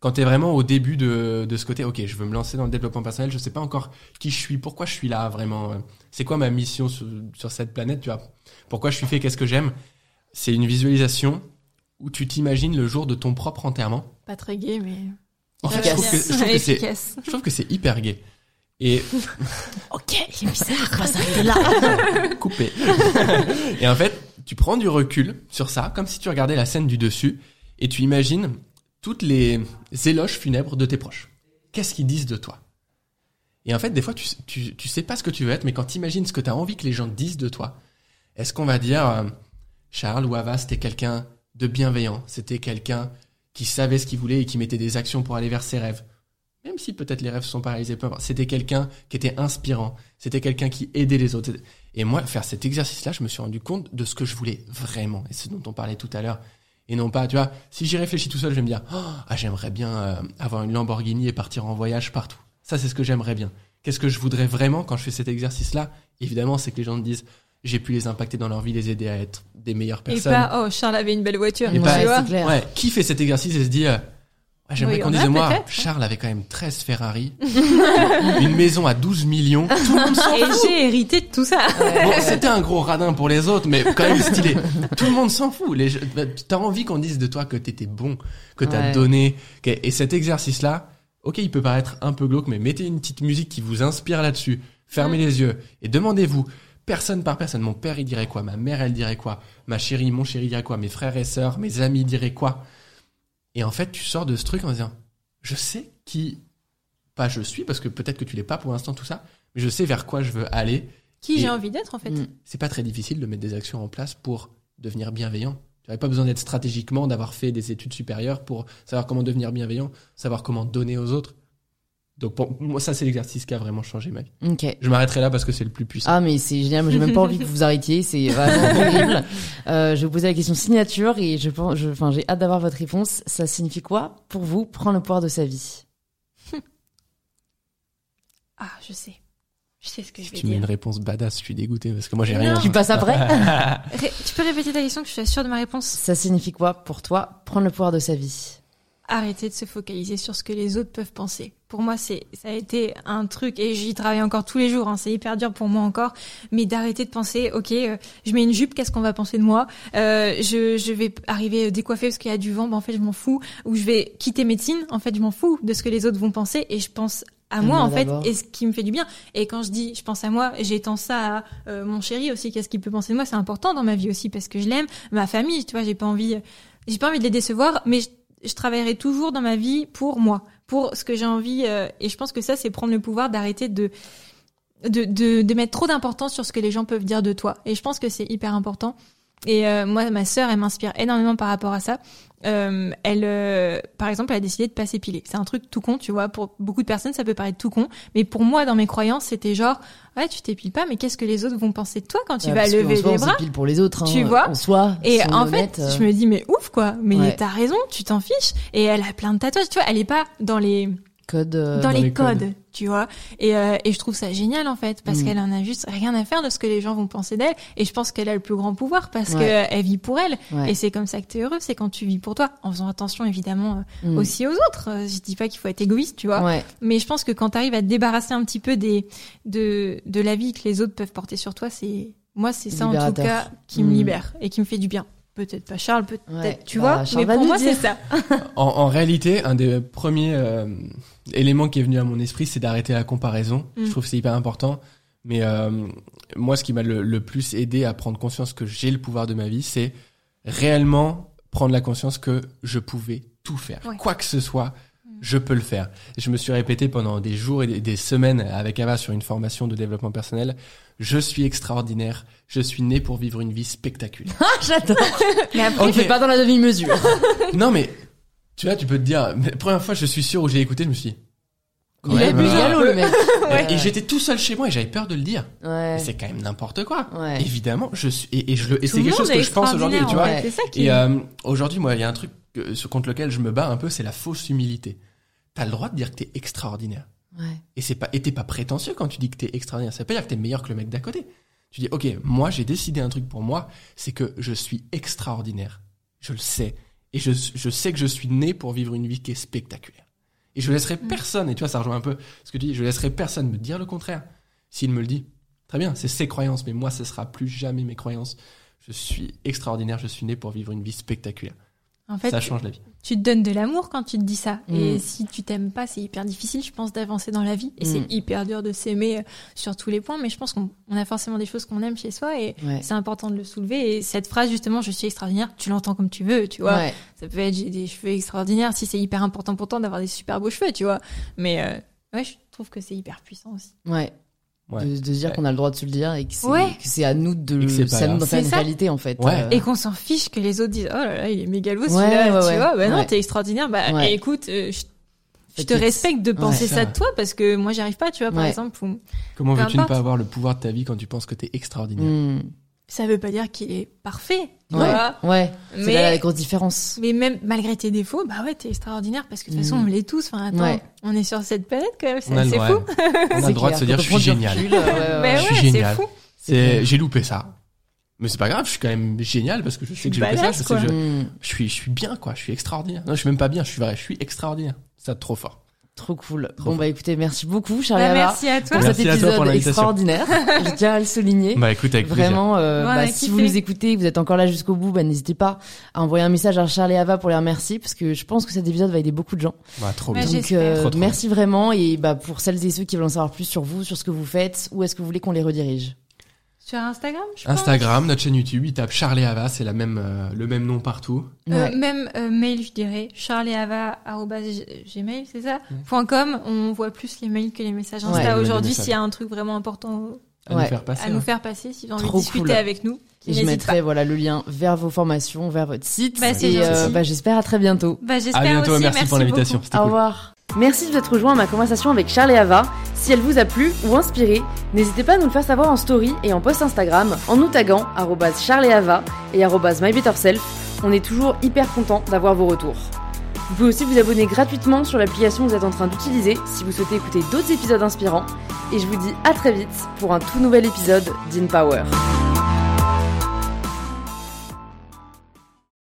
Quand t'es vraiment au début de, de ce côté, ok, je veux me lancer dans le développement personnel, je sais pas encore qui je suis, pourquoi je suis là vraiment. C'est quoi ma mission sur, sur cette planète, tu vois? Pourquoi je suis fait, qu'est-ce que j'aime? C'est une visualisation où tu t'imagines le jour de ton propre enterrement. Pas très gay, mais. En fait, je trouve que, je trouve que c'est, efficace. je trouve que c'est hyper gay. Et [LAUGHS] Ok, il est bizarre, on va s'arrêter là. [LAUGHS] coupé. et en fait, tu prends du recul sur ça, comme si tu regardais la scène du dessus, et tu imagines toutes les éloges funèbres de tes proches. Qu'est-ce qu'ils disent de toi? Et en fait, des fois, tu, tu, tu sais pas ce que tu veux être, mais quand tu imagines ce que tu as envie que les gens disent de toi, est-ce qu'on va dire euh, Charles ou Ava, c'était quelqu'un de bienveillant, c'était quelqu'un qui savait ce qu'il voulait et qui mettait des actions pour aller vers ses rêves même si peut-être les rêves sont importe, c'était quelqu'un qui était inspirant, c'était quelqu'un qui aidait les autres. Et moi, faire cet exercice-là, je me suis rendu compte de ce que je voulais vraiment, et ce dont on parlait tout à l'heure. Et non pas, tu vois, si j'y réfléchis tout seul, je vais me dire, oh, ah, j'aimerais bien euh, avoir une Lamborghini et partir en voyage partout. Ça, c'est ce que j'aimerais bien. Qu'est-ce que je voudrais vraiment quand je fais cet exercice-là? Évidemment, c'est que les gens me disent, j'ai pu les impacter dans leur vie, les aider à être des meilleures Et personnes. pas, oh, Charles avait une belle voiture. Et pas- vois. clair. Ouais, qui fait cet exercice et se dit, euh, ouais, j'aimerais Oui, qu'on on dise de moi, peut-être. Charles avait quand même 13 Ferrari, [LAUGHS] une maison à 12 millions, tout le monde s'en Et j'ai hérité de tout ça. Bon, c'était un gros radin pour les autres, mais quand même stylé. Tout le monde s'en fout. Les, bah, t'as envie qu'on dise de toi que t'étais bon, que t'as Ouais. donné. et cet exercice-là, ok, il peut paraître un peu glauque, mais mettez une petite musique qui vous inspire là-dessus. Fermez les yeux et demandez-vous, personne par personne, mon père il dirait quoi, ma mère elle dirait quoi, ma chérie, mon chéri dirait quoi, mes frères et sœurs, mes amis diraient quoi? Et en fait, tu sors de ce truc en disant, je sais qui, pas je suis, parce que peut-être que tu l'es pas pour l'instant tout ça, mais je sais vers quoi je veux aller Qui j'ai envie d'être, en fait. Mm. c'est pas très difficile de mettre des actions en place pour devenir bienveillant. Tu n'avais pas besoin d'être stratégiquement, d'avoir fait des études supérieures pour savoir comment devenir bienveillant, savoir comment donner aux autres. Donc pour moi, ça c'est l'exercice qui a vraiment changé ma vie. Ok. Je m'arrêterai là parce que c'est le plus puissant. Ah mais c'est génial, j'ai même pas envie que vous arrêtiez, c'est vraiment horrible. [LAUGHS] Euh, je vais vous poser la question signature et je pense, je, enfin j'ai hâte d'avoir votre réponse. Ça signifie quoi pour vous prendre le pouvoir de sa vie? Ah, je sais. Je sais ce que je vais tu mets dire. une réponse badass, je suis dégoûté parce que moi j'ai rien. Tu passes après [LAUGHS] Ré- Tu peux répéter ta question que je suis sûre de ma réponse? Ça signifie quoi pour toi prendre le pouvoir de sa vie? Arrêter de se focaliser sur ce que les autres peuvent penser. Pour moi, c'est ça a été un truc et j'y travaille encore tous les jours. hein, c'est hyper dur pour moi encore, mais d'arrêter de penser, ok, euh, je mets une jupe, qu'est-ce qu'on va penser de moi euh, je, je vais arriver décoiffée parce qu'il y a du vent, ben en fait je m'en fous. Ou je vais quitter médecine, en fait je m'en fous de ce que les autres vont penser et je pense à moi en fait et ce qui me fait du bien. Et quand je dis je pense à moi, j'étends ça à euh, mon chéri aussi. Qu'est-ce qu'il peut penser de moi C'est important dans ma vie aussi parce que je l'aime, ma famille. Tu vois, j'ai pas envie, j'ai pas envie de les décevoir, mais je, je travaillerai toujours dans ma vie pour moi, pour ce que j'ai envie. euh, et je pense que ça, c'est prendre le pouvoir d'arrêter de de, de, mettre trop d'importance sur ce que les gens peuvent dire de toi. Et je pense que c'est hyper important. Et euh, moi, ma sœur, elle m'inspire énormément par rapport à ça. Euh, elle, euh, par exemple, elle a décidé de pas s'épiler. C'est un truc tout con, tu vois. Pour beaucoup de personnes, ça peut paraître tout con, mais pour moi, dans mes croyances, c'était genre, ouais, tu t'épiles pas, mais qu'est-ce que les autres vont penser de toi quand tu Ouais, vas lever les bras pour les autres. Tu hein, vois En soi. et si en fait, euh, je me dis, mais ouf, quoi. Mais Ouais. t'as raison, tu t'en fiches. Et elle a plein de tatouages, tu vois. Elle est pas dans les, euh, dans, les, les codes. codes, tu vois. Et, euh, et je trouve ça génial, en fait, parce Mm. qu'elle en a juste rien à faire de ce que les gens vont penser d'elle. Et je pense qu'elle a le plus grand pouvoir parce Ouais. que qu'elle vit pour elle. ouais. Et c'est comme ça que t'es heureux, c'est quand tu vis pour toi. En faisant attention, évidemment, euh, Mm. aussi aux autres. Je dis pas qu'il faut être égoïste, tu vois. Ouais. Mais je pense que quand t'arrives à te débarrasser un petit peu des, de, de la vie que les autres peuvent porter sur toi, c'est, moi, c'est ça, en tout cas, qui me Mm. libère et qui me fait du bien. Peut-être pas Charles, peut-être, Ouais. tu Bah, vois. Charles mais pour moi, c'est ça. [LAUGHS] En, en réalité, un des premiers euh, éléments qui est venu à mon esprit, c'est d'arrêter la comparaison. Mm. Je trouve que c'est hyper important. Mais euh, moi, ce qui m'a le, le plus aidé à prendre conscience que j'ai le pouvoir de ma vie, c'est réellement prendre la conscience que je pouvais tout faire. Ouais. Quoi que ce soit, je peux le faire. Je me suis répété pendant des jours et des, des semaines avec Ava sur une formation de développement personnel. Je suis extraordinaire. Je suis né pour vivre une vie spectaculaire. Ah, j'adore. [LAUGHS] Mais après, On Ok. fait pas dans la demi-mesure. [LAUGHS] non mais tu vois, tu peux te dire, mais la première fois, je suis sûr où j'ai écouté, je me suis dit, Il a bu euh, le mec. [LAUGHS] Et, et j'étais tout seul chez moi et j'avais peur de le dire. Ouais. Mais C'est quand même n'importe quoi. Ouais. Évidemment, je suis et, et je le et c'est quelque chose que je pense aujourd'hui, tu vois. extraordinaire, ouais, C'est ça qui Et euh, aujourd'hui, moi, il y a un truc que- sur- contre lequel je me bats un peu, c'est la fausse humilité. T'as le droit de dire que t'es extraordinaire. Ouais. Et c'est pas, et t'es pas prétentieux quand tu dis que t'es extraordinaire. Ça veut pas dire que t'es meilleur que le mec d'à côté. Tu dis, ok, moi, j'ai décidé un truc pour moi, c'est que je suis extraordinaire. Je le sais. Et je, je sais que je suis né pour vivre une vie qui est spectaculaire. Et je laisserai Mm. personne, et tu vois, ça rejoint un peu ce que tu dis, je laisserai personne me dire le contraire. S'il me le dit, très bien, c'est ses croyances, mais moi, ce sera plus jamais mes croyances. Je suis extraordinaire, je suis né pour vivre une vie spectaculaire. En fait, ça change la vie. tu te donnes de l'amour quand tu te dis ça. Et Mm. si tu t'aimes pas, c'est hyper difficile, je pense, d'avancer dans la vie. Et Mm. c'est hyper dur de s'aimer euh, sur tous les points. Mais je pense qu'on on a forcément des choses qu'on aime chez soi et Ouais. c'est important de le soulever. Et cette phrase, justement, je suis extraordinaire, tu l'entends comme tu veux, tu vois. Ouais. Ça peut être j'ai des cheveux extraordinaires si c'est hyper important pour toi d'avoir des super beaux cheveux, tu vois. Mais euh, ouais, je trouve que c'est hyper puissant aussi. Ouais. Ouais. De, de dire Ouais. qu'on a le droit de se le dire et que c'est Ouais. que c'est à nous de Et que c'est le, c'est à nous d'en faire une réalité en fait. Ouais. Euh, Et qu'on s'en fiche que les autres disent oh là là il est mégalo Ouais, celui-là ouais, tu ouais. vois bah non Ouais. t'es extraordinaire bah Ouais. écoute euh, je- je te respecte de penser Ouais. ça de toi parce que moi j'arrive pas, tu vois, par Ouais. exemple. Comment veux-tu ne pas avoir le pouvoir de ta vie quand tu penses que t'es extraordinaire? Hmm. Ça veut pas dire qu'il est parfait, tu Ouais, vois. ouais. C'est Mais- là la grosse différence. Mais même malgré tes défauts, bah ouais, t'es extraordinaire parce que de toute façon Mm. on l'est tous. Enfin, attends, Ouais. on est sur cette planète quand même, c'est fou. on a C'est le [LAUGHS] droit de se dire je suis génial. euh, Mais ouais. Je suis c'est génial. fou. C'est, j'ai loupé ça. Mais c'est pas grave, je suis quand même génial parce que je sais que j'ai loupé ça. Je, sais que je, je suis, je suis bien, quoi. Je suis extraordinaire. Non, je suis même pas bien. Je suis vrai. Je suis extraordinaire. C'est trop fort. Trop cool. Trop bon bah écoutez, merci beaucoup Charlie Bah, Ava, merci à toi. pour Merci cet à toi épisode pour l'invitation. extraordinaire. [LAUGHS] Je tiens à le souligner. Bah écoute, avec plaisir. Vraiment, euh, Ouais, bah, si vous nous écoutez, vous êtes encore là jusqu'au bout, bah, n'hésitez pas à envoyer un message à Charles et Ava pour les remercier, parce que je pense que cet épisode va aider beaucoup de gens. Bah, trop Bah, bien. Donc, euh, Trop, trop merci vraiment, et bah, pour celles et ceux qui veulent en savoir plus sur vous, sur ce que vous faites, où est-ce que vous voulez qu'on les redirige? Sur Instagram, je pense. Instagram, notre chaîne YouTube, il tape Charlie Ava, c'est la même, euh, le même nom partout. Euh, Ouais. même euh, mail, je dirais, charleava@gmail, c'est ça .com, on voit plus les mails que les messages Insta Ouais, aujourd'hui s'il y a un truc vraiment important À Ouais. nous faire passer. à nous ouais. faire passer, s'ils ont envie de discuter cool. avec nous. Et je mettrai voilà le lien vers vos formations, vers votre site. Bah, et euh, bah, j'espère à très bientôt. Bah, j'espère À bientôt, aussi, merci, pour l'invitation. Au cool. revoir. Merci de vous être rejoint à ma conversation avec Charles et Ava. Si elle vous a plu ou inspiré, n'hésitez pas à nous le faire savoir en story et en post Instagram en nous taguant Charles et Ava et mybetterself. On est toujours hyper content d'avoir vos retours. Vous pouvez aussi vous abonner gratuitement sur l'application que vous êtes en train d'utiliser si vous souhaitez écouter d'autres épisodes inspirants. Et je vous dis à très vite pour un tout nouvel épisode d'InPower. Power.